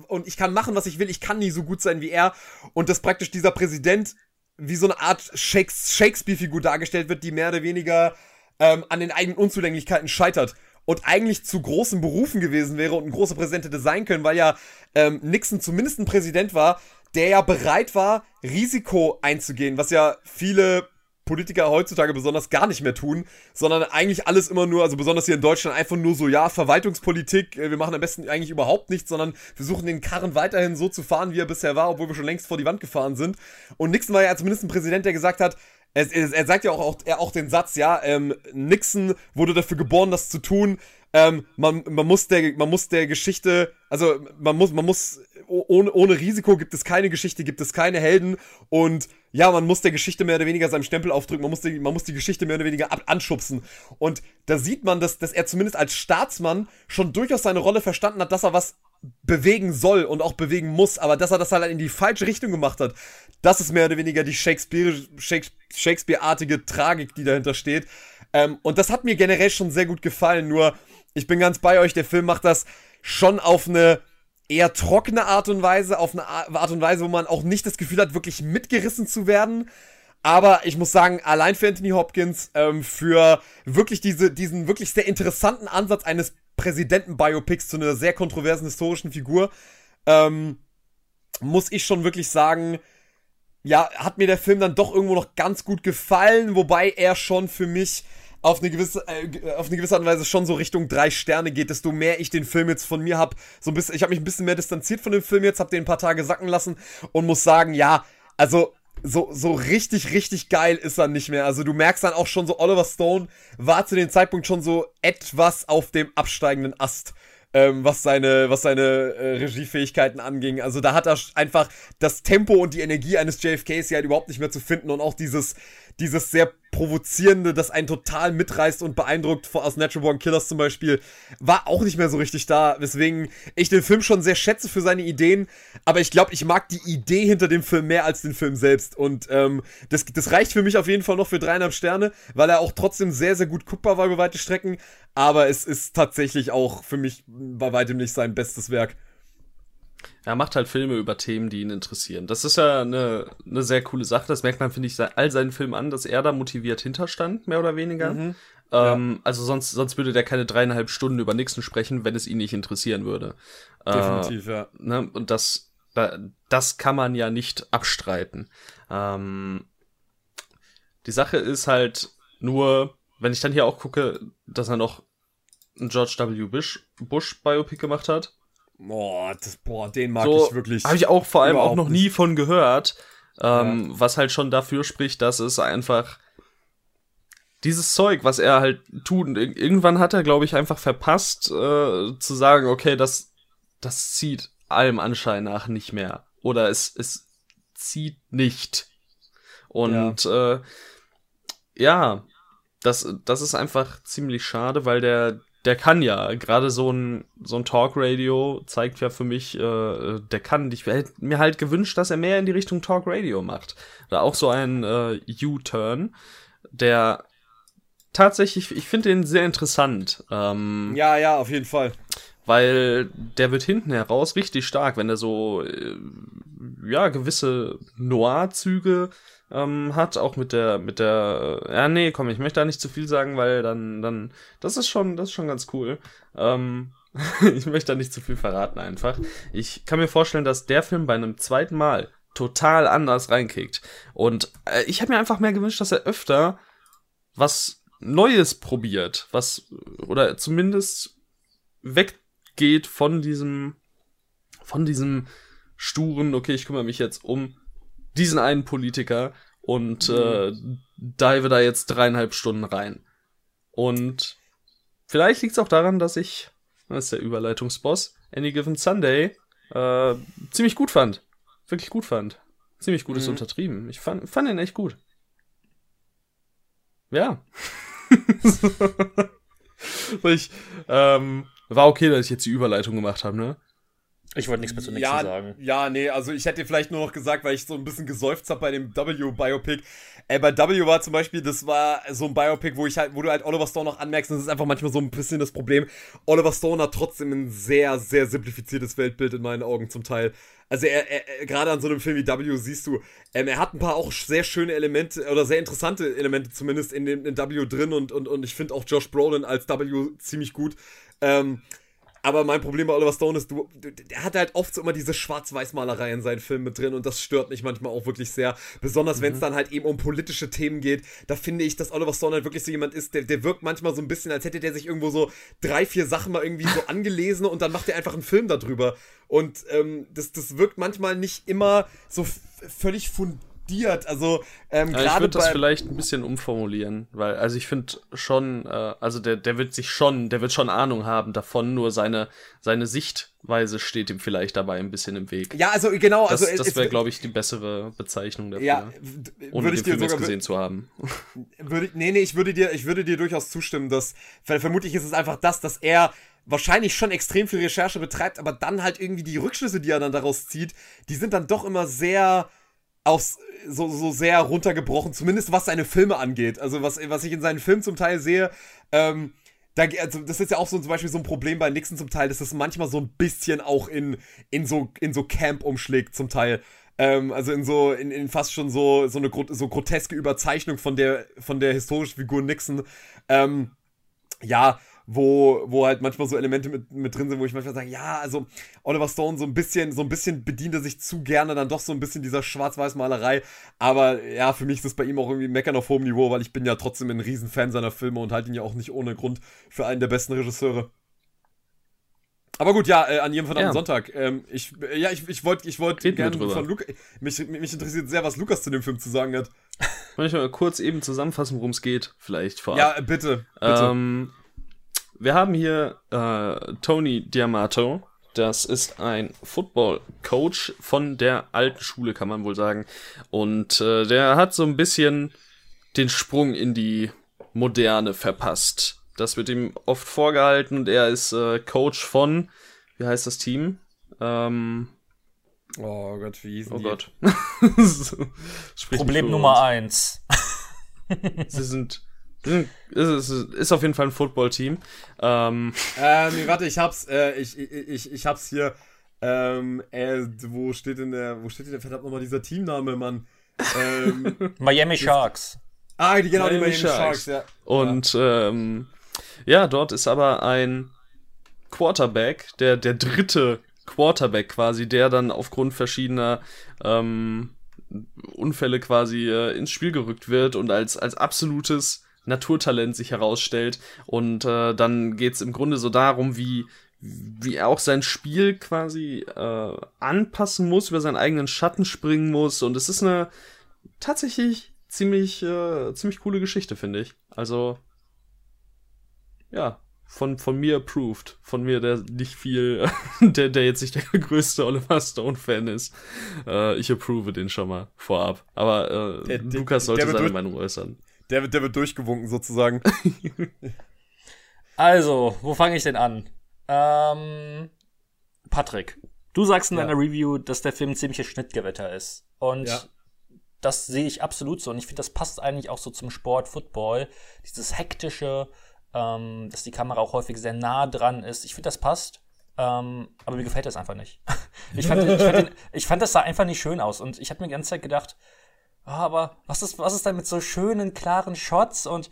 und ich kann machen, was ich will, ich kann nie so gut sein wie er. Und dass praktisch dieser Präsident wie so eine Art Shakespeare-Figur dargestellt wird, die mehr oder weniger ähm, an den eigenen Unzulänglichkeiten scheitert und eigentlich zu großen Berufen gewesen wäre und ein großer Präsident hätte sein können, weil ja ähm, Nixon zumindest ein Präsident war, der ja bereit war, Risiko einzugehen, was ja viele Politiker heutzutage besonders gar nicht mehr tun, sondern eigentlich alles immer nur, also besonders hier in Deutschland, einfach nur so, ja, Verwaltungspolitik, äh, wir machen am besten eigentlich überhaupt nichts, sondern versuchen den Karren weiterhin so zu fahren, wie er bisher war, obwohl wir schon längst vor die Wand gefahren sind. Und Nixon war ja zumindest ein Präsident, der gesagt hat, er, er sagt ja auch, auch, er auch den Satz, ja, ähm, Nixon wurde dafür geboren, das zu tun. Ähm, man, man, muss der, man muss der Geschichte, also man muss, man muss, ohne, ohne Risiko gibt es keine Geschichte, gibt es keine Helden und ja, man muss der Geschichte mehr oder weniger seinem Stempel aufdrücken, man muss die, man muss die Geschichte mehr oder weniger ab, anschubsen. Und da sieht man, dass, dass er zumindest als Staatsmann schon durchaus seine Rolle verstanden hat, dass er was bewegen soll und auch bewegen muss, aber dass er das halt in die falsche Richtung gemacht hat, das ist mehr oder weniger die Shakespeare-artige Tragik, die dahinter steht. Ähm, und das hat mir generell schon sehr gut gefallen, nur ich bin ganz bei euch, der Film macht das schon auf eine eher trockene Art und Weise, auf eine Art und Weise, wo man auch nicht das Gefühl hat, wirklich mitgerissen zu werden. Aber ich muss sagen, allein für Anthony Hopkins, ähm, für wirklich diese, diesen wirklich sehr interessanten Ansatz eines Präsidenten-Biopics zu einer sehr kontroversen historischen Figur, ähm, muss ich schon wirklich sagen, ja, hat mir der Film dann doch irgendwo noch ganz gut gefallen, wobei er schon für mich auf eine gewisse äh, auf eine gewisse Art und Weise schon so Richtung drei Sterne geht, desto mehr ich den Film jetzt von mir habe, so ein bisschen ich habe mich ein bisschen mehr distanziert von dem Film jetzt, habe den ein paar Tage sacken lassen und muss sagen, ja, also so, so richtig, richtig geil ist er nicht mehr. Also du merkst dann auch schon so, Oliver Stone war zu dem Zeitpunkt schon so etwas auf dem absteigenden Ast. Ähm, was seine, was seine äh, Regiefähigkeiten anging. Also da hat er einfach das Tempo und die Energie eines JFKs ja halt überhaupt nicht mehr zu finden und auch dieses, dieses sehr provozierende, das einen total mitreißt und beeindruckt aus Natural Born Killers zum Beispiel, war auch nicht mehr so richtig da, weswegen ich den Film schon sehr schätze für seine Ideen, aber ich glaube, ich mag die Idee hinter dem Film mehr als den Film selbst und ähm, das, das reicht für mich auf jeden Fall noch für dreieinhalb Sterne, weil er auch trotzdem sehr, sehr gut guckbar war über weite Strecken, aber es ist tatsächlich auch für mich bei weitem nicht sein bestes Werk. Er macht halt Filme über Themen, die ihn interessieren. Das ist ja eine, eine sehr coole Sache. Das merkt man, finde ich, all seinen Filmen an, dass er da motiviert hinterstand, mehr oder weniger. Mhm. Ähm, ja. Also sonst, sonst würde der keine dreieinhalb Stunden über Nixon sprechen, wenn es ihn nicht interessieren würde. Definitiv, äh, ja. Ne? Und das, das kann man ja nicht abstreiten. Ähm, die Sache ist halt nur, wenn ich dann hier auch gucke, dass er noch ein George W. Bush, Bush Biopic gemacht hat Boah, das, boah, den mag so, ich wirklich. Habe ich auch vor allem auch noch nicht. nie von gehört. Ähm, ja. Was halt schon dafür spricht, dass es einfach dieses Zeug, was er halt tut, irgendwann hat er, glaube ich, einfach verpasst, äh, zu sagen, okay, das, das zieht allem Anschein nach nicht mehr. Oder es, es zieht nicht. Und ja, äh, ja das, das ist einfach ziemlich schade, weil der, der kann ja, gerade so ein, so ein Talk-Radio zeigt ja für mich, äh, der kann. Ich hätte mir halt gewünscht, dass er mehr in die Richtung Talk-Radio macht. Oder auch so ein äh, U-Turn, der tatsächlich, ich finde den sehr interessant. Ähm, Ja, ja, auf jeden Fall. weil der wird hinten heraus richtig stark, wenn er so äh, ja gewisse Noir-Züge ähm, hat, auch mit der mit der äh, ja nee, komm, ich möchte da nicht zu viel sagen, weil dann dann das ist schon das ist schon ganz cool. Ähm, <laughs> ich möchte da nicht zu viel verraten einfach. Ich kann mir vorstellen, dass der Film bei einem zweiten Mal total anders reinkickt und äh, ich habe mir einfach mehr gewünscht, dass er öfter was Neues probiert, was oder zumindest weggeht von diesem, von diesem sturen, okay, ich kümmere mich jetzt um diesen einen Politiker und äh, dive da jetzt dreieinhalb Stunden rein. Und vielleicht liegt es auch daran, dass ich, das ist der Überleitungsboss, Any Given Sunday äh, ziemlich gut fand. Wirklich gut fand. Ziemlich gut ist Mhm. untertrieben. Ich fand, fand ihn echt gut. Ja. <laughs> <laughs> Weil ich, ähm, war okay, dass ich jetzt die Überleitung gemacht habe, ne? Ich wollte nichts mehr zu nächsten ja, sagen. Ja, nee, also ich hätte dir vielleicht nur noch gesagt, weil ich so ein bisschen geseufzt habe bei dem W-Biopic. Äh, bei W war zum Beispiel, das war so ein Biopic, wo ich halt, wo du halt Oliver Stone noch anmerkst, und das ist einfach manchmal so ein bisschen das Problem. Oliver Stone hat trotzdem ein sehr, sehr simplifiziertes Weltbild in meinen Augen zum Teil. Also er, er, er gerade an so einem Film wie W siehst du, ähm, er hat ein paar auch sehr schöne Elemente oder sehr interessante Elemente zumindest in dem in W drin und, und, und ich finde auch Josh Brolin als W ziemlich gut. Ähm, aber mein Problem bei Oliver Stone ist, du, der hat halt oft so immer diese Schwarz-Weiß-Malerei in seinen Filmen mit drin und das stört mich manchmal auch wirklich sehr. Besonders wenn es dann halt eben um politische Themen geht. Da finde ich, dass Oliver Stone halt wirklich so jemand ist, der, der wirkt manchmal so ein bisschen, als hätte der sich irgendwo so drei, vier Sachen mal irgendwie so <laughs> angelesen und dann macht er einfach einen Film darüber. Und ähm, das, das wirkt manchmal nicht immer so völlig fundiert. Also ähm, Ja, ich würde das vielleicht ein bisschen umformulieren, weil, also ich finde schon, äh, also der, der wird sich schon, der wird schon Ahnung haben davon, nur seine, seine Sichtweise steht ihm vielleicht dabei ein bisschen im Weg. Ja, also genau, Das, also das wäre, glaube ich, die bessere Bezeichnung dafür. ja, ohne würde ich den dir Film sogar gesehen zu haben. würde nee, nee, ich würde dir, ich würde dir durchaus zustimmen, dass, ver- vermutlich ist es einfach das, dass er wahrscheinlich schon extrem viel Recherche betreibt, aber dann halt irgendwie die Rückschlüsse, die er dann daraus zieht, die sind dann doch immer sehr aus, so, so sehr runtergebrochen, zumindest was seine Filme angeht. Also was, was ich in seinen Filmen zum Teil sehe, ähm, da, also das ist ja auch so zum Beispiel so ein Problem bei Nixon zum Teil, dass das manchmal so ein bisschen auch in, in so, in so Camp umschlägt zum Teil. Ähm, also in so, in, in fast schon so, so eine so groteske Überzeichnung von der, von der historischen Figur Nixon. Ähm, ja, wo, wo halt manchmal so Elemente mit, mit drin sind, wo ich manchmal sage, ja, also Oliver Stone so ein bisschen, so ein bisschen bedient er sich zu gerne dann doch so ein bisschen dieser Schwarz-Weiß-Malerei. Aber ja, für mich ist das bei ihm auch irgendwie meckern auf hohem Niveau, weil ich bin ja trotzdem ein Riesenfan seiner Filme und halte ihn ja auch nicht ohne Grund für einen der besten Regisseure. Aber gut, ja, äh, an jedem verdammten Ja. Sonntag. Ähm, ich, äh, ja, ich, ich wollte ich wollt gerne von Lukas. Mich, mich interessiert sehr, was Lukas zu dem Film zu sagen hat. Kann ich mal kurz eben zusammenfassen, worum es geht, vielleicht vorab. Ja, äh, bitte. bitte. Ähm, wir haben hier äh, Tony Diamato. Das ist ein Football-Coach von der alten Schule, kann man wohl sagen. Und äh, der hat so ein bisschen den Sprung in die Moderne verpasst. Das wird ihm oft vorgehalten und er ist äh, Coach von, wie heißt das Team? Ähm, oh Gott, wie hießen oh die? Gott. <laughs> Problem Nummer eins. Sie sind ist, ist, ist auf jeden Fall ein Football-Team. Ähm, Ähm, nee, warte, ich hab's, äh, ich, ich, ich, ich hab's hier. Ähm, äh, wo steht denn der, wo steht denn der verdammt nochmal dieser Teamname, Mann? Ähm, <laughs> Miami Sharks. ah, die, genau, die Miami Miami Sharks. Sharks, ja. Und ähm, ja, dort ist aber ein Quarterback, der, der dritte Quarterback quasi, der dann aufgrund verschiedener ähm, Unfälle quasi äh, ins Spiel gerückt wird und als, als absolutes Naturtalent sich herausstellt. Und äh, dann geht's im Grunde so darum, wie, wie er auch sein Spiel quasi äh, anpassen muss, über seinen eigenen Schatten springen muss. Und es ist eine tatsächlich ziemlich, äh, ziemlich coole Geschichte, finde ich. Also, ja, von, von mir approved. Von mir, der nicht viel, <laughs> der, der jetzt nicht der größte Oliver Stone-Fan ist. Äh, ich approve den schon mal vorab. Aber äh, Der- der- Lukas sollte der wird seine Meinung äußern. Der, wird- der wird durchgewunken sozusagen. <laughs> Also, wo fange ich denn an? Ähm, Patrick, du sagst in Ja. deiner Review, dass der Film ein ziemliches Schnittgewitter ist. Und Ja. das sehe ich absolut so. Und ich finde, das passt eigentlich auch so zum Sport Football. Dieses hektische, ähm, dass die Kamera auch häufig sehr nah dran ist. Ich finde, das passt. Ähm, aber mir gefällt das einfach nicht. <laughs> ich, fand, ich, fand den, ich fand, das sah einfach nicht schön aus. Und ich habe mir die ganze Zeit gedacht, aber was ist, was ist denn mit so schönen, klaren Shots? Und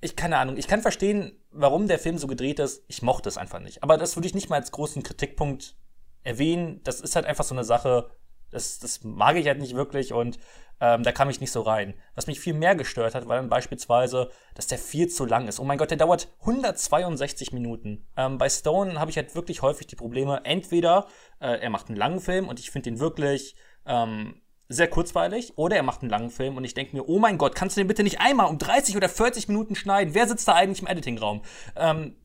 ich keine Ahnung, ich kann verstehen, warum der Film so gedreht ist. Ich mochte es einfach nicht. Aber das würde ich nicht mal als großen Kritikpunkt erwähnen. Das ist halt einfach so eine Sache, das, das mag ich halt nicht wirklich und ähm, da kam ich nicht so rein. Was mich viel mehr gestört hat, war dann beispielsweise, dass der viel zu lang ist. Oh mein Gott, der dauert 162 Minuten. Ähm, bei Stone habe ich halt wirklich häufig die Probleme, entweder äh, er macht einen langen Film und ich finde den wirklich ähm, sehr kurzweilig, oder er macht einen langen Film und ich denke mir, oh mein Gott, kannst du den bitte nicht einmal um 30 oder 40 Minuten schneiden? Wer sitzt da eigentlich im Editingraum? Ähm,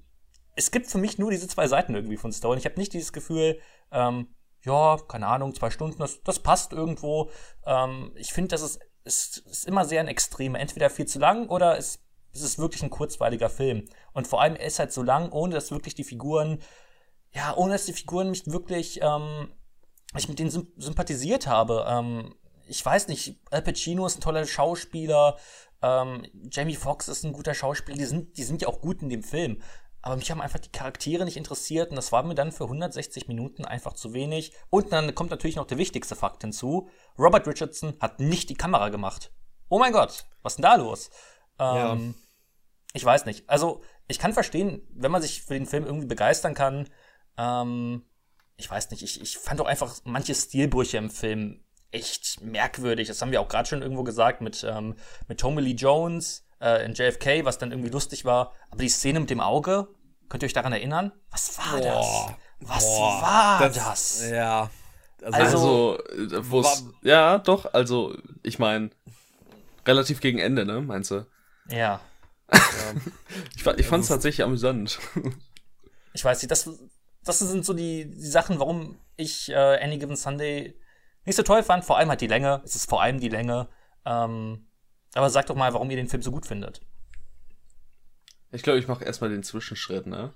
es gibt für mich nur diese zwei Seiten irgendwie von Stone. Ich habe nicht dieses Gefühl, ähm, ja, keine Ahnung, zwei Stunden, das, das passt irgendwo. Ähm, ich finde, das ist, ist, ist immer sehr ein Extreme. Entweder viel zu lang oder es, es ist wirklich ein kurzweiliger Film. Und vor allem, er ist halt so lang, ohne dass wirklich die Figuren, ja, ohne dass die Figuren mich wirklich, ähm, ich mit denen symp sympathisiert habe. Ähm, ich weiß nicht, Al Pacino ist ein toller Schauspieler, ähm, Jamie Foxx ist ein guter Schauspieler, die sind, die sind ja auch gut in dem Film. Aber mich haben einfach die Charaktere nicht interessiert und das war mir dann für 160 Minuten einfach zu wenig. Und dann kommt natürlich noch der wichtigste Fakt hinzu. Robert Richardson hat nicht die Kamera gemacht. Oh mein Gott, was ist denn da los? Ähm, Ich weiß nicht. Also, ich kann verstehen, wenn man sich für den Film irgendwie begeistern kann. Ähm, ich weiß nicht, ich, ich fand auch einfach manche Stilbrüche im Film echt merkwürdig. Das haben wir auch gerade schon irgendwo gesagt mit, ähm, mit Tommy Lee Jones äh, in JFK, was dann irgendwie lustig war. Aber die Szene mit dem Auge, könnt ihr euch daran erinnern? Was war Boah. das? Was Boah, war das? Ja. Also, Also- Also, wo's, ja, doch, also, ich meine, relativ gegen Ende, ne, meinst du? Ja. <laughs> Ich, ich fand's tatsächlich amüsant. <laughs> Ich weiß nicht, das, das sind so die, die Sachen, warum ich äh, Any Given Sunday nicht so toll fand. Vor allem halt die Länge. Es ist vor allem die Länge. Ähm, aber sagt doch mal, warum ihr den Film so gut findet. Ich glaube, ich mache erstmal den Zwischenschritt, ne?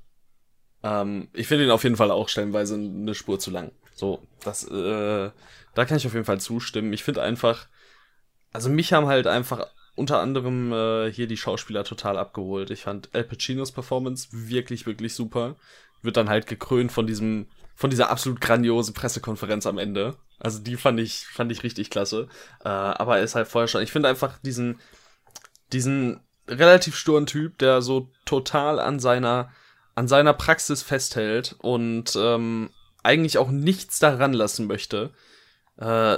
Ähm, ich finde ihn auf jeden Fall auch stellenweise eine Spur zu lang. So, das, äh, da kann ich auf jeden Fall zustimmen. Ich finde einfach, also mich haben halt einfach unter anderem äh, hier die Schauspieler total abgeholt. Ich fand Al Pacinos Performance wirklich, wirklich super. Wird dann halt gekrönt von diesem, von dieser absolut grandiosen Pressekonferenz am Ende. Also die fand ich, fand ich richtig klasse. Äh, aber er ist halt vorher schon. Ich finde einfach diesen, diesen relativ sturen Typ, der so total an seiner, an seiner Praxis festhält und ähm, eigentlich auch nichts daran lassen möchte. Äh,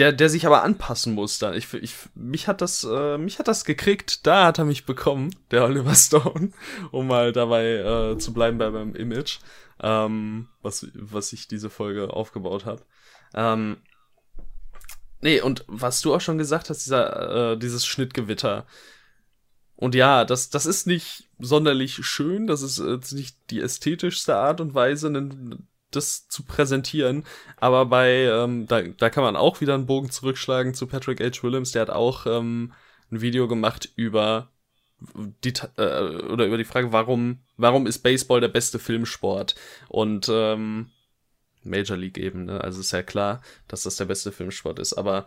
der, der sich aber anpassen muss dann. Ich, ich, mich hat das, äh, mich hat das gekriegt, da hat er mich bekommen, der Oliver <laughs> Stone, um mal dabei äh, zu bleiben bei meinem Image, ähm, was, was ich diese Folge aufgebaut habe. Ähm, nee, und was du auch schon gesagt hast, dieser, äh, dieses Schnittgewitter. Und ja, das, das ist nicht sonderlich schön, das ist jetzt nicht die ästhetischste Art und Weise, nen- das zu präsentieren. Aber bei, ähm, da, da kann man auch wieder einen Bogen zurückschlagen zu Patrick H. Williams, der hat auch ähm, ein Video gemacht über die äh, oder über die Frage, warum, warum ist Baseball der beste Filmsport? Und ähm, Major League eben, ne? Also ist ja klar, dass das der beste Filmsport ist. Aber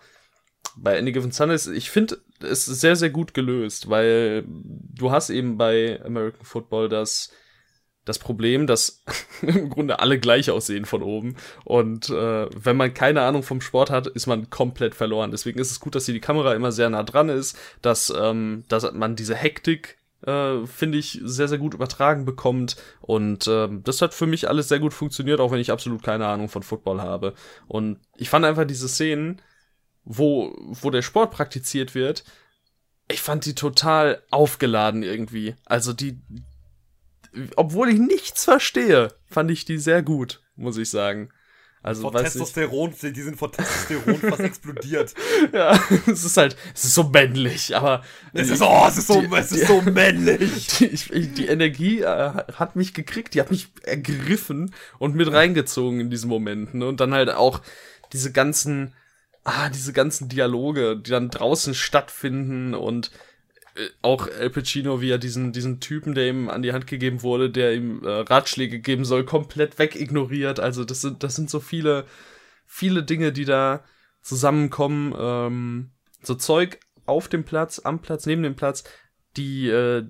bei Any Given Sunday ist, ich finde, es ist sehr, sehr gut gelöst, weil du hast eben bei American Football das, das Problem, dass <laughs> im Grunde alle gleich aussehen von oben. Und äh, wenn man keine Ahnung vom Sport hat, ist man komplett verloren. Deswegen ist es gut, dass hier die Kamera immer sehr nah dran ist, dass, ähm, dass man diese Hektik äh, finde ich, sehr, sehr gut übertragen bekommt. Und ähm, das hat für mich alles sehr gut funktioniert, auch wenn ich absolut keine Ahnung von Football habe. Und ich fand einfach diese Szenen, wo, wo der Sport praktiziert wird, ich fand die total aufgeladen irgendwie. Also die, obwohl ich nichts verstehe, fand ich die sehr gut, muss ich sagen. Also, vor. Testosteron, die sind vor Testosteron fast <laughs> explodiert. Ja, es ist halt, es ist so männlich, aber Es ist, oh, es ist so, Die- es ist so männlich. <laughs> die, ich, ich, die Energie äh, hat mich gekriegt, die hat mich ergriffen und mit reingezogen in diesen Momenten. Und dann halt auch diese ganzen, ah, diese ganzen Dialoge, die dann draußen stattfinden und auch Al Pacino, wie er diesen, diesen Typen, der ihm an die Hand gegeben wurde, der ihm äh, Ratschläge geben soll, komplett wegignoriert. Also das sind, das sind so viele, viele Dinge, die da zusammenkommen. Ähm, so Zeug auf dem Platz, am Platz, neben dem Platz, die, äh,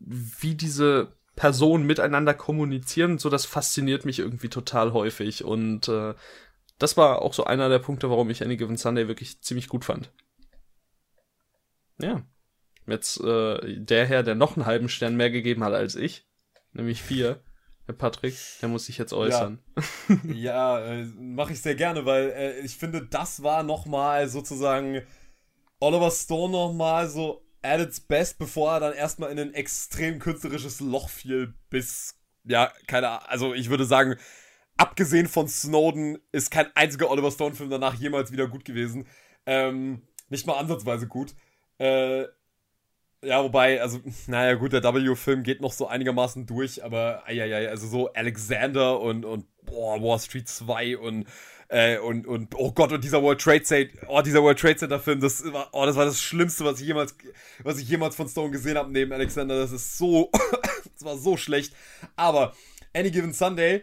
wie diese Personen miteinander kommunizieren, so das fasziniert mich irgendwie total häufig. Und äh, das war auch so einer der Punkte, warum ich Any Given Sunday wirklich ziemlich gut fand. Ja. Jetzt äh, der Herr, der noch einen halben Stern mehr gegeben hat als ich, nämlich vier, der Patrick, der muss sich jetzt äußern. Ja, <laughs> ja äh, mache ich sehr gerne, weil äh, ich finde, das war nochmal sozusagen Oliver Stone nochmal so at its best, bevor er dann erstmal in ein extrem künstlerisches Loch fiel, bis, ja, keine Ahnung, also ich würde sagen, abgesehen von Snowden ist kein einziger Oliver Stone-Film danach jemals wieder gut gewesen. Ähm, nicht mal ansatzweise gut. Äh, ja, wobei, also, naja, gut, der W-Film geht noch so einigermaßen durch, aber, ja, also so Alexander und, und, boah, Wall Street 2 und, äh, und, und, oh Gott, und dieser World Trade Center, oh, dieser World Trade Center Film, das war, oh, das war das Schlimmste, was ich jemals, was ich jemals von Stone gesehen habe neben Alexander, das ist so, <coughs> das war so schlecht, aber, Any Given Sunday,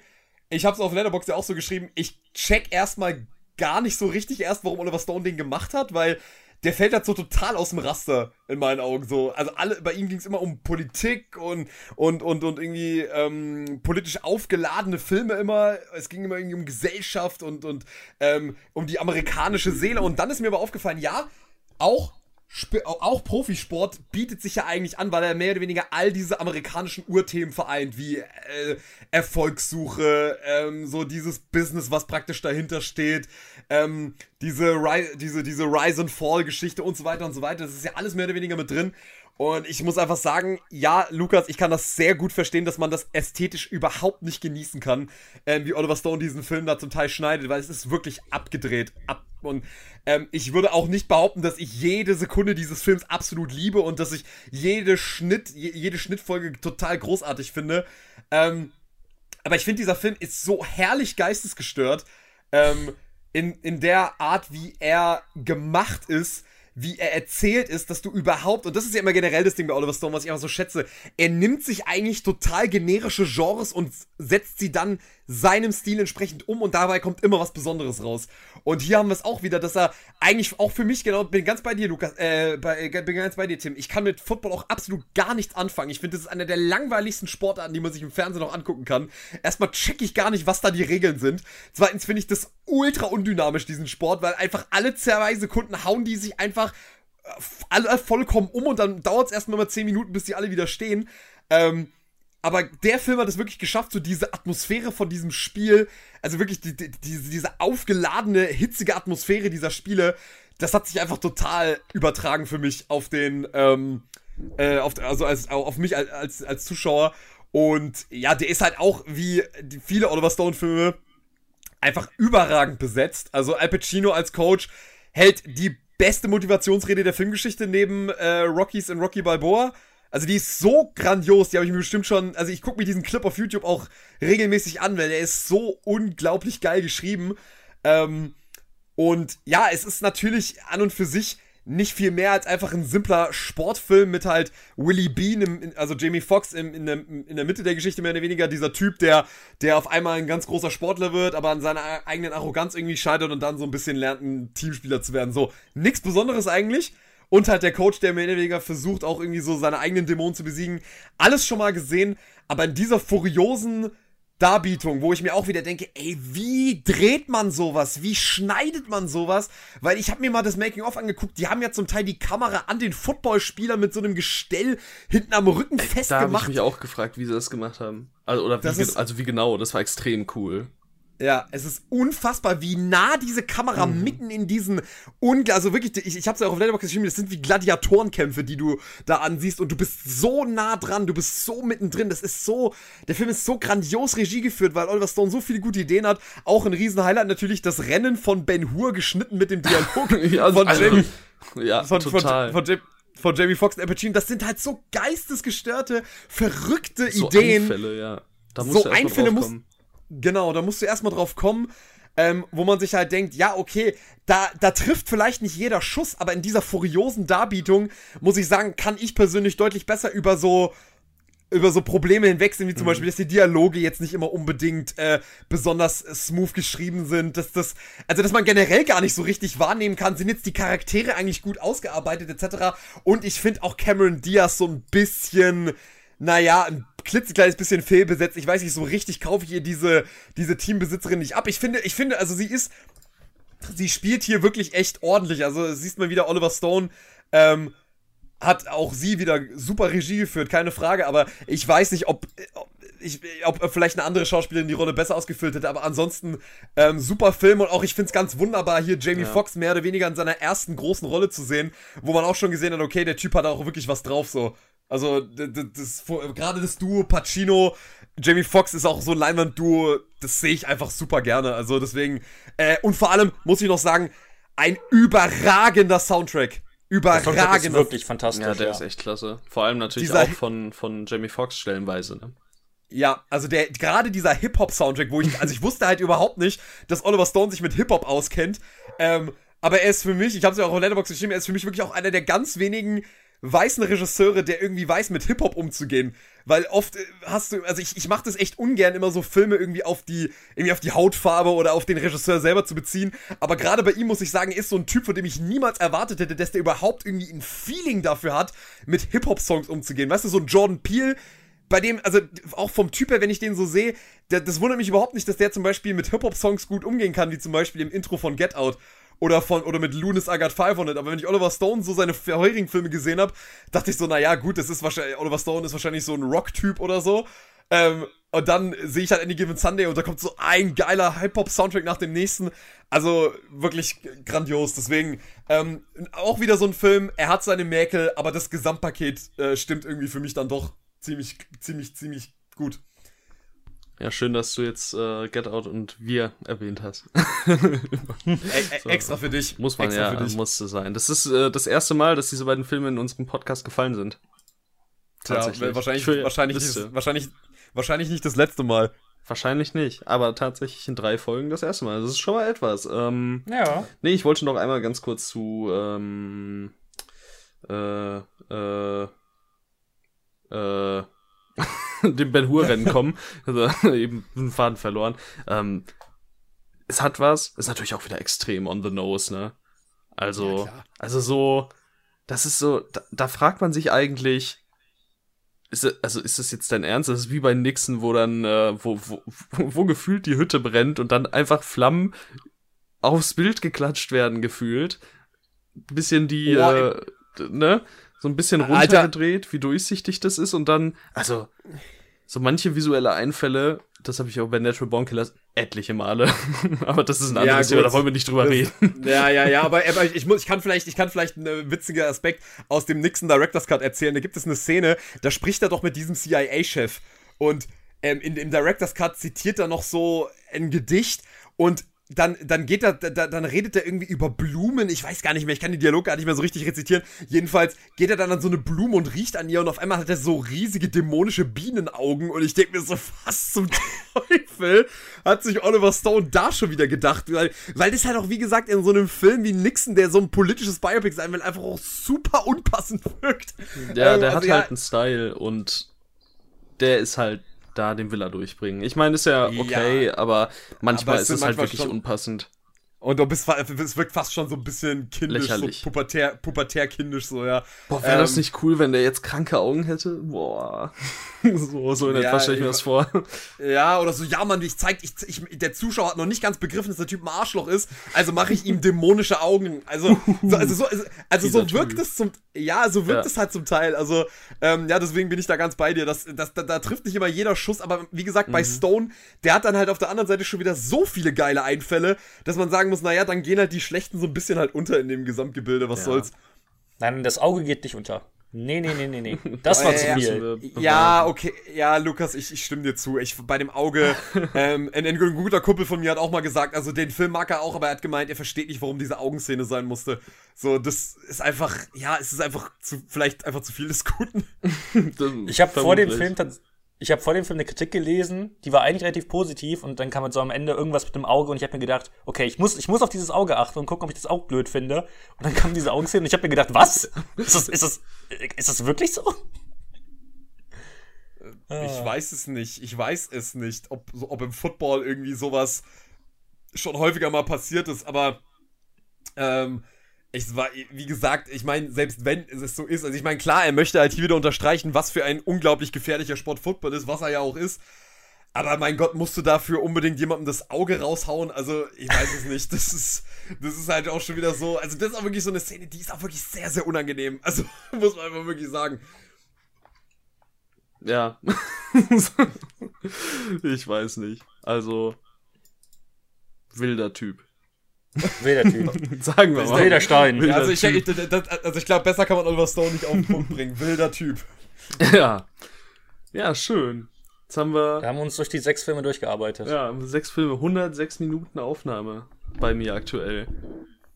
ich hab's auf Letterboxd ja auch so geschrieben, ich check erstmal gar nicht so richtig erst, warum Oliver Stone den gemacht hat, weil der fällt halt so total aus dem Raster in meinen Augen so. Also alle bei ihm ging es immer um Politik und und und und irgendwie ähm, politisch aufgeladene Filme immer. Es ging immer irgendwie um Gesellschaft und und ähm, um die amerikanische Seele. Und dann ist mir aber aufgefallen, ja, auch auch Profisport bietet sich ja eigentlich an, weil er mehr oder weniger all diese amerikanischen Urthemen vereint, wie äh, Erfolgssuche, ähm, so dieses Business, was praktisch dahinter steht, ähm, diese, Ri diese, diese Rise and Fall Geschichte und so weiter und so weiter. Das ist ja alles mehr oder weniger mit drin. Und ich muss einfach sagen, ja, Lukas, ich kann das sehr gut verstehen, dass man das ästhetisch überhaupt nicht genießen kann, ähm, wie Oliver Stone diesen Film da zum Teil schneidet, weil es ist wirklich abgedreht. Ab und ähm, ich würde auch nicht behaupten, dass ich jede Sekunde dieses Films absolut liebe und dass ich jede Schnitt, jede Schnittfolge total großartig finde. Ähm, aber ich finde, dieser Film ist so herrlich geistesgestört. Ähm, in, in der Art, wie er gemacht ist wie er erzählt ist, dass du überhaupt, und das ist ja immer generell das Ding bei Oliver Stone, was ich einfach so schätze, er nimmt sich eigentlich total generische Genres und setzt sie dann seinem Stil entsprechend um und dabei kommt immer was Besonderes raus. Und hier haben wir es auch wieder, dass er eigentlich auch für mich genau, bin ganz bei dir, Lukas, äh, bei, äh, bin ganz bei dir, Tim. Ich kann mit Football auch absolut gar nichts anfangen. Ich finde, das ist eine der langweiligsten Sportarten, die man sich im Fernsehen noch angucken kann. Erstmal check ich gar nicht, was da die Regeln sind. Zweitens finde ich das ultra undynamisch, diesen Sport, weil einfach alle zwei Sekunden hauen die sich einfach äh, alle vollkommen um und dann dauert es erstmal mal 10 Minuten, bis die alle wieder stehen. Ähm, aber der Film hat es wirklich geschafft, so diese Atmosphäre von diesem Spiel, also wirklich die, die, diese, aufgeladene, hitzige Atmosphäre dieser Spiele, das hat sich einfach total übertragen für mich auf den, ähm, äh, auf, also als, auf mich als, als, als Zuschauer. Und ja, der ist halt auch wie viele Oliver Stone-Filme einfach überragend besetzt. Also Al Pacino als Coach hält die beste Motivationsrede der Filmgeschichte neben äh, Rockies in Rocky Balboa. Also die ist so grandios, die habe ich mir bestimmt schon, also ich gucke mir diesen Clip auf YouTube auch regelmäßig an, weil der ist so unglaublich geil geschrieben. Ähm, und ja, es ist natürlich an und für sich nicht viel mehr als einfach ein simpler Sportfilm mit halt Willie Bean, also Jamie Foxx in, in, der, in der Mitte der Geschichte mehr oder weniger, dieser Typ, der, der auf einmal ein ganz großer Sportler wird, aber an seiner eigenen Arroganz irgendwie scheitert und dann so ein bisschen lernt, ein Teamspieler zu werden. So, nichts Besonderes eigentlich. Und halt der Coach, der mehr oder weniger versucht, auch irgendwie so seine eigenen Dämonen zu besiegen. Alles schon mal gesehen, aber in dieser furiosen Darbietung, wo ich mir auch wieder denke, ey, wie dreht man sowas? Wie schneidet man sowas? Weil ich habe mir mal das Making-of angeguckt, die haben ja zum Teil die Kamera an den Footballspieler mit so einem Gestell hinten am Rücken festgemacht. Da habe ich mich auch gefragt, wie sie das gemacht haben. Also, oder wie, ist, also wie genau, das war extrem cool. Ja, es ist unfassbar, wie nah diese Kamera mhm. mitten in diesen Ungl also wirklich, ich, ich hab's ja auch auf Letterboxd geschrieben, das sind wie Gladiatorenkämpfe, die du da ansiehst und du bist so nah dran, du bist so mittendrin, das ist so, der Film ist so grandios Regie geführt, weil Oliver Stone so viele gute Ideen hat. Auch ein Riesenhighlight natürlich das Rennen von Ben Hur geschnitten mit dem Dialog <laughs> ja, von also, Jamie, ja, von, total. Von, von, von, Jamie Foxx und Al Pacino. Das sind halt so geistesgestörte, verrückte so Ideen. Einfälle, ja. Da so Einfälle muss Genau, da musst du erstmal drauf kommen. ähm, wo man sich halt denkt, ja, okay, da, da trifft vielleicht nicht jeder Schuss, aber in dieser furiosen Darbietung, muss ich sagen, kann ich persönlich deutlich besser über so über so Probleme hinwegsehen, wie zum mhm. Beispiel, dass die Dialoge jetzt nicht immer unbedingt äh, besonders smooth geschrieben sind, dass das, also dass man generell gar nicht so richtig wahrnehmen kann, sind jetzt die Charaktere eigentlich gut ausgearbeitet etc. Und ich finde auch Cameron Diaz so ein bisschen, naja, ein klitzekleines bisschen fehlbesetzt. Ich weiß nicht, so richtig kaufe ich ihr diese, diese Teambesitzerin nicht ab. Ich finde, ich finde, also sie ist, sie spielt hier wirklich echt ordentlich. Also siehst mal wieder Oliver Stone, ähm, hat auch sie wieder super Regie geführt, keine Frage, aber ich weiß nicht, ob, ob, ich, ob vielleicht eine andere Schauspielerin die Rolle besser ausgefüllt hätte, aber ansonsten ähm, super Film und auch ich finde es ganz wunderbar, hier Jamie ja. Foxx mehr oder weniger in seiner ersten großen Rolle zu sehen, wo man auch schon gesehen hat, okay, der Typ hat auch wirklich was drauf, so. Also, das, das, gerade das Duo Pacino, Jamie Foxx ist auch so ein Leinwand-Duo, das sehe ich einfach super gerne. Also deswegen, äh, und vor allem muss ich noch sagen, ein überragender Soundtrack überragend. Der ist wirklich fantastisch. Ja, der ja. ist echt klasse. Vor allem natürlich Dieser auch von, von Jamie Foxx stellenweise. Ne? Ja, also der gerade dieser Hip Hop Soundtrack, wo ich also ich wusste halt überhaupt nicht, dass Oliver Stone sich mit Hip Hop auskennt. Ähm, aber er ist für mich, ich habe es ja auch auf Letterboxd geschrieben, er ist für mich wirklich auch einer der ganz wenigen weißen Regisseure, der irgendwie weiß, mit Hip-Hop umzugehen. Weil oft äh, hast du, also ich, ich mache das echt ungern, immer so Filme irgendwie auf die, irgendwie auf die Hautfarbe oder auf den Regisseur selber zu beziehen. Aber gerade bei ihm muss ich sagen, ist so ein Typ, von dem ich niemals erwartet hätte, dass der überhaupt irgendwie ein Feeling dafür hat, mit Hip-Hop-Songs umzugehen. Weißt du, so ein Jordan Peele, bei dem, also auch vom Typ her, wenn ich den so sehe, der, das wundert mich überhaupt nicht, dass der zum Beispiel mit Hip-Hop-Songs gut umgehen kann, wie zum Beispiel im Intro von Get Out oder von oder mit Lunis I Got 500. Aber wenn ich Oliver Stone so seine vorherigen Filme gesehen habe, dachte ich so, naja, gut, das ist wahrscheinlich, Oliver Stone ist wahrscheinlich so ein Rock-Typ oder so. Ähm, und dann sehe ich halt Any Given Sunday und da kommt so ein geiler Hip-Hop-Soundtrack nach dem nächsten. Also wirklich grandios. Deswegen ähm, auch wieder so ein Film. Er hat seine Mäkel, aber das Gesamtpaket äh, stimmt irgendwie für mich dann doch ziemlich, ziemlich, ziemlich gut. Ja, schön, dass du jetzt äh, Get Out und Wir erwähnt hast. <laughs> e so. Extra für dich. Muss man extra ja, musste sein. Das ist äh, das erste Mal, dass diese beiden Filme in unserem Podcast gefallen sind. Tatsächlich. Ja, wahrscheinlich, wahrscheinlich, nicht, wahrscheinlich, wahrscheinlich nicht das letzte Mal. Wahrscheinlich nicht, aber tatsächlich in drei Folgen das erste Mal. Das ist schon mal etwas. Ähm, ja. Nee, ich wollte noch einmal ganz kurz zu ähm, äh, äh, äh, <laughs> dem Ben Hur-Rennen kommen. Also <laughs> eben einen Faden verloren. Ähm, es hat was, ist natürlich auch wieder extrem on the nose, ne? Also, ja, also so, das ist so, da, da fragt man sich eigentlich, ist, also ist das jetzt dein Ernst? Das ist wie bei Nixon, wo dann, äh, wo, wo, <laughs> wo gefühlt die Hütte brennt und dann einfach Flammen aufs Bild geklatscht werden, gefühlt. Bisschen die, oh, äh, ne? So ein bisschen runtergedreht, wie durchsichtig das ist und dann, also, so manche visuelle Einfälle, das habe ich auch bei Natural Born Killers etliche Male. <laughs> aber das ist ein anderes ja, Thema, da wollen wir nicht drüber das, reden. <laughs> Ja, ja, ja, aber, aber, ich muss, ich kann vielleicht, ich kann vielleicht einen witzigen Aspekt aus dem Nixon Director's Cut erzählen. Da gibt es eine Szene, da spricht er doch mit diesem CIA-Chef und ähm, in, im Director's Cut zitiert er noch so ein Gedicht und dann, dann geht er, da, dann redet er irgendwie über Blumen. Ich weiß gar nicht mehr, ich kann die Dialoge gar nicht mehr so richtig rezitieren. Jedenfalls geht er dann an so eine Blume und riecht an ihr und auf einmal hat er so riesige dämonische Bienenaugen und ich denke mir so, was zum Teufel hat sich Oliver Stone da schon wieder gedacht? Weil, weil das halt auch, wie gesagt, in so einem Film wie Nixon, der so ein politisches Biopic sein will, einfach auch super unpassend wirkt. Ja, ähm, der also hat ja, halt einen Style und der ist halt da den Villa durchbringen. Ich meine, ist ja okay, ja, aber manchmal aber ist es halt wirklich unpassend. Und du bist, es wirkt fast schon so ein bisschen kindisch, Lächerlich. so pubertär, pubertär kindisch, so, ja. Boah, wäre ähm, das nicht cool, wenn der jetzt kranke Augen hätte? Boah. <laughs> so, so in ja, etwa stelle ich mir das vor. Ja, oder so, ja, Mann, ich zeig, ich, ich, der Zuschauer hat noch nicht ganz begriffen, dass der Typ ein Arschloch ist, also mache ich ihm dämonische Augen. Also, so, also so, also, also so wirkt es zum, ja, so wirkt ja. es halt zum Teil. Also, ähm, ja, deswegen bin ich da ganz bei dir. Das, das, da, da trifft nicht immer jeder Schuss, aber wie gesagt, mhm. bei Stone, der hat dann halt auf der anderen Seite schon wieder so viele geile Einfälle, dass man sagen muss, muss, naja, dann gehen halt die Schlechten so ein bisschen halt unter in dem Gesamtgebilde, was ja. soll's. Nein, das Auge geht nicht unter. Nee, nee, nee, nee, nee. Das war <laughs> zu viel. Ja, okay. Ja, Lukas, ich, ich stimme dir zu. Ich, bei dem Auge, <laughs> ähm, ein, ein, guter Kumpel von mir hat auch mal gesagt, also den Film mag er auch, aber er hat gemeint, er versteht nicht, warum diese Augenszene sein musste. So, das ist einfach, ja, es ist einfach zu, vielleicht einfach zu viel des Guten. <laughs> ich habe vor dem Film ich habe vor dem Film eine Kritik gelesen, die war eigentlich relativ positiv und dann kam halt so am Ende irgendwas mit dem Auge und ich habe mir gedacht, okay, ich muss, ich muss auf dieses Auge achten und gucken, ob ich das auch blöd finde. Und dann kam diese Augenszene und ich habe mir gedacht, was? Ist das, ist das, ist das wirklich so? Ich weiß es nicht. Ich weiß es nicht, ob, ob im Football irgendwie sowas schon häufiger mal passiert ist, aber ähm, ich war, wie gesagt, ich meine, selbst wenn es so ist, also ich meine, klar, er möchte halt hier wieder unterstreichen, was für ein unglaublich gefährlicher Sport Football ist, was er ja auch ist. Aber mein Gott, musst du dafür unbedingt jemandem das Auge raushauen? Also, ich weiß es nicht. Das ist, das ist halt auch schon wieder so. Also, das ist auch wirklich so eine Szene, die ist auch wirklich sehr, sehr unangenehm. Also, <laughs> muss man einfach wirklich sagen. Ja. <laughs> ich weiß nicht. Also, wilder Typ. Wilder Typ. <laughs> Sagen wir mal. Wilder Stein. Ja, also, ich, ich, also ich glaube, besser kann man Oliver Stone nicht auf den Punkt bringen. Wilder Typ. <laughs> Ja. Ja, schön. Jetzt haben wir. Wir haben uns durch die sechs Filme durchgearbeitet. Ja, sechs Filme, 106 Minuten Aufnahme bei mir aktuell.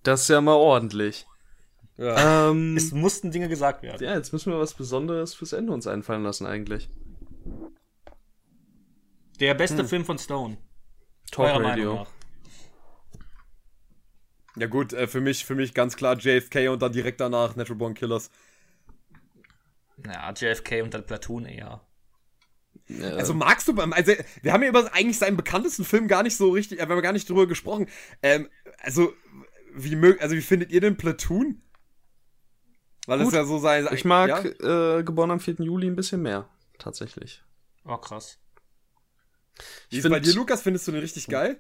Das ist ja mal ordentlich. Ja. Ähm, Es mussten Dinge gesagt werden. ja, jetzt müssen wir was Besonderes fürs Ende uns einfallen lassen eigentlich. Der beste Film von Stone. Talk Eurer Meinung Radio. nach. Ja gut, äh, für mich, für mich ganz klar JFK und dann direkt danach Natural Born Killers. Ja, JFK und dann Platoon eher. Ja, Also magst du beim, also wir haben ja über eigentlich seinen bekanntesten Film gar nicht so richtig, äh, wir haben gar nicht drüber gesprochen. Ähm, also wie mög, also wie findet ihr denn Platoon? Weil das Gut. ja so sein. ich mag Ja? äh, geboren am 4. Juli ein bisschen mehr. Tatsächlich. Oh, krass. Wie ist find- bei dir, Lukas? Findest du den richtig geil?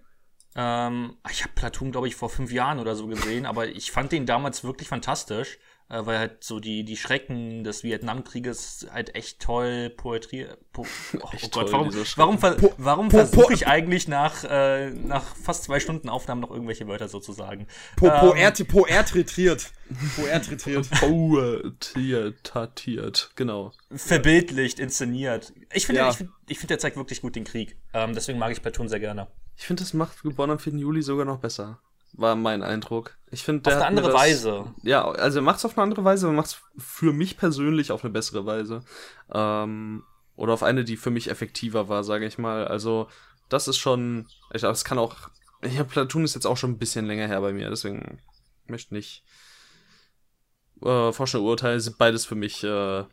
Ähm, ich habe Platoon, glaube ich, vor fünf Jahren oder so gesehen, aber ich fand den damals wirklich fantastisch, äh, weil halt so die, die Schrecken des Vietnamkrieges halt echt toll poetriert. Po oh, <laughs> Echt oh Gott, toll, warum, warum, ver warum versuche ich eigentlich nach, äh, nach fast zwei Stunden Aufnahmen noch irgendwelche Wörter sozusagen? Po, Ähm, er, po er tritriert. Po er tritriert. <laughs> Poetiert, tatiert, genau. verbildlicht, inszeniert. Ich finde, Ja. ich finde, ich finde, der zeigt wirklich gut den Krieg. Ähm, deswegen mag ich Platoon sehr gerne. Ich finde, das macht geboren am 4. Juli sogar noch besser. War mein Eindruck. Ich finde, Auf der eine hat mir andere das, Weise. Ja, also er macht es auf eine andere Weise, aber macht es für mich persönlich auf eine bessere Weise. Ähm, oder auf eine, die für mich effektiver war, sage ich mal. Also, das ist schon. Ich glaube, es kann auch. Ja, Platoon ist jetzt auch schon ein bisschen länger her bei mir, deswegen möchte nicht äh, vorschnell urteilen. Sind beides für mich äh,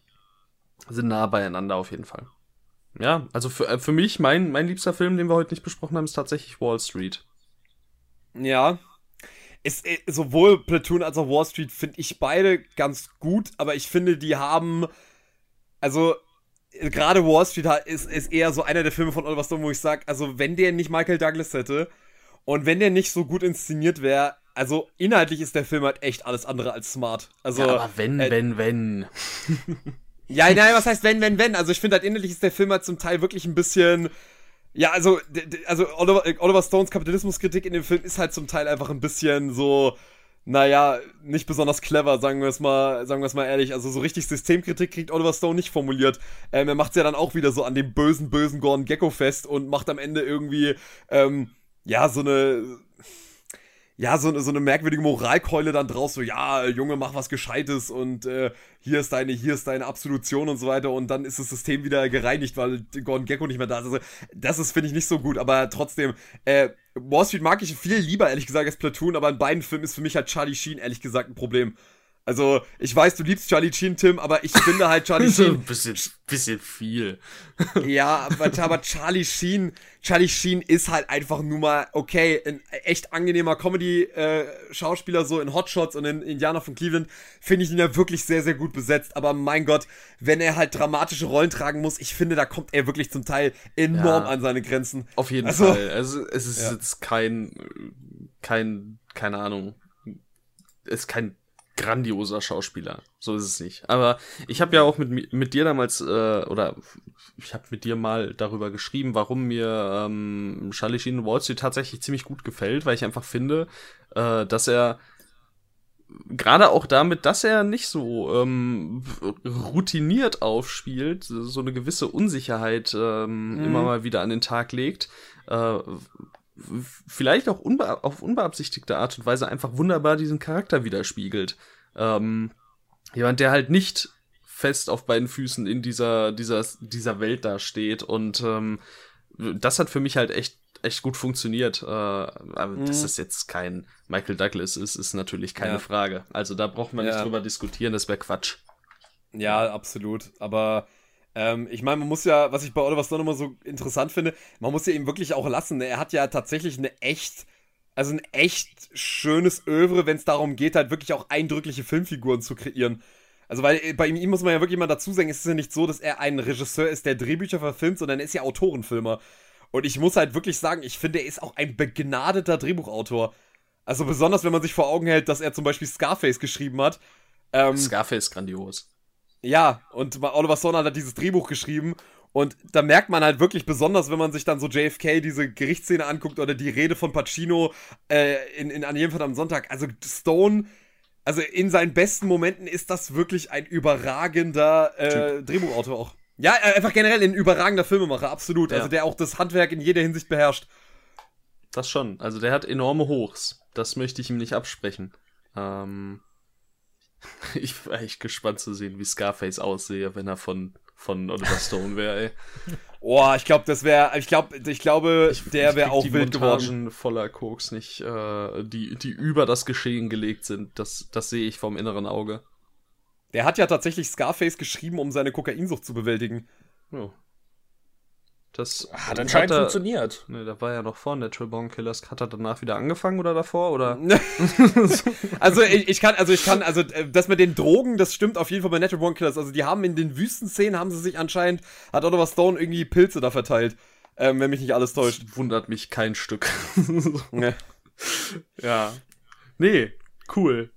sind nah beieinander auf jeden Fall. Ja, also für, äh, für mich, mein, mein liebster Film, den wir heute nicht besprochen haben, ist tatsächlich Wall Street. Ja. Ist, äh, sowohl Platoon als auch Wall Street finde ich beide ganz gut, aber ich finde, die haben. Also, äh, gerade Wall Street ist, ist eher so einer der Filme von Oliver Stone, wo ich sage, also, wenn der nicht Michael Douglas hätte und wenn der nicht so gut inszeniert wäre, also inhaltlich ist der Film halt echt alles andere als smart. Also, Ja, aber wenn, äh, wenn, wenn. <laughs> Ja, nein, was heißt wenn, wenn, wenn? Also ich finde halt innerlich ist der Film halt zum Teil wirklich ein bisschen. Ja, also, also Oliver, äh, Oliver Stones Kapitalismuskritik in dem Film ist halt zum Teil einfach ein bisschen so, naja, nicht besonders clever, sagen wir es mal, sagen wir es mal ehrlich. Also so richtig Systemkritik kriegt Oliver Stone nicht formuliert. Ähm, er macht's ja dann auch wieder so an dem bösen, bösen Gordon Gecko fest und macht am Ende irgendwie, ähm, ja, so eine, ja, so, so eine merkwürdige Moralkeule dann draus, so, ja, Junge, mach was Gescheites und äh, hier ist deine, hier ist deine Absolution und so weiter und dann ist das System wieder gereinigt, weil Gordon Gecko nicht mehr da ist. Also, das ist, finde ich, nicht so gut, aber trotzdem, äh, Wall Street mag ich viel lieber, ehrlich gesagt, als Platoon, aber in beiden Filmen ist für mich halt Charlie Sheen, ehrlich gesagt, ein Problem. Also, ich weiß, du liebst Charlie Sheen, Tim, aber ich finde halt Charlie <laughs> Sheen ein bisschen, bisschen viel. <laughs> ja, aber, aber Charlie Sheen, Charlie Sheen ist halt einfach nur mal, okay, ein echt angenehmer Comedy-Schauspieler, so in Hotshots und in Indianer von Cleveland, finde ich ihn ja wirklich sehr, sehr gut besetzt. Aber mein Gott, wenn er halt dramatische Rollen tragen muss, ich finde, da kommt er wirklich zum Teil enorm Ja. an seine Grenzen. Auf jeden Also- Fall. Also es ist Ja. jetzt kein, kein, keine Ahnung, es ist kein grandioser Schauspieler. So ist es nicht. Aber ich habe ja auch mit, mi- mit dir damals, äh, oder ich habe mit dir mal darüber geschrieben, warum mir ähm, Charlie Sheen Wall Street tatsächlich ziemlich gut gefällt, weil ich einfach finde, äh, dass er gerade auch damit, dass er nicht so ähm, routiniert aufspielt, so eine gewisse Unsicherheit ähm, immer mal wieder an den Tag legt, äh, vielleicht auch unbe auf unbeabsichtigte Art und Weise einfach wunderbar diesen Charakter widerspiegelt. Ähm, jemand, der halt nicht fest auf beiden Füßen in dieser, dieser, dieser Welt da steht. Und ähm, das hat für mich halt echt, echt gut funktioniert. Äh, aber mhm. dass das jetzt kein Michael Douglas ist, ist natürlich keine ja. Frage. Also da braucht man ja. nicht drüber diskutieren, das wäre Quatsch. Ja, absolut. Aber ähm, ich meine, man muss ja, was ich bei Oliver Stone immer so interessant finde, man muss ja ihm wirklich auch lassen. Ne? Er hat ja tatsächlich eine echt, also ein echt schönes Övre, wenn es darum geht, halt wirklich auch eindrückliche Filmfiguren zu kreieren. Also, weil äh, bei ihm muss man ja wirklich mal dazu sagen, es ist ja nicht so, dass er ein Regisseur ist, der Drehbücher verfilmt, sondern er ist ja Autorenfilmer. Und ich muss halt wirklich sagen, ich finde, er ist auch ein begnadeter Drehbuchautor. Also besonders, wenn man sich vor Augen hält, dass er zum Beispiel Scarface geschrieben hat. Ähm, Scarface grandios. Ja, und Oliver Stone hat dieses Drehbuch geschrieben und da merkt man halt wirklich besonders, wenn man sich dann so JFK diese Gerichtsszene anguckt oder die Rede von Pacino äh, in, in An jedem verdammten Sonntag. Also Stone, also in seinen besten Momenten ist das wirklich ein überragender äh, Drehbuchautor auch. Ja, äh, einfach generell ein überragender Filmemacher, absolut. Ja. Also der auch das Handwerk in jeder Hinsicht beherrscht. Das schon. Also der hat enorme Hochs. Das möchte ich ihm nicht absprechen. Ähm, <laughs> ich war echt gespannt zu sehen, wie Scarface aussehe, wenn er von, von Oliver Stone wäre, ey. <laughs> Oh, ich glaube, das wäre, ich glaube, ich glaube, ich, der wäre auch die wild Montagen geworden. voller Koks nicht, äh, die, die über das Geschehen gelegt sind. Das, das sehe ich vom inneren Auge. Der hat ja tatsächlich Scarface geschrieben, um seine Kokainsucht zu bewältigen. Ja. Das hat anscheinend hat er, funktioniert. Ne, da war ja noch vor Natural Born Killers. Hat er danach wieder angefangen oder davor? Oder? <laughs> also ich, ich, kann, also ich kann, also äh, das mit den Drogen, das stimmt auf jeden Fall bei Natural Born Killers. Also die haben in den Wüstenszenen haben sie sich anscheinend, hat Oliver Stone irgendwie Pilze da verteilt. Ähm, wenn mich nicht alles täuscht. Das wundert mich kein Stück. <laughs> nee. Ja. Nee, cool.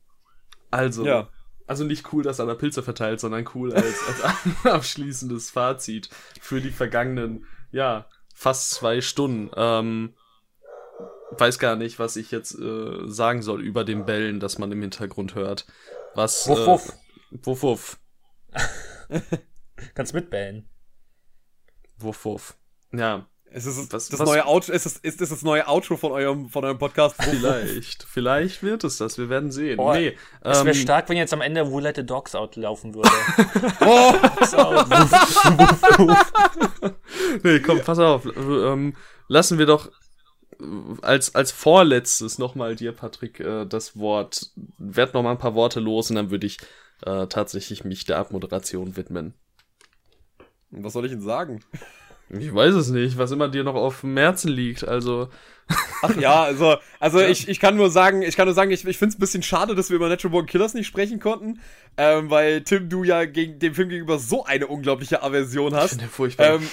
Also. Ja. Also nicht cool, dass er da Pilze verteilt, sondern cool als, als <laughs> abschließendes Fazit für die vergangenen ja, fast zwei Stunden. Ähm, weiß gar nicht, was ich jetzt äh, sagen soll über den Bellen, das man im Hintergrund hört. Was. Wuff, wuff. Äh, wuff, wuff. <laughs> Kannst mitbellen. Wuff, wuff. Ja. Ist es was, das was, neue Outro, ist es, ist es das neue Outro von eurem, von eurem Podcast? <laughs> Vielleicht. Vielleicht wird es das. Wir werden sehen. Boah, nee, es wäre ähm, stark, wenn jetzt am Ende Who Let the Dogs Out laufen würde. <laughs> oh! <laughs> nee, komm, pass auf. Ähm, lassen wir doch als, als vorletztes nochmal dir, Patrick, äh, das Wort. Werd noch mal ein paar Worte los und dann würde ich äh, tatsächlich mich der Abmoderation widmen. Was soll ich denn sagen? Ich weiß es nicht, was immer dir noch auf dem Herzen liegt, also. Ach ja, also, also ja. Ich, ich kann nur sagen, ich kann nur sagen, ich, ich finde es ein bisschen schade, dass wir über Natural Born Killers nicht sprechen konnten, ähm, weil Tim, du ja gegen dem Film gegenüber so eine unglaubliche Aversion hast. Ich finde furchtbar. Ähm,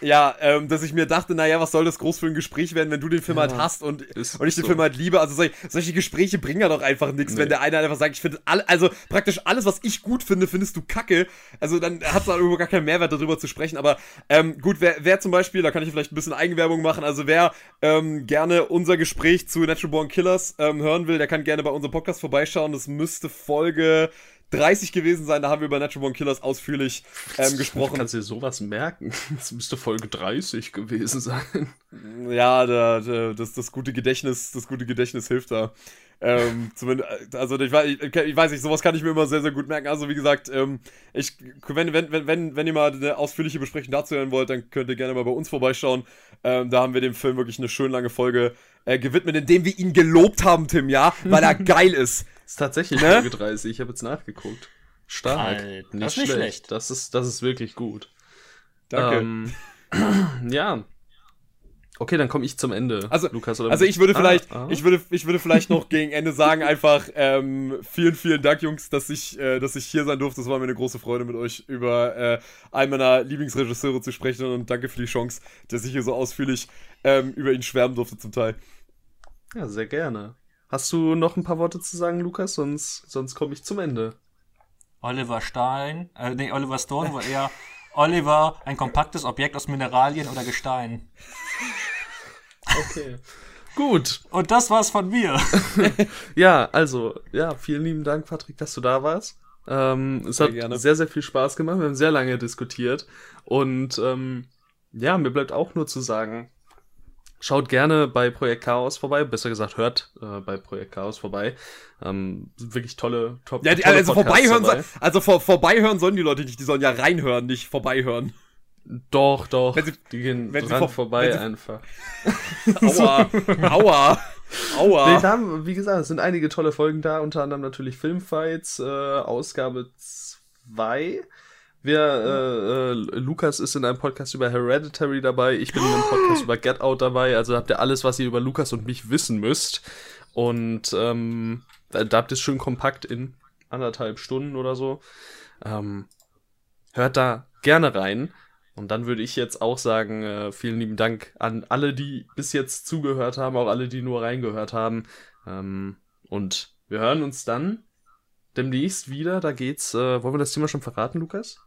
ja, ähm, dass ich mir dachte, naja, was soll das groß für ein Gespräch werden, wenn du den Film ja, halt hast und, und ich den so. Film halt liebe. Also solche, solche Gespräche bringen ja doch einfach nichts, nee. wenn der eine einfach sagt, ich finde alle, also praktisch alles, was ich gut finde, findest du kacke. Also dann hat es halt überhaupt gar keinen Mehrwert darüber zu sprechen. Aber ähm, gut, wer, wer zum Beispiel, da kann ich vielleicht ein bisschen Eigenwerbung machen, also wer ähm, gerne unser Gespräch zu Natural Born Killers ähm, hören will, der kann gerne bei unserem Podcast vorbeischauen. Das müsste Folge 30 gewesen sein, da haben wir über Natural Born Killers ausführlich ähm, gesprochen. Kannst dir sowas merken? Das müsste Folge 30 gewesen sein. Ja, da, da, das, das gute Gedächtnis, das gute Gedächtnis hilft da. Ähm, zumindest, also ich, ich, ich, weiß nicht, sowas kann ich mir immer sehr, sehr gut merken. Also wie gesagt, ähm, ich, wenn, wenn, wenn, wenn, wenn ihr mal eine ausführliche Besprechung dazu hören wollt, dann könnt ihr gerne mal bei uns vorbeischauen. Ähm, da haben wir dem Film wirklich eine schön lange Folge äh, gewidmet, indem wir ihn gelobt haben, Tim, ja, weil er <laughs> geil ist. Ist tatsächlich ne? Folge 30, ich habe jetzt nachgeguckt. Stark. Alter, nicht, das schlecht. schlecht. Das ist, das ist wirklich gut. Danke. Ähm, <clears throat> ja, Okay, dann komme ich zum Ende. Also, Lukas, oder also ich würde vielleicht, ah, ah. ich würde, ich würde vielleicht noch gegen Ende sagen einfach ähm, vielen, vielen Dank, Jungs, dass ich, äh, dass ich hier sein durfte. Es war mir eine große Freude, mit euch über äh, einen meiner Lieblingsregisseure zu sprechen und danke für die Chance, dass ich hier so ausführlich ähm, über ihn schwärmen durfte zum Teil. Ja, sehr gerne. Hast du noch ein paar Worte zu sagen, Lukas? Sonst, sonst komme ich zum Ende. Oliver Stein, äh, nee, Oliver Stone war eher <laughs> Oliver, ein kompaktes Objekt aus Mineralien oder Gestein. Okay. Gut. Und das war's von mir. <laughs> ja, also, ja, vielen lieben Dank, Patrick, dass du da warst. Ähm, es sehr hat gerne. sehr, sehr viel Spaß gemacht. Wir haben sehr lange diskutiert. Und ähm, ja, mir bleibt auch nur zu sagen, schaut gerne bei Projekt Chaos vorbei, besser gesagt hört äh, bei Projekt Chaos vorbei. Ähm, sind wirklich tolle, top, Ja, die, tolle also Podcasts vorbeihören, dabei. soll- also vor, vorbeihören sollen die Leute nicht, die sollen ja reinhören, nicht vorbeihören. Doch, doch. Wenn sie- die gehen wenn sie dran vor- vorbei wenn sie- einfach. <laughs> Aua, <laughs> aua, aua. Nee, da haben, wie gesagt, es sind einige tolle Folgen da, unter anderem natürlich Filmfights, äh, Ausgabe 2. Wir, äh, äh, Lukas ist in einem Podcast über Hereditary dabei, ich bin in einem Podcast <gasps> über Get Out dabei, also habt ihr alles, was ihr über Lukas und mich wissen müsst. Und ähm, da, da habt ihr es schön kompakt in anderthalb Stunden oder so. Ähm, hört da gerne rein. Und dann würde ich jetzt auch sagen, äh, vielen lieben Dank an alle, die bis jetzt zugehört haben, auch alle, die nur reingehört haben. Ähm, und wir hören uns dann demnächst wieder. Da geht's. Äh, wollen wir das Thema schon verraten, Lukas?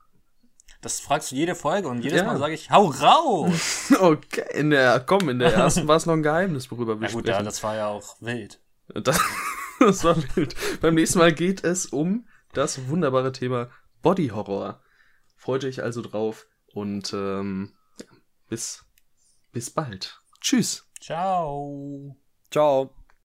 Das fragst du jede Folge und jedes Ja. Mal sage ich, hau raus! <laughs> Okay, in der, komm, in der <laughs> ersten war es noch ein Geheimnis, worüber wir Na gut, ja, sprechen. das war ja auch wild. Das, <laughs> das war wild. Beim nächsten Mal geht es um das wunderbare Thema Body Horror. Freut euch also drauf und ähm, ja, bis, bis bald. Tschüss. Ciao! Ciao.